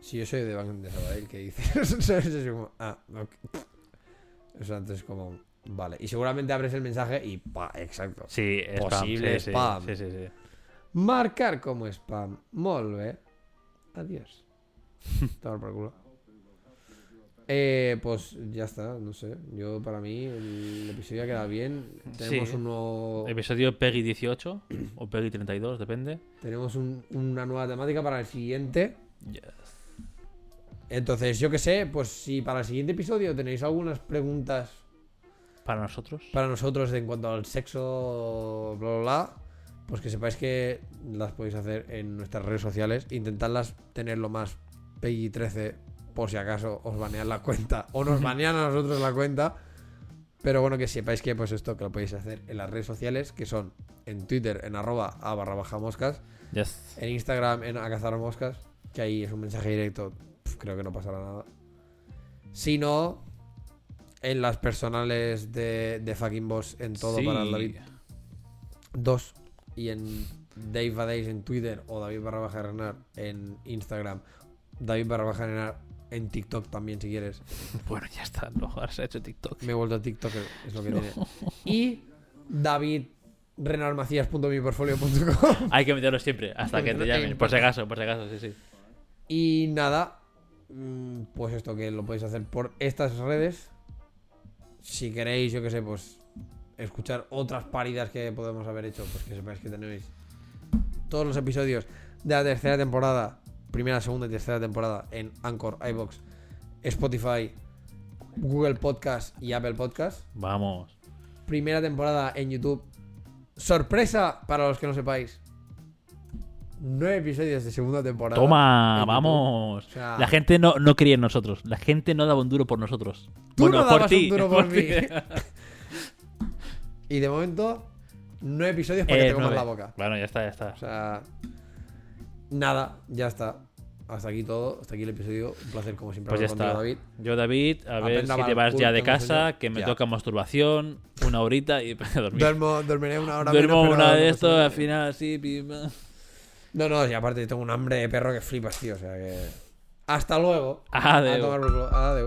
Si yo soy de Bank de Sabadell, ¿qué dices? ¿Sabes? Es como, ah, ok. O sea, entonces como. Vale. Y seguramente abres el mensaje y pa, exacto. sí, spam, posible sí, sí, spam. Sí, sí, sí. Marcar como spam. Molt bé. Adiós. Tomar por culo. Eh, pues ya está, no sé. Yo, para mí, el episodio ha quedado bien. Tenemos Sí. un nuevo. Episodio Peggy 18 o Peggy 32, depende. Tenemos un- una nueva temática para el siguiente. Yes. Entonces, yo que sé, pues si para el siguiente episodio tenéis algunas preguntas Para nosotros. para nosotros en cuanto al sexo, bla, bla, bla, pues que sepáis que las podéis hacer en nuestras redes sociales. Intentadlas tener lo más PEGI 13 por si acaso os banean la cuenta o nos banean a nosotros la cuenta. Pero bueno, que sepáis que pues esto que lo podéis hacer en las redes sociales, que son en Twitter en arroba a barra baja moscas, Yes. en Instagram en a cazar moscas, que ahí es un mensaje directo, creo que no pasará nada. Si no, en las personales de, de fucking boss en todo Sí. para el David 2 y en Dave Badays en Twitter o David barra baja Renar en Instagram, David barra baja Renar en TikTok también si quieres. Bueno, ya está. No, ahora se ha hecho TikTok. Me he vuelto a TikTok, es lo que tiene. Y David Hay que meterlo siempre, hasta que te En- llamen. Por si acaso, por si acaso, sí, sí. Y nada, mm, pues esto que lo podéis hacer por estas redes. Si queréis, yo que sé, pues escuchar otras paridas que podemos haber hecho, pues que sepáis que tenéis todos los episodios de la tercera temporada, primera, segunda y tercera temporada en Anchor, iBox, Spotify, Google Podcast y Apple Podcast. Vamos. Primera temporada en YouTube. Sorpresa para los que no sepáis. Nueve episodios de segunda temporada. Toma, vamos. O sea- La gente no, no creía en nosotros. La gente no daba un duro por nosotros. Tú bueno, no por dabas ti. un duro por mí. Y de momento, nueve episodios para que Eh, te comas nueve. la boca. Bueno, ya está, ya está. O sea, nada, ya está. Hasta aquí todo, hasta aquí el episodio. Un placer como siempre Pues ya está. David. Yo, David, a ver si te vas ya de casa, sueño. que me Ya. toca masturbación, una horita y a dormir. Duermo, dormiré una hora Duermo menos, una no de esto, nada. al final así, pim, pam. No, no, y aparte tengo un hambre de perro que flipas, tío. O sea que. Hasta luego. Adeu. A tomar. Adeu.